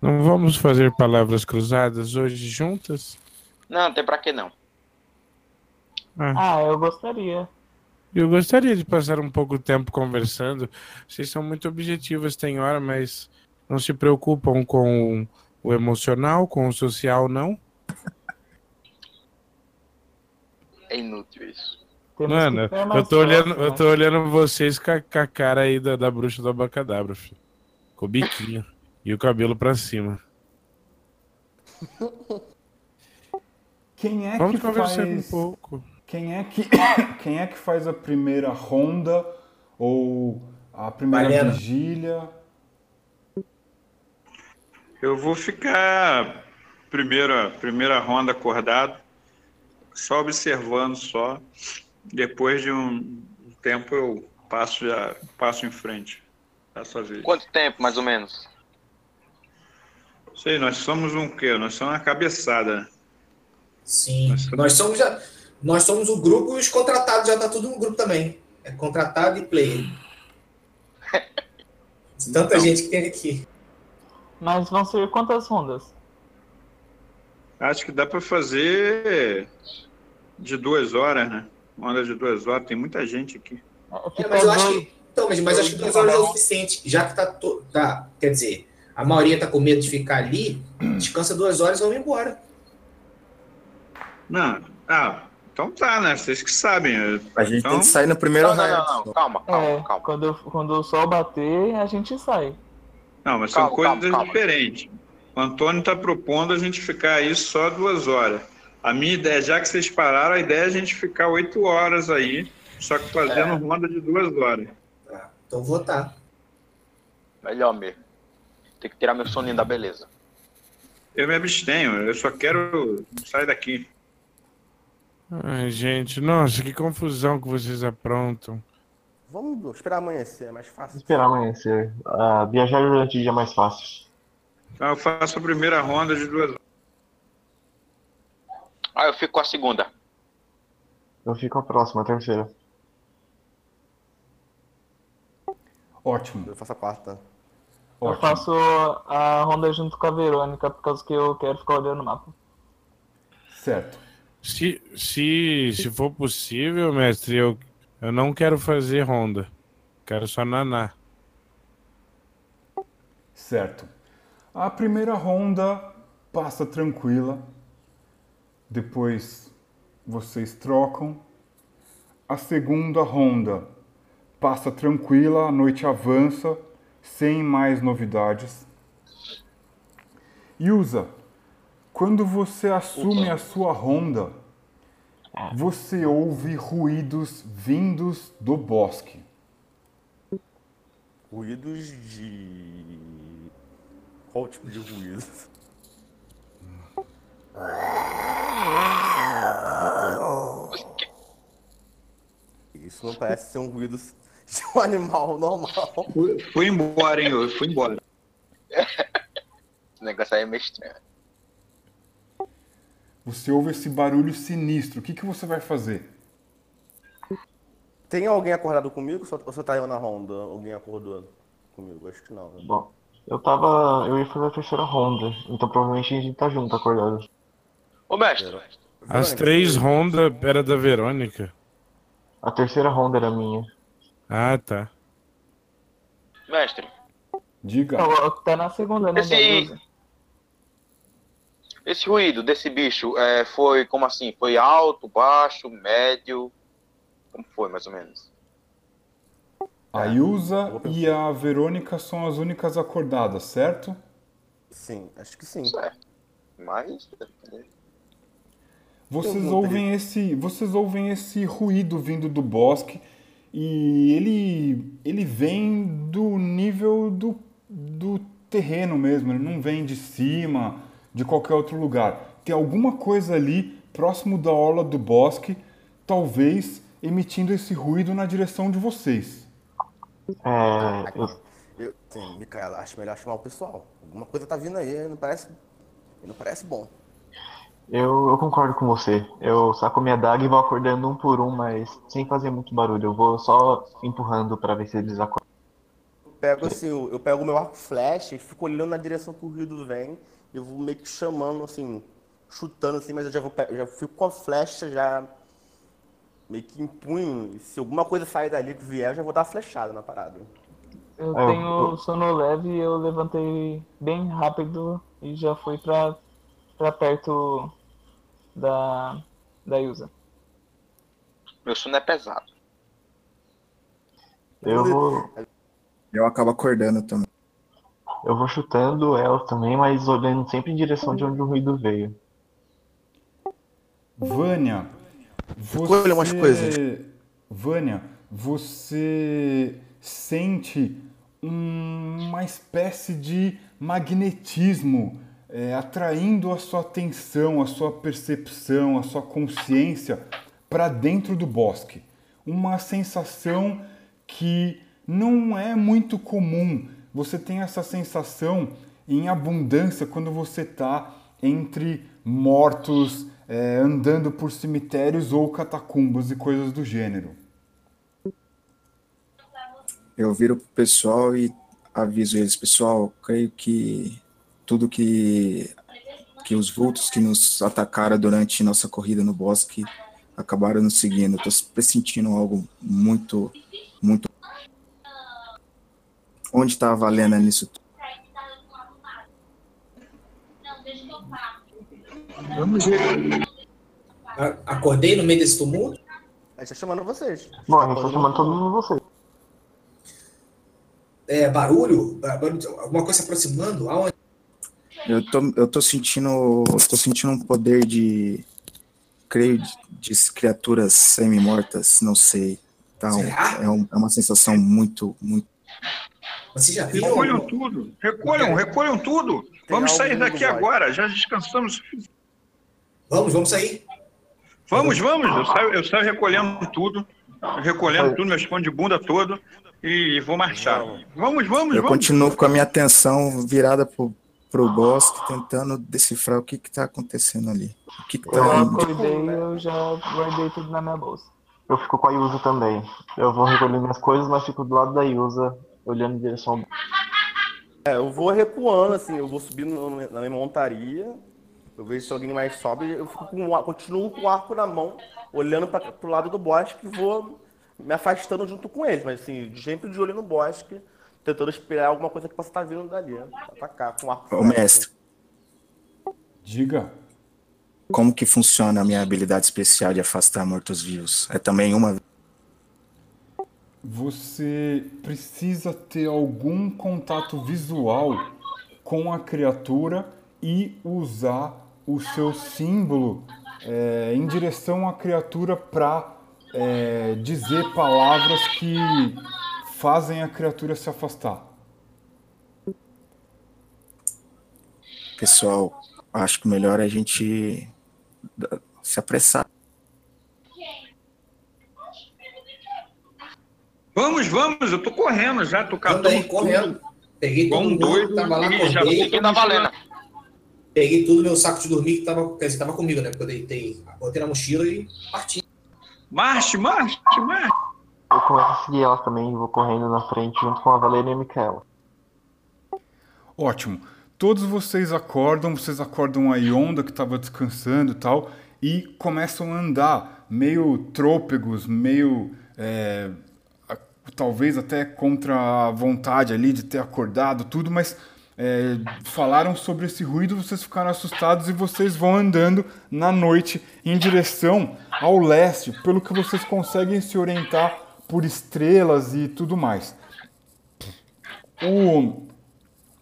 Não vamos fazer palavras cruzadas hoje juntas? Não, tem pra que não. Ah, Ah, eu gostaria. eu gostaria de passar um pouco de tempo conversando. Vocês são muito objetivas, tem hora, mas não se preocupam com o emocional, com o social, não? É inútil isso. Mano, que ter eu tô olhando, eu né? tô olhando vocês com a, com a cara aí da, da bruxa do abacadabra, filho. Com o biquinho e o cabelo pra cima. Quem é Vamos que conversar faz... um pouco. Quem é que quem é que faz a primeira ronda ou a primeira Baiana. vigília? Eu vou ficar primeira, primeira ronda acordado, só observando só. Depois de um tempo eu passo já passo em frente. Passo a vez. Quanto tempo, mais ou menos? Sei, nós somos um quê? Nós somos uma cabeçada. né? Sim. Nós somos, já, nós somos o grupo e os contratados já tá tudo no grupo também. É contratado e player. Tanta Então. gente que tem aqui. Mas vão ser quantas rondas? Acho que dá para fazer de duas horas, né? Onda de duas horas, tem muita gente aqui. É, mas eu acho que. Então, mas, mas acho que duas horas é o suficiente. Já que tá, to- tá. Quer dizer, a maioria tá com medo de ficar ali, descansa duas horas e vamos embora. Não, ah, então tá, né? Vocês que sabem. A gente então... tem que sair no primeiro Não, não, não, não. Calma, É, Quando, quando o sol bater, a gente sai. Não, mas são Calma, coisas calma, calma. diferentes. O Antônio está propondo a gente ficar aí só duas horas. A minha ideia, já que vocês pararam, a ideia é a gente ficar oito horas aí, só que fazendo É. ronda de duas horas. Então votar. Melhor mesmo. Tem que tirar meu soninho da beleza. Eu me abstenho, eu só quero sair daqui. Ai, gente, nossa, que confusão que vocês aprontam. Vamos esperar amanhecer, é mais fácil. Esperar amanhecer. Ah, viajar durante o dia é mais fácil. Então eu faço a primeira ronda de duas horas. fico com a segunda. Eu fico a próxima, a terceira. Ótimo. Eu faço a quarta. Eu Ótimo. faço a ronda junto com a Verônica, por causa que eu quero ficar olhando o mapa. Certo. Se, se, se for possível, mestre, eu, eu não quero fazer ronda. Quero só naná. Certo. A primeira ronda passa tranquila. Depois vocês trocam. A segunda ronda passa tranquila, a noite avança, sem mais novidades. Yusa, quando você assume a sua ronda, você ouve ruídos vindos do bosque. Ruídos de. Qual tipo de ruído? Isso não parece ser um ruído de um animal normal. Fui, embora, hein? Eu fui embora. Esse negócio aí é meio estranho. Você ouve esse barulho sinistro. O que, que você vai fazer? Tem alguém acordado comigo ou você tá eu na ronda? Alguém acordou comigo? Acho que não. né? Bom, eu tava. Eu ia fazer a terceira ronda, então provavelmente a gente tá junto, acordado. Ô, mestre. As três rondas era da Verônica. A terceira ronda era minha. Ah, tá. Mestre. Diga. Não, tá na segunda, né? Esse? Esse ruído desse bicho é, foi como assim? Foi alto, baixo, médio? Como foi, mais ou menos? A Yusa e a Verônica são as únicas acordadas, certo? Sim, acho que sim. Certo. Mas. Vocês Eu não ouvem esse, vocês ouvem esse ruído vindo do bosque e ele ele vem do nível do, do terreno mesmo, ele não vem de cima, de qualquer outro lugar. Tem alguma coisa ali próximo da orla do bosque, talvez emitindo esse ruído na direção de vocês. É. Eu, Eu, sim, Micaela, acho melhor chamar o pessoal. Alguma coisa tá vindo aí, não parece. Não parece bom. eu, eu concordo com você. Eu saco minha daga e vou acordando um por um, mas sem fazer muito barulho. Eu vou só empurrando pra ver se eles acordam. Eu pego assim, eu eu pego o meu arco flash e fico olhando na direção que o ruído vem. Eu vou meio que chamando, assim, chutando assim, mas eu já vou eu já fico com a flecha já meio que em punho. E se alguma coisa sair dali que vier, eu já vou dar uma flechada na parada. Eu É, eu- tenho sono leve e eu levantei bem rápido e já fui pra, pra perto da, da Yusa. Meu sono é pesado. Eu vou. Eu acabo acordando também. Eu vou chutando elas também, mas olhando sempre em direção de onde o ruído veio. Vânia, você... Escolha umas coisas. Vânia, você sente um- uma espécie de magnetismo é, atraindo a sua atenção, a sua percepção, a sua consciência para dentro do bosque. Uma sensação que não é muito comum. Você tem essa sensação em abundância quando você está entre mortos, é, andando por cemitérios ou catacumbas e coisas do gênero. Eu viro pro pessoal e aviso eles, pessoal, creio que tudo que que os vultos que nos atacaram durante nossa corrida no bosque acabaram nos seguindo. Estou pressentindo algo muito, muito. Onde está a Valena nisso tudo? Vamos ver. Acordei no meio desse tumulto? A gente tá chamando vocês. Bom, a gente tá chamando todo mundo vocês. É, barulho? Ba- barulho? Alguma coisa se aproximando? Aonde? Eu tô, eu tô sentindo, tô sentindo um poder de, creio, de, de criaturas semi-mortas, não sei. Tá, um- é, um- é uma sensação muito, muito. Você já viu? Recolham tudo. Recolham, recolham tudo. Vamos algo sair daqui agora. Já descansamos. Vamos, vamos sair. Vamos, vamos. Eu saio, eu saio recolhendo tudo. Recolhendo tudo, meu escondo de bunda todo. E vou marchar. Vamos, vamos, Eu vamos. continuo com a minha atenção virada pro, pro bosque tentando decifrar o que que tá acontecendo ali. O que que Eu tá indo. acordei e eu já guardei tudo na minha bolsa. Eu fico com a Yusa também. Eu vou recolher minhas coisas, mas fico do lado da Yusa, olhando em direção ao É, eu vou recuando, assim, eu vou subindo na minha montaria, eu vejo se alguém mais sobe, eu fico com o continuo com o arco na mão, olhando para pro lado do bosque e vou me afastando junto com eles, mas assim, sempre de olho no bosque, tentando esperar alguma coisa que possa estar vindo dali? Atacar com o arco. Ô, mestre, Diga. como que funciona a minha habilidade especial de afastar mortos-vivos? É também uma Você precisa ter algum contato visual com a criatura e usar o seu símbolo é, em direção à criatura para dizer palavras que fazem a criatura se afastar. Pessoal, acho que melhor é a gente se apressar. Vamos, vamos, eu tô correndo já, tô catando Também, tudo. correndo. Peguei todo um mundo doido que tava lá, e já acordei. tô valendo. Peguei tudo meu saco de dormir que tava, quer dizer, tava comigo, né? Porque eu deitei, botei na mochila e parti. Marche, marche, marche. Eu começo a seguir elas também, vou correndo na frente junto com a Valéria e a Micaela. Ótimo. Todos vocês acordam, vocês acordam a Yonda que estava descansando e tal, e começam a andar meio trôpegos, meio. é, talvez até contra a vontade ali de ter acordado, tudo, mas é, falaram sobre esse ruído, vocês ficaram assustados e vocês vão andando na noite em direção ao leste, pelo que vocês conseguem se orientar por estrelas e tudo mais. O,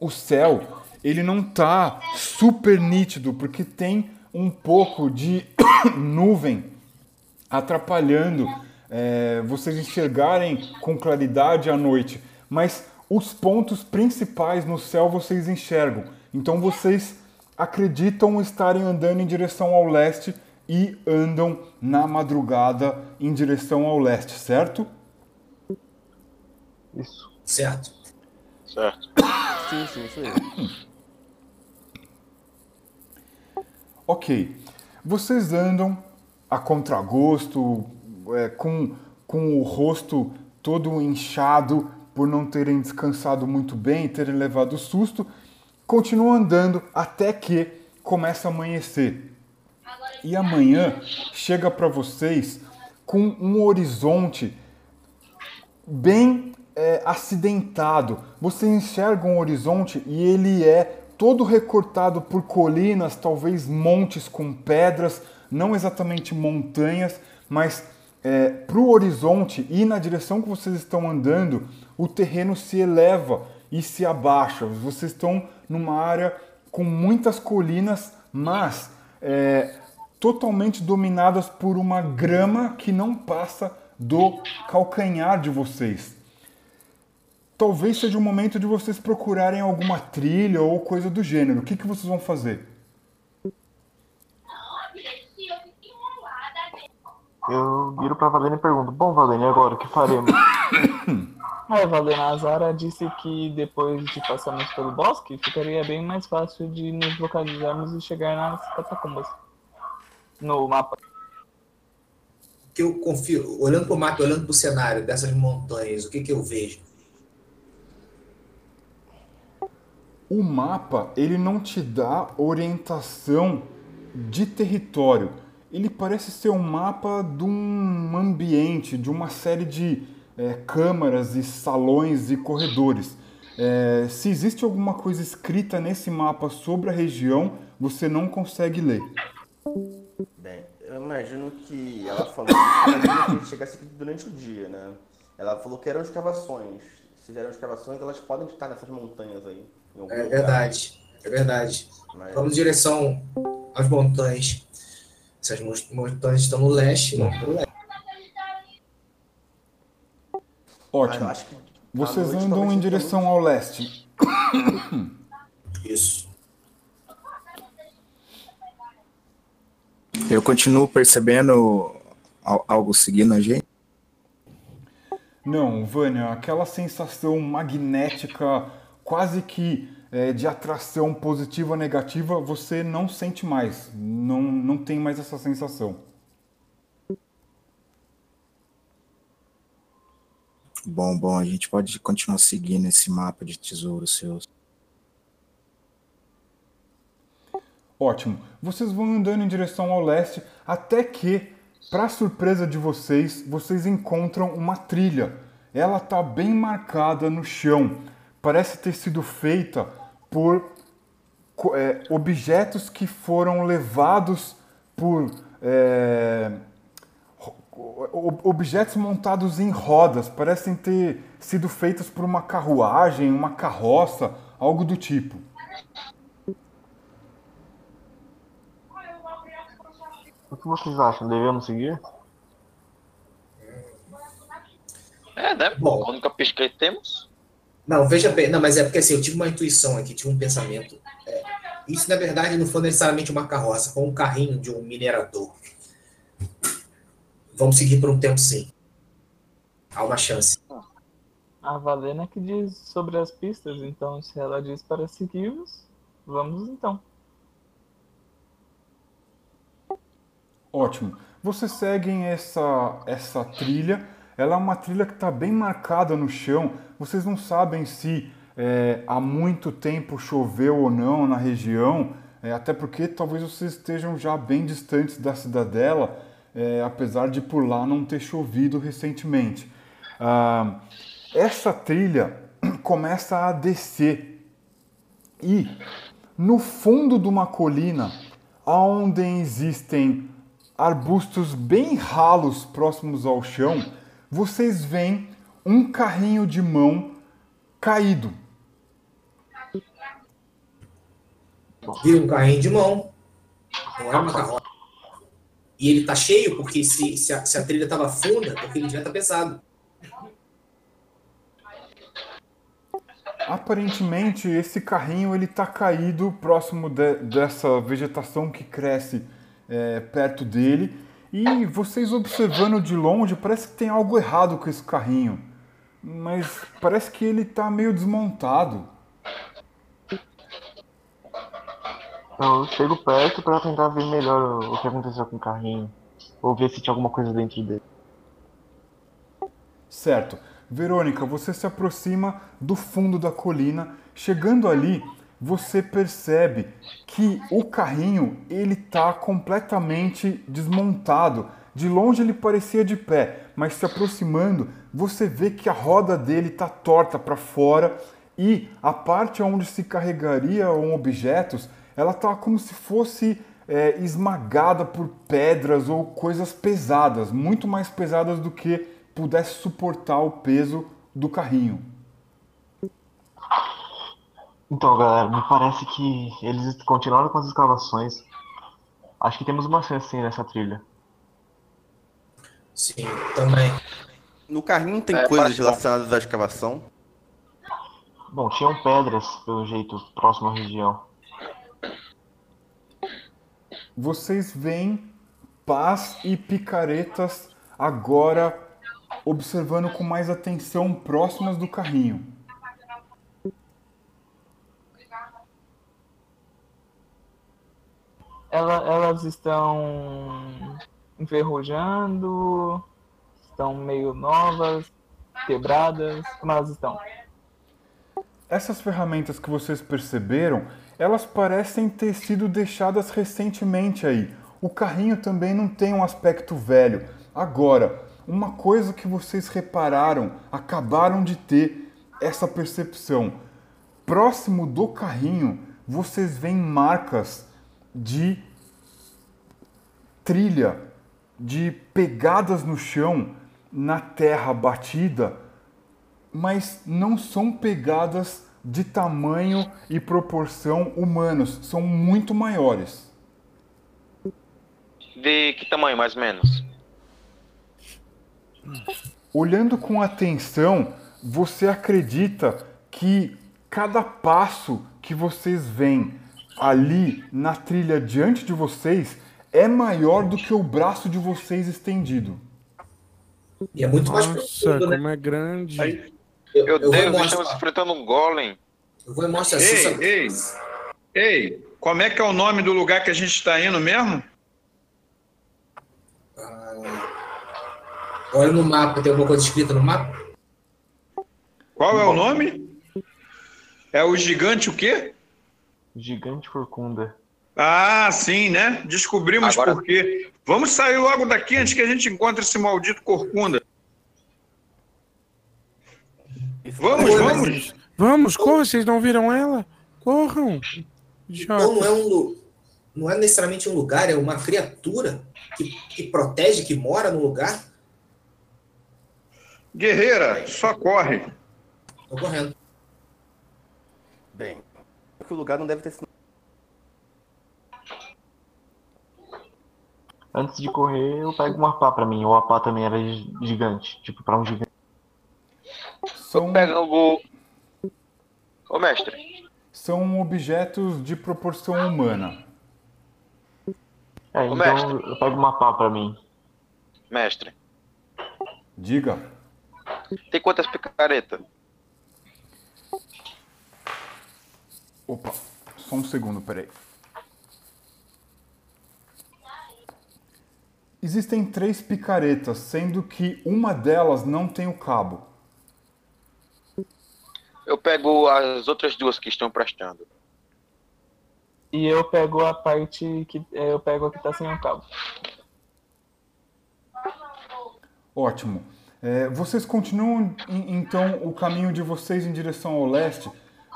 o céu, ele não tá super nítido, porque tem um pouco de nuvem atrapalhando é, vocês enxergarem com claridade à noite. Mas os pontos principais no céu vocês enxergam. Então vocês acreditam estarem andando em direção ao leste e andam na madrugada em direção ao leste, certo? Isso. Certo. Certo. Sim, sim, isso aí. Ok. Vocês andam a contragosto, é, com, com o rosto todo inchado por não terem descansado muito bem terem levado susto. Continuam andando até que começa a amanhecer. E amanhã chega para vocês com um horizonte bem é, acidentado. Você enxerga um horizonte e ele é todo recortado por colinas, talvez montes com pedras, não exatamente montanhas, mas é, para o horizonte e na direção que vocês estão andando, o terreno se eleva e se abaixa. Vocês estão numa área com muitas colinas, mas é, totalmente dominadas por uma grama que não passa do calcanhar de vocês. Talvez seja o momento de vocês procurarem alguma trilha ou coisa do gênero. O que, que vocês vão fazer? Eu viro pra Valene e pergunto, bom Valene, agora o que faremos? Aí, Valena Azara disse que depois de passarmos pelo bosque, ficaria bem mais fácil de nos localizarmos e chegar nas catacumbas. No mapa. Que eu confio, olhando pro mapa, olhando pro cenário dessas montanhas, o que que eu vejo? O mapa, ele não te dá orientação de território. Ele parece ser um mapa de um ambiente, de uma série de é, câmaras e salões e corredores. É, se existe alguma coisa escrita nesse mapa sobre a região, você não consegue ler. Bem, eu imagino que ela falou que chegasse aqui durante o dia, né? Ela falou que eram escavações. Se eram escavações, elas podem estar nessas montanhas aí. em algum É lugar. verdade, é verdade. Mas- Vamos em direção às montanhas. Essas mon- montanhas estão no leste, vamos pro leste. Ótimo. que Vocês andam em direção ao leste. Isso. Eu continuo percebendo al- algo seguindo a gente. Não, Vânia, aquela sensação magnética quase que é, de atração positiva ou negativa, você não sente mais, não, não tem mais essa sensação. Bom, bom, a gente pode continuar seguindo esse mapa de tesouros seus. Ótimo. Vocês vão andando em direção ao leste até que, para surpresa de vocês, vocês encontram uma trilha. Ela está bem marcada no chão. Parece ter sido feita por é, objetos que foram levados por é, objetos montados em rodas. Parecem ter sido feitos por uma carruagem, uma carroça, algo do tipo. O que vocês acham? Devemos seguir? É, né? Bom. A única pista que temos. Não, veja bem, não, mas é porque assim, eu tive uma intuição aqui, tive um pensamento. É, isso, na verdade, não foi necessariamente uma carroça, foi um carrinho de um minerador. Vamos seguir por um tempo, sim. Há uma chance. A Valena que diz sobre as pistas, então se ela diz para seguirmos, vamos então. Ótimo. Vocês seguem essa, essa trilha. Ela é uma trilha que está bem marcada no chão. Vocês não sabem se é, há muito tempo choveu ou não na região, é, até porque talvez vocês estejam já bem distantes da cidadela, é, apesar de por lá não ter chovido recentemente. Ah, essa trilha começa a descer e no fundo de uma colina, onde existem arbustos bem ralos próximos ao chão, vocês veem um carrinho de mão caído. Vira um carrinho de mão, não é uma carroça. E ele tá cheio, porque se, se, a, se a trilha tava funda, porque ele já tá pesado. Aparentemente, esse carrinho ele está caído próximo de- dessa vegetação que cresce é, perto dele. E vocês observando de longe, parece que tem algo errado com esse carrinho. Mas parece que ele está meio desmontado. Eu chego perto pra tentar ver melhor o que aconteceu com o carrinho. Ou ver se tinha alguma coisa dentro dele. Certo. Verônica, você se aproxima do fundo da colina. Chegando ali, você percebe que o carrinho ele está completamente desmontado. De longe ele parecia de pé, mas se aproximando, você vê que a roda dele está torta para fora e a parte onde se carregariam objetos, ela está como se fosse é, esmagada por pedras ou coisas pesadas, muito mais pesadas do que pudesse suportar o peso do carrinho. Então, galera, me parece que eles continuaram com as escavações. Acho que temos uma chance sim nessa trilha. Sim, também. No carrinho tem É, coisas relacionadas à escavação? Bom, tinham pedras, pelo jeito, próximo à região. Vocês veem paz e picaretas agora observando com mais atenção próximas do carrinho. Ela- elas estão enferrujando, estão meio novas, quebradas, como elas estão? Essas ferramentas que vocês perceberam, elas parecem ter sido deixadas recentemente aí. O carrinho também não tem um aspecto velho. Agora, uma coisa que vocês repararam, acabaram de ter essa percepção. Próximo do carrinho, vocês veem marcas de trilha, de pegadas no chão, na terra batida, mas não são pegadas de tamanho e proporção humanos, são muito maiores. De que tamanho, mais ou menos? Olhando com atenção, você acredita que cada passo que vocês veem ali na trilha diante de vocês é maior do que o braço de vocês estendido. E é muito mais Nossa, profundo, né? como é grande. Meu eu vou Deus, mostrar. estamos enfrentando um golem. Eu vou e mostro assim. Ei, ei, ei, como é que é o nome do lugar que a gente está indo mesmo? Olha no mapa, tem alguma coisa escrita no mapa? Qual é o nome? É o gigante o quê? Gigante Corcunda. Ah, sim, né? Descobrimos por quê. Vamos sair logo daqui antes que a gente encontre esse maldito corcunda. Vamos, vamos. Vamos, corram, vocês não viram ela? Corram. Então não é um não é necessariamente um lugar, é uma criatura que, que protege, que mora no lugar. Guerreira, só corre. Tô correndo. Bem, o lugar não deve ter sido. Antes de correr, eu pego uma pá pra mim. Ou a pá também era gi- gigante. Tipo, pra um gigante. São, Pega o. Ô, mestre. são objetos de proporção humana. É, Ô, então mestre. eu pego uma pá pra mim. Mestre. Diga. Tem quantas picaretas? Opa, só um segundo, peraí. Existem três picaretas, sendo que uma delas não tem o cabo. Eu pego as outras duas que estão prestando. E eu pego a parte que. é, Eu pego a que tá sem o cabo. Ótimo. É, vocês continuam, então, o caminho de vocês em direção ao leste.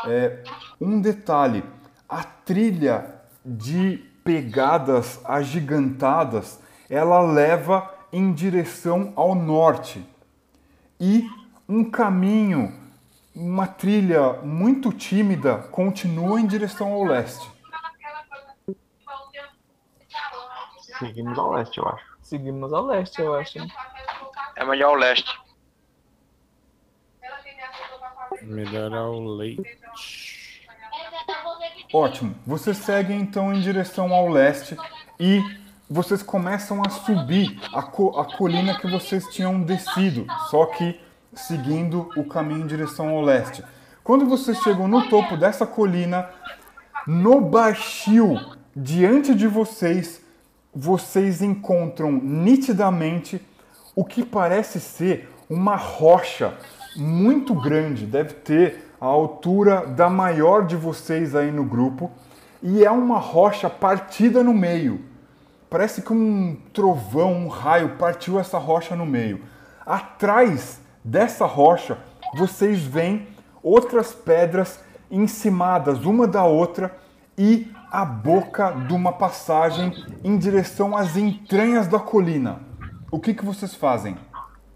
É, um detalhe: a trilha de pegadas agigantadas ela leva em direção ao norte. E um caminho, uma trilha muito tímida, continua em direção ao leste. Seguimos ao leste, eu acho. Seguimos ao leste, eu acho. É melhor o leste. Melhor ao leite. Ótimo. Vocês seguem então em direção ao leste e vocês começam a subir a, co- a colina que vocês tinham descido, só que seguindo o caminho em direção ao leste. Quando vocês chegam no topo dessa colina, no baixio diante de vocês, vocês encontram nitidamente o que parece ser uma rocha muito grande, deve ter a altura da maior de vocês aí no grupo, e é uma rocha partida no meio. Parece que um trovão, um raio partiu essa rocha no meio. Atrás dessa rocha, vocês veem outras pedras encimadas uma da outra e a boca de uma passagem em direção às entranhas da colina. O que, que vocês fazem?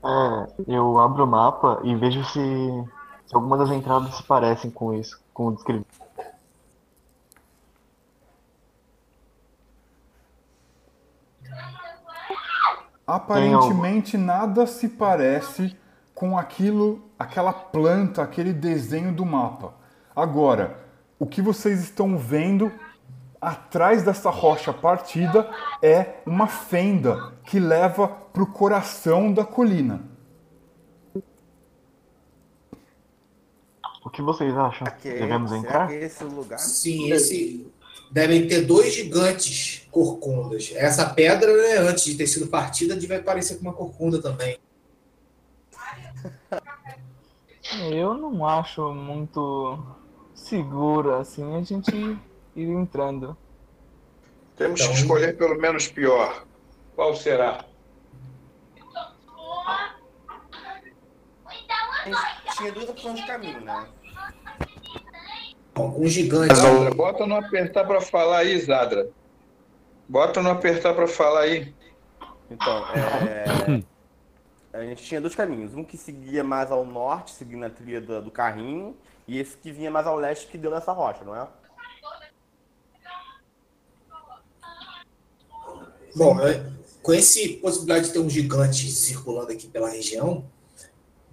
É, eu abro o mapa e vejo se, se alguma das entradas se parecem com isso, com o descrito. Aparentemente nada se parece com aquilo, aquela planta, aquele desenho do mapa. Agora, o que vocês estão vendo atrás dessa rocha partida é uma fenda que leva para o coração da colina. O que vocês acham? Devemos será entrar? que esse lugar? Sim, esse. Devem ter dois gigantes corcundas. Essa pedra, né, antes de ter sido partida, devia parecer com uma corcunda também. Eu não acho muito seguro assim a gente ir entrando. Temos Então, que escolher pelo menos pior. Qual será? Tinha duas opções de caminho, né? Um gigante. Zadra, bota no apertar para falar aí, Zadra. Bota no apertar para falar aí. Então, é... a gente tinha dois caminhos. Um que seguia mais ao norte, seguindo a trilha do, do carrinho, e esse que vinha mais ao leste, que deu nessa rocha, não é? Bom, é, com essa possibilidade de ter um gigante circulando aqui pela região,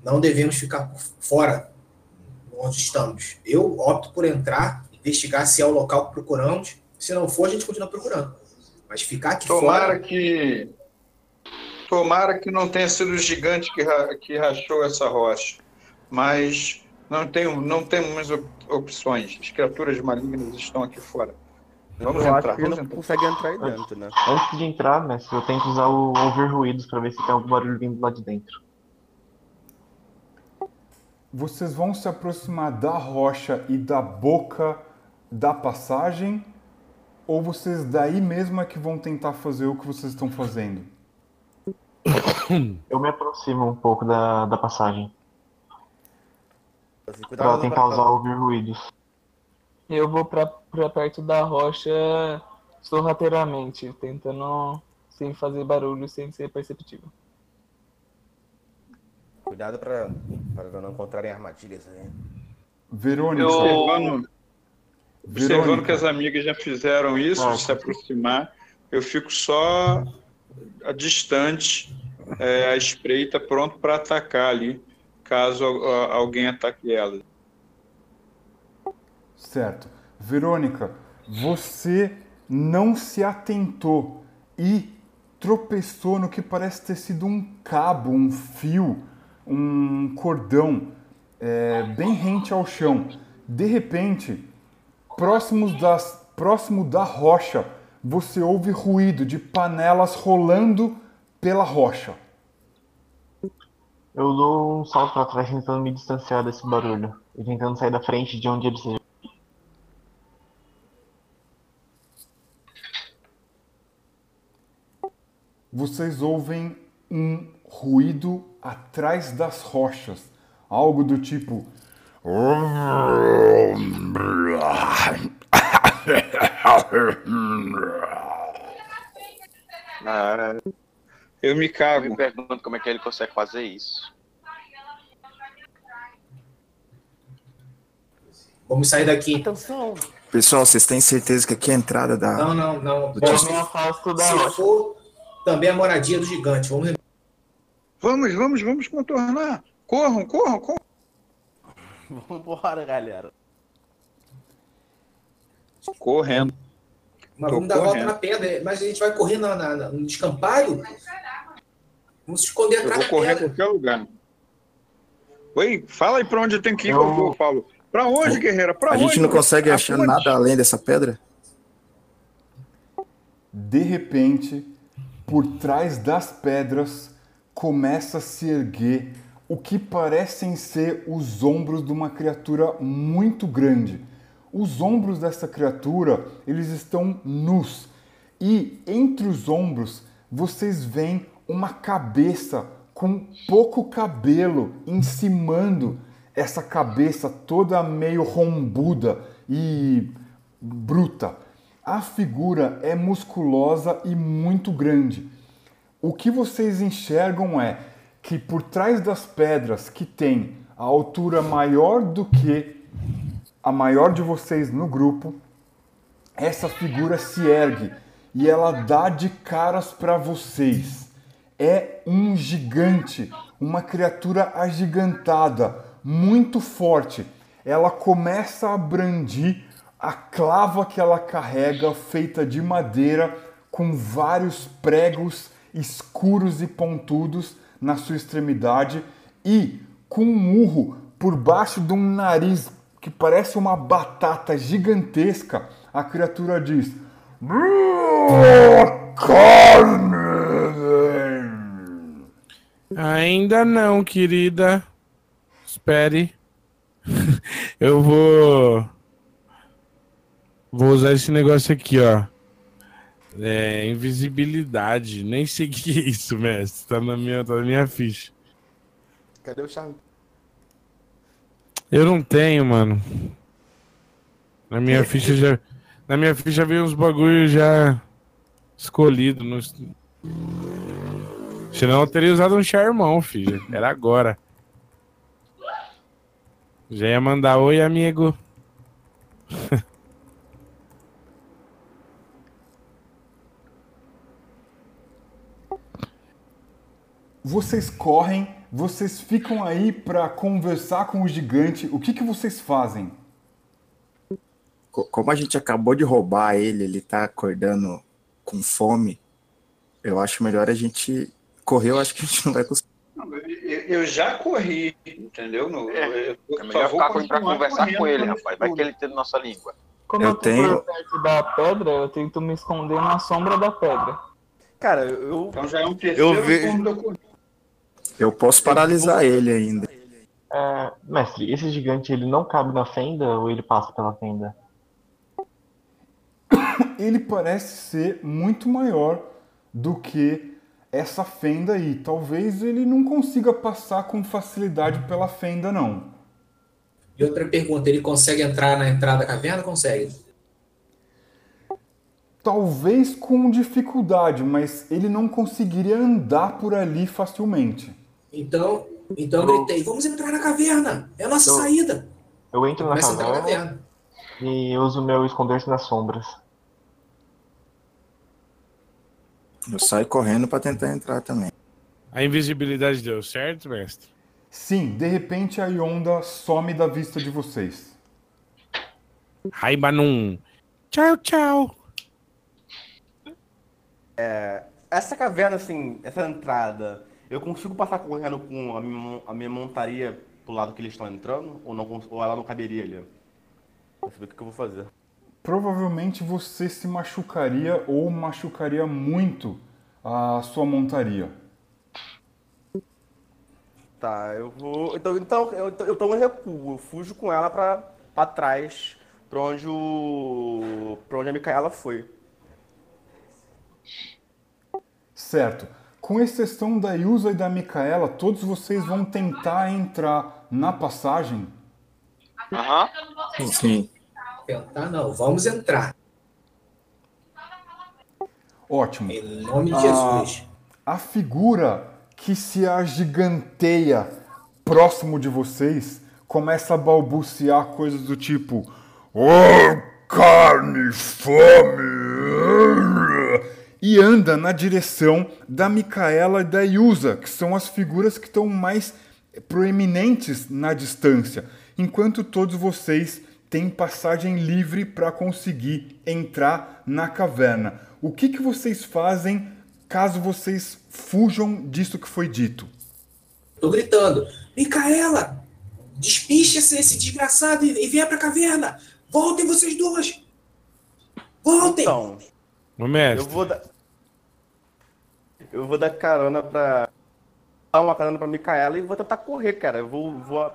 não devemos ficar fora onde estamos. Eu opto por entrar, investigar se é o local que procuramos. Se não for, a gente continua procurando. Mas ficar aqui Tomara fora. que. Tomara que não tenha sido o gigante que, que rachou essa rocha. Mas Não, tenho, não temos op- opções. As criaturas malignas estão aqui fora. Vamos eu entrar. acho que não entrar. consegue entrar aí dentro, né? Antes de entrar, mestre, eu tento usar o ouvir ruídos pra ver se tem algum barulho vindo lá de dentro. Vocês vão se aproximar da rocha e da boca da passagem? Ou vocês daí mesmo é que vão tentar fazer o que vocês estão fazendo? Eu me aproximo um pouco da, da passagem. Assim, Pra tentar usar o ouvir ruídos. Eu vou pra, pra perto da rocha sorrateiramente, tentando sem fazer barulho, sem ser perceptível. Cuidado pra, pra não encontrarem armadilhas aí. Verônica. Observando, observando Verônica. que as amigas já fizeram isso, de se aproximar, eu fico só a distante, é, à espreita, pronto para atacar ali, caso a- alguém ataque ela. Certo. Verônica, você não se atentou e tropeçou no que parece ter sido um cabo, um fio, um cordão é, bem rente ao chão. De repente, próximos das, próximo da rocha, você ouve ruído de panelas rolando pela rocha. Eu dou um salto pra trás tentando me distanciar desse barulho. E tentando sair da frente de onde ele seja. vocês ouvem um ruído atrás das rochas. Algo do tipo. Ah, eu me cago. Eu me pergunto como é que ele consegue fazer isso. Vamos sair daqui. Atenção. Pessoal, vocês têm certeza que aqui é a entrada da. Não, não, não. se for também a moradia do gigante. Vamos Vamos, vamos, vamos contornar. Corram, corram, corram. Vambora, galera. Correndo. Mas Tô vamos dar a volta correndo. na pedra. Mas a gente vai correr na, na- no descampado? Vamos se esconder Eu atrás vou da correr em pedra. qualquer lugar. Oi, fala aí pra onde eu tenho que ir, eu vou, Paulo. Pra onde, guerreira? Pra A onde? gente não consegue achar nada além dessa pedra? De repente, por trás das pedras, começa a se erguer o que parecem ser os ombros de uma criatura muito grande. Os ombros dessa criatura, eles estão nus. E entre os ombros, vocês veem uma cabeça com pouco cabelo encimando essa cabeça toda meio rombuda e bruta. A figura é musculosa e muito grande. O que vocês enxergam é que por trás das pedras que tem a altura maior do que a maior de vocês no grupo, essa figura se ergue e ela dá de caras para vocês. É um gigante, uma criatura agigantada, muito forte. Ela começa a brandir a clava que ela carrega, feita de madeira, com vários pregos escuros e pontudos na sua extremidade e com um urro por baixo de um nariz que parece uma batata gigantesca, a criatura diz: Carne! Ainda não, querida. Espere. Eu vou. Vou usar esse negócio aqui, ó. É, invisibilidade. Nem sei o que é isso, mestre. Tá na minha, tá na minha ficha. Cadê o charme? Eu não tenho, mano. Na minha ficha já. Na minha ficha veio uns bagulho já escolhido. No... Senão eu teria usado um charmão, filho. Era agora. Já ia mandar oi, amigo. Vocês correm, vocês ficam aí para conversar com o gigante. O que, que vocês fazem? Co- Como a gente acabou de roubar ele, ele tá acordando com fome. Eu acho melhor a gente correr, eu acho que a gente não vai conseguir. Eu, já corri, entendeu? No, É melhor vou ficar com ele pra conversar correndo com ele, rapaz. Vai que ele entende nossa língua. Como Eu eu, tenho- perto da pedra, eu tento me esconder na sombra da pedra. Cara, eu. Então já é um terceiro Eu corrida. Eu posso paralisar ele ainda. É, mestre, esse gigante ele não cabe na fenda ou ele passa pela fenda? Ele parece ser muito maior do que essa fenda aí. Talvez ele não consiga passar com facilidade pela fenda, não. E outra pergunta, ele consegue entrar na entrada da caverna? Consegue. Talvez com dificuldade, mas ele não conseguiria andar por ali facilmente. Então, então eu gritei, vamos entrar na caverna! É a nossa Eu- saída! Eu entro na Começa a entrar na caverna caverna. e uso meu esconder-se nas sombras. Eu saio correndo pra tentar entrar também. A invisibilidade deu certo, mestre? Sim, de repente a Yonda some da vista de vocês. Raibanum. Tchau, tchau. Essa caverna, assim, essa entrada, eu consigo passar correndo com a minha, a minha montaria pro lado que eles estão entrando? Ou, não, ou ela não caberia ali? Pra saber o que, eu vou fazer. Provavelmente você se machucaria ou machucaria muito a sua montaria. Tá, eu vou. Então, então eu, eu tomo recuo, eu fujo com ela pra, pra trás, pra onde o. pra onde a Micaela foi. Certo. Com exceção da Yusa e da Micaela, todos vocês vão tentar entrar na passagem. Aham. Sim. Tentar não, vamos entrar. Ótimo. Em nome de Ah, Jesus. A figura que se agiganteia próximo de vocês começa a balbuciar coisas do tipo: Oh, carne, fome! E anda na direção da Micaela e da Yusa, que são as figuras que estão mais proeminentes na distância, enquanto todos vocês têm passagem livre para conseguir entrar na caverna. O que, que vocês fazem caso vocês fujam disso que foi dito? Tô gritando, Micaela, despiche esse, desgraçado e, e venha pra caverna. Voltem vocês duas. Voltem. Então, mestre. eu vou dar. Eu vou dar carona pra. Dar uma carona pra Micaela e vou tentar correr, cara. Eu vou. vou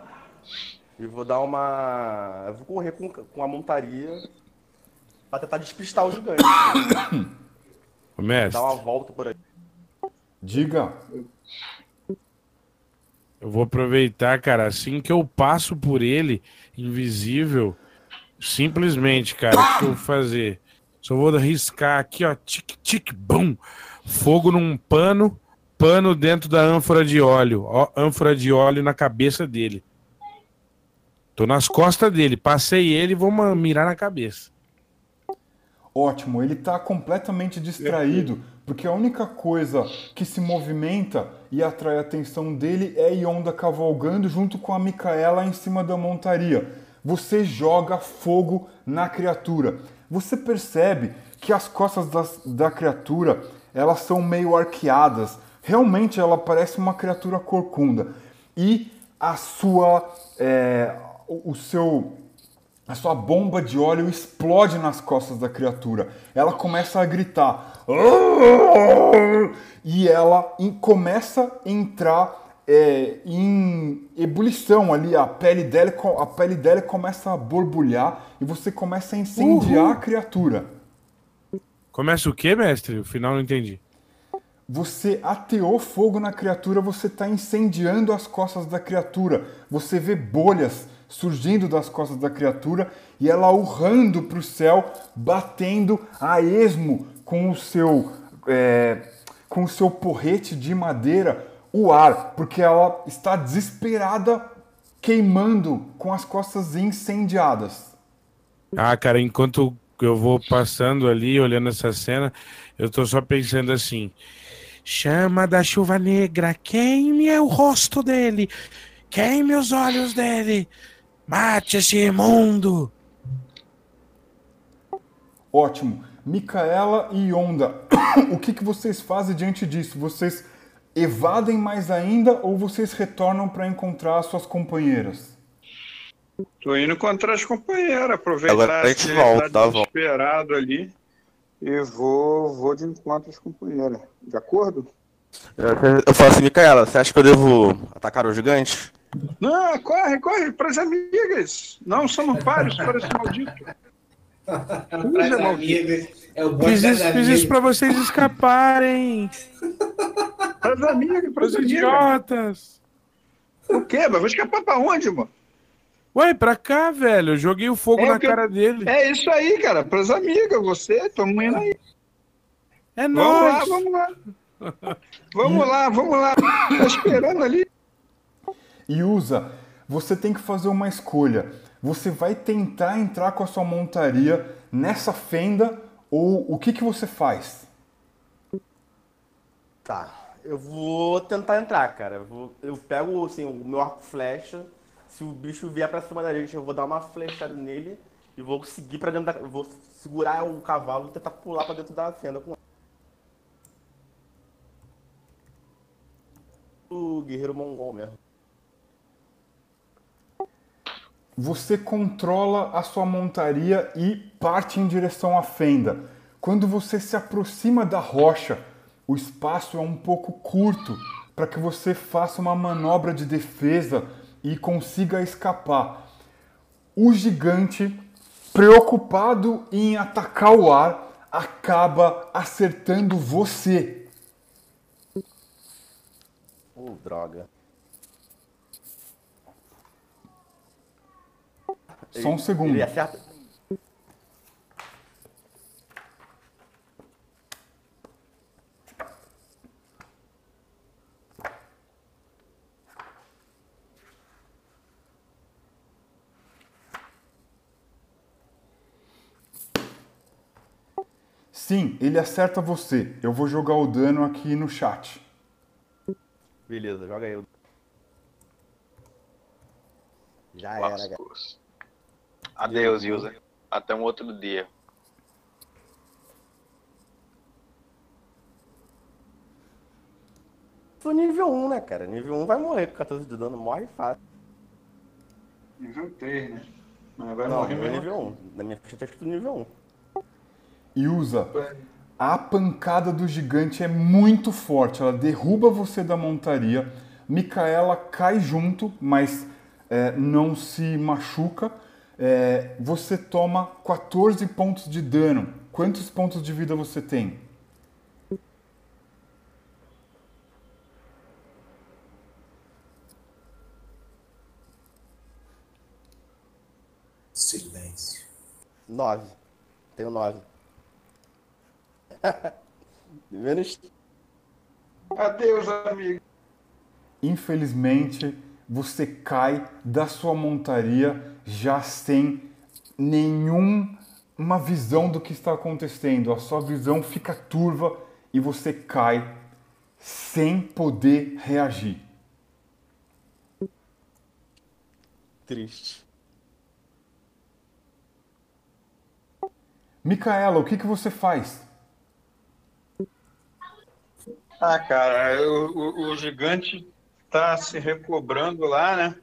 eu vou dar uma. Eu vou correr com, com a montaria pra tentar despistar o gigante. Mestre. Dar uma volta por aí. Diga. Eu vou aproveitar, cara, assim que eu passo por ele, invisível, simplesmente, cara, o que eu vou fazer? Só vou riscar aqui, ó, tic, tic, bum, fogo num pano, pano dentro da ânfora de óleo, ó, ânfora de óleo na cabeça dele. Tô nas costas dele, passei ele e vou mirar na cabeça. Ótimo, ele está completamente distraído, porque a única coisa que se movimenta e atrai a atenção dele é Yonda cavalgando junto com a Micaela em cima da montaria. Você joga fogo na criatura. Você percebe que as costas das- da criatura elas são meio arqueadas. Realmente ela parece uma criatura corcunda. E a sua, é, o seu a sua bomba de óleo explode nas costas da criatura. Ela começa a gritar. E ela começa a entrar é, em ebulição ali. A pele, dela, a pele dela começa a borbulhar e você começa a incendiar Uhul. a criatura. Começa o quê, mestre? O final não entendi. Você ateou fogo na criatura, você está incendiando as costas da criatura. Você vê bolhas surgindo das costas da criatura e ela urrando para o céu, batendo a esmo com o seu é, com o seu porrete de madeira o ar, porque ela está desesperada, queimando com as costas incendiadas. Ah, cara, enquanto eu vou passando ali, olhando essa cena, eu tô só pensando assim: chama da chuva negra, queime o rosto dele, queime os olhos dele, mate esse imundo. Ótimo. Micaela e Yonda, o que, que vocês fazem diante disso? Vocês evadem mais ainda ou vocês retornam para encontrar suas companheiras? Tô indo encontrar as companheiras, aproveitar Agora a gente que volta, tá volta. desesperado ali e vou, vou de encontro às companheiras. De acordo? Eu, eu falo assim, Micaela, você acha que eu devo atacar o gigante? Não, corre, corre, para as amigas. Não somos pares para esse maldito. Usa, amigas. É Fiz isso, fiz isso pra vocês escaparem. Para as amigas, para as Os idiotas. O quê? Mas vou escapar para onde, mano? Ué, pra cá, velho. Eu joguei o fogo É na que eu- cara dele. É isso aí, cara. Para as amigas, você, tua mãe aí. É Vamos lá, nóis. vamos lá. Vamos lá, vamos lá. Tá esperando ali. E usa, você tem que fazer uma escolha. Você vai tentar entrar com a sua montaria nessa fenda ou o que, que você faz? Tá. Eu vou tentar entrar, cara. Eu, vou- eu pego assim, o meu arco flecha. Se o bicho vier pra cima da gente, eu vou dar uma flechada nele e vou seguir pra dentro da. Vou segurar o cavalo e tentar pular pra dentro da fenda com o guerreiro mongol mesmo. Você controla a sua montaria e parte em direção à fenda. Quando você se aproxima da rocha, o espaço é um pouco curto para que você faça uma manobra de defesa e consiga escapar. O gigante, preocupado em atacar o ar, acaba acertando você. Oh, droga. Só um segundo. Ele acerta. Sim, ele acerta você. Eu vou jogar o dano aqui no chat. Beleza, joga aí. Já era, cara. Lascou-se. Adeus, user. Até um outro dia. Sou nível 1, né, cara? Nível 1 vai morrer com 14 de dano, morre fácil. Nível 3, né? Mas vai Não, morrer nível 1. Na minha ficha tá escrito nível 1. E usa. A pancada do gigante é muito forte. Ela derruba você da montaria. Micaela cai junto, mas é, não se machuca. É, você toma 14 pontos de dano. Quantos pontos de vida você tem? Silêncio. 9. Tenho 9. Menos. Adeus, amigo. Infelizmente, você cai da sua montaria já sem nenhuma visão do que está acontecendo. A sua visão fica turva e você cai sem poder reagir. Triste. Micaela, o que, que você faz? Ah, cara, o, o- o gigante tá se recobrando lá, né?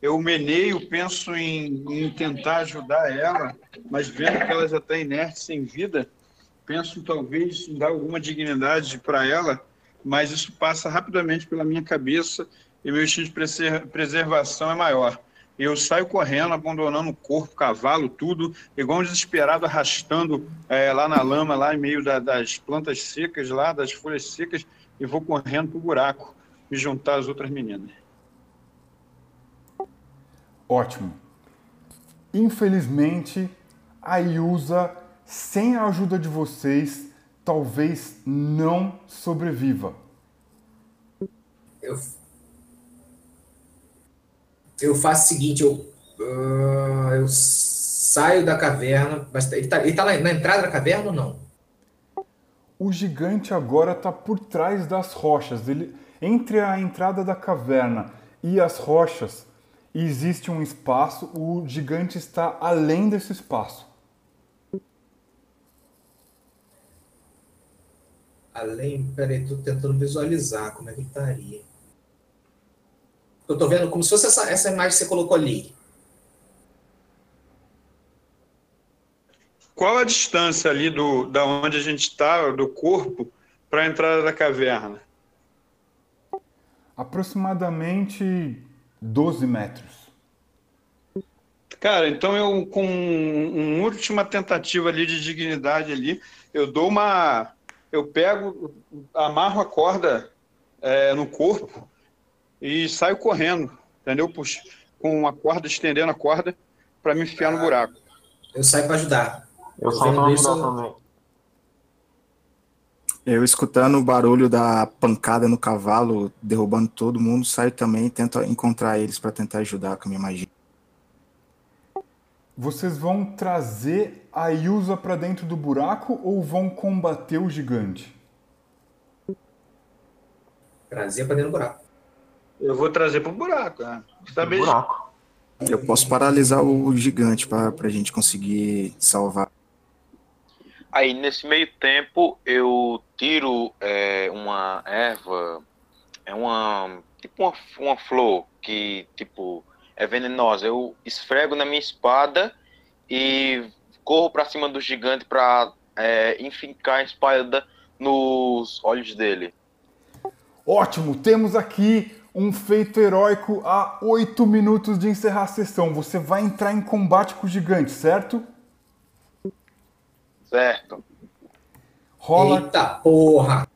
Eu meneio, penso em, em tentar ajudar ela, mas vendo que ela já está inerte, sem vida, penso talvez em dar alguma dignidade para ela, mas isso passa rapidamente pela minha cabeça e meu instinto de preser- preservação é maior. Eu saio correndo, abandonando o corpo, cavalo, tudo, igual um desesperado, arrastando eh, lá na lama, lá em meio da- das plantas secas, lá das folhas secas, e vou correndo pro buraco, me juntar às outras meninas. Ótimo. Infelizmente, a Yusa, sem a ajuda de vocês, talvez não sobreviva. Eu, eu faço o seguinte, eu, ah, eu saio da caverna, mas ele tá, ele tá na, na entrada da caverna ou não? O gigante agora está por trás das rochas. Ele, entre a entrada da caverna e as rochas existe um espaço. O gigante está além desse espaço. Além. Peraí, tô tentando visualizar como é que estaria. Eu tô vendo como se fosse essa, essa imagem que você colocou ali. Qual a distância ali do, da onde a gente está, do corpo, para a entrada da caverna? Aproximadamente 12 metros. Cara, então eu, com uma última tentativa ali de dignidade ali, eu dou uma. Eu pego, amarro a corda é, no corpo e saio correndo, entendeu? Puxa, com a corda, estendendo a corda para me enfiar no buraco. Eu saio para ajudar. Eu Tô saio vendo pra isso- também. Eu escutando o barulho da pancada no cavalo, derrubando todo mundo, saio também e tento encontrar eles para tentar ajudar com a minha magia. Vocês vão trazer a Yusa para dentro do buraco ou vão combater o gigante? Trazer para dentro do buraco. Eu vou trazer pro buraco, né? Saber Buraco. Eu posso paralisar o gigante para a gente conseguir salvar. Aí, nesse meio tempo, eu tiro é, uma erva, é uma, tipo uma, uma flor que, tipo, é venenosa. Eu esfrego na minha espada e corro pra cima do gigante pra é, enfincar a espada nos olhos dele. Ótimo, temos aqui um feito heróico a 8 minutos de encerrar a sessão. Você vai entrar em combate com o gigante, certo? Certo. Rola. Eita porra!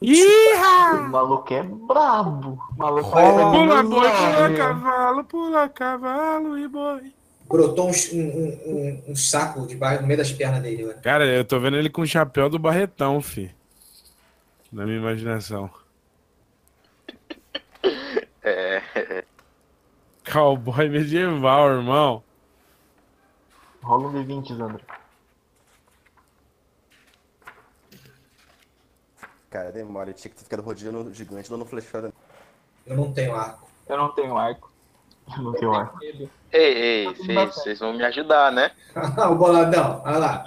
Iha! O maluco é brabo. O maluco Rola. é Pula boi, pula cavalo, pula cavalo e boi. Brotou um, um, um, um saco debaixo, no meio das pernas dele, velho. Cara, eu tô vendo ele com o chapéu do Barretão, fi. Na minha imaginação. É, Cowboy medieval, irmão. Rola um D20, Zandra. Cara, demora. Tinha que ter ficado rodeando o gigante, dando flechada. Eu não tenho arco. Eu não tenho arco. Não tem arco. ei, ei, vocês vocês vão me ajudar, né? o boladão, olha lá.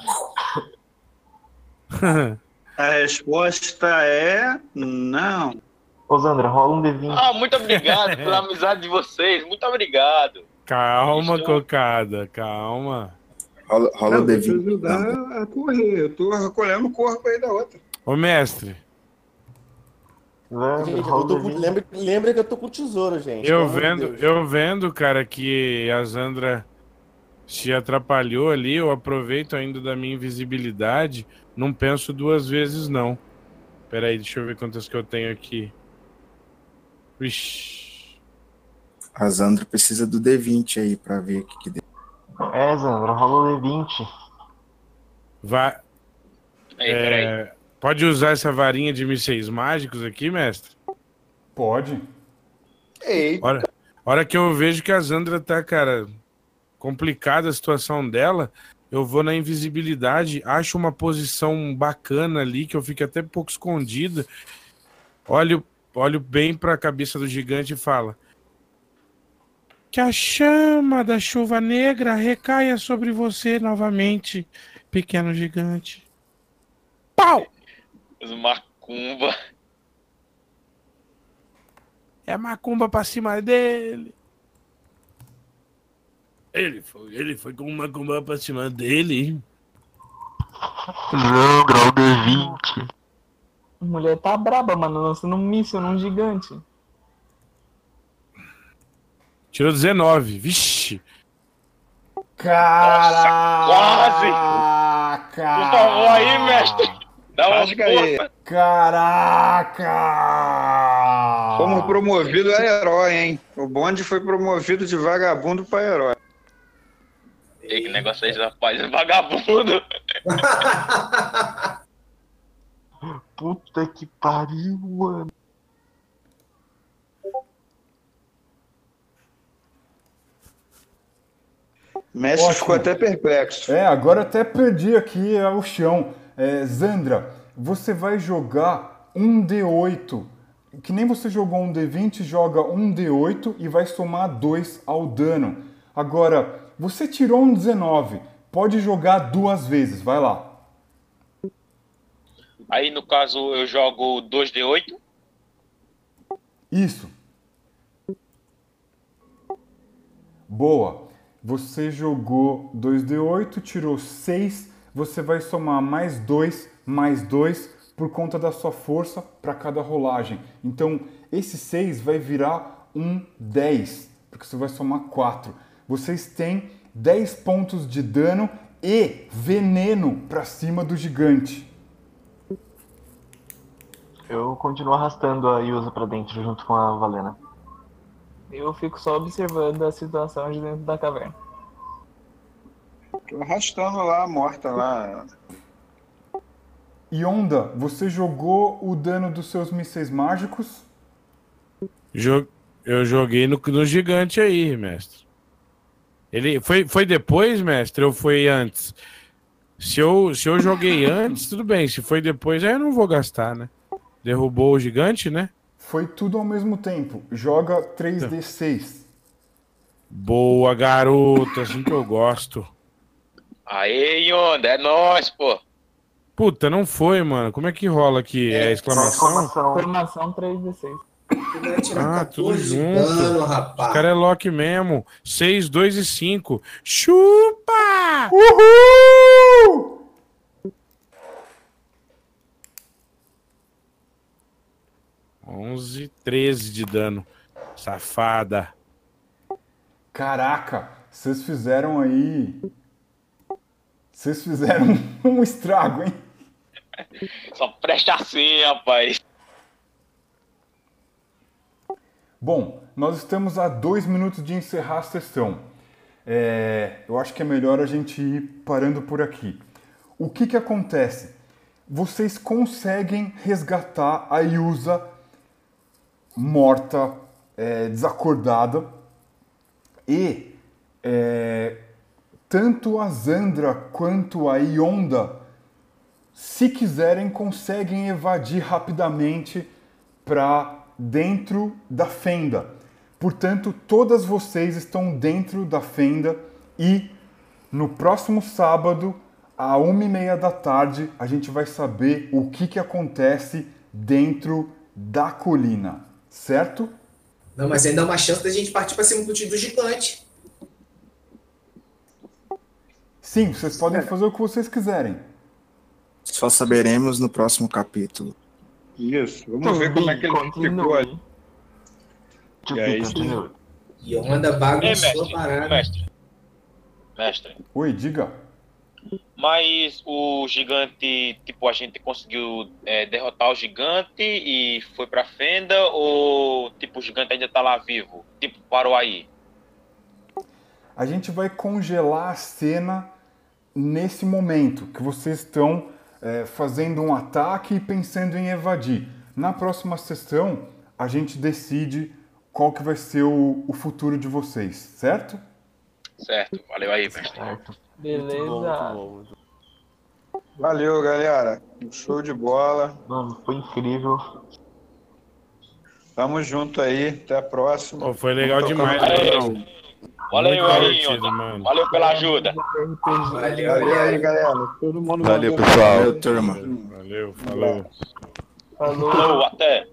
A resposta é não. Ô, Zandra, rola um D20. Ah, muito obrigado pela amizade de vocês. Muito obrigado. Calma, Estou- cocada, calma. Rola, rola Não, o vou te D20. ajudar a correr. Eu tô recolhendo o corpo aí da outra. Ô, mestre, Zandra, Gente, rola eu tô com... D20. lembra, lembra que eu tô com tesouro, gente. eu de vendo, eu vendo, cara, que a Zandra se atrapalhou ali, eu aproveito ainda da minha invisibilidade, não penso duas vezes, não. Pera aí, deixa eu ver quantas que eu tenho aqui. Vixe. A Zandra precisa do D20 aí pra ver o que, que deu. É, Zandra, rola um D20. Vai, Ei, peraí. Pode usar essa varinha de mísseis mágicos aqui, mestre? Pode. Ei, Hora, hora que eu vejo que a Zandra tá, cara, complicada a situação dela, eu vou na invisibilidade, acho uma posição bacana ali, que eu fico até pouco escondida, olho, olho bem pra cabeça do gigante e falo: Que a chama da chuva negra recaia sobre você novamente, pequeno gigante. Pau! Os macumba. É macumba pra cima dele. Ele foi, ele foi com uma macumba pra cima dele. Zandra, rola um D20. A mulher tá braba, mano, lançando um míssil num gigante. Tirou 19. Vixe. Caraca! Por favor, aí, mestre. Dá uma Rasga aí. Caraca! Fomos promovidos a herói, hein? O bonde foi promovido de vagabundo para herói. Ei, que negócio é esse, rapaz? Vagabundo. Puta que pariu, mano. O mestre Ótimo. ficou até perplexo. É, agora até perdi aqui é, o chão. É, Zandra, você vai jogar um D8. Que nem você jogou um D20, joga um D8 e vai somar 2 ao dano. Agora, você tirou um 19. Pode jogar duas vezes, vai lá. Aí no caso eu jogo 2D8. Isso. Boa. Você jogou 2d8, tirou 6, você vai somar mais 2, mais 2 por conta da sua força para cada rolagem. Então, esse 6 vai virar um 10, porque você vai somar 4. Vocês têm 10 pontos de dano e veneno para cima do gigante. Eu continuo arrastando a Yusa pra dentro junto com a Valena. Eu fico só observando a situação de dentro da caverna. Tô arrastando lá, morta lá. Yonda, você jogou o dano dos seus mísseis mágicos? Jo- Eu joguei no, no gigante aí, mestre. Ele foi, foi depois, mestre, ou foi antes? Se eu, se eu joguei antes, tudo bem. Se foi depois, aí eu não vou gastar, né? Derrubou o gigante, né? Foi tudo ao mesmo tempo. Joga 3d6. Boa, garoto, assim que eu gosto. Aê, Yonda, é nóis, pô. Puta, não foi, mano. Como é que rola aqui? É exclamação? Formação 3d6. Ah, tudo 14 junto. dano, Os rapaz. cara é Loki mesmo. 6, 2 e 5. Chupa! Uhul! Onze, 13 de dano. Safada. Caraca, vocês fizeram aí. Vocês fizeram um estrago, hein? Só presta assim, rapaz. Bom, nós estamos a dois minutos de encerrar a sessão. É, eu acho que é melhor a gente ir parando por aqui. O que, que acontece? Vocês conseguem resgatar a Yusa morta, é, desacordada, e é, tanto a Zandra quanto a Ionda, se quiserem, conseguem evadir rapidamente para dentro da fenda. Portanto, todas vocês estão dentro da fenda e no próximo sábado, à uma e meia da tarde, a gente vai saber o que, que acontece dentro da colina, certo? Não, mas ainda há uma chance da gente partir pra cima do, do gigante. Sim, vocês podem fazer o que vocês quiserem. Só saberemos no próximo capítulo. Isso, vamos ver como é que ele ficou ali. Tipo, E aí, E É, bagunçou a mestre, parada. mestre. Mestre. Oi, diga. Mas o gigante, tipo, a gente conseguiu é, derrotar o gigante e foi pra fenda ou, tipo, o gigante ainda tá lá vivo? Tipo, parou aí. A gente vai congelar a cena nesse momento que vocês estão é, fazendo um ataque e pensando em evadir. Na próxima sessão, a gente decide qual que vai ser o, o futuro de vocês, certo? Certo, valeu aí, mestre. Beleza. Valeu, galera. Show de bola. Mano, foi incrível. Tamo junto aí. Até a próxima. Pô, foi legal demais, mais. Valeu Muito aí. Valeu pela ajuda. Valeu, Valeu aí, galera. Todo mundo Valeu, pessoal. Valeu, turma. Valeu, falou. Falou. Falou, até.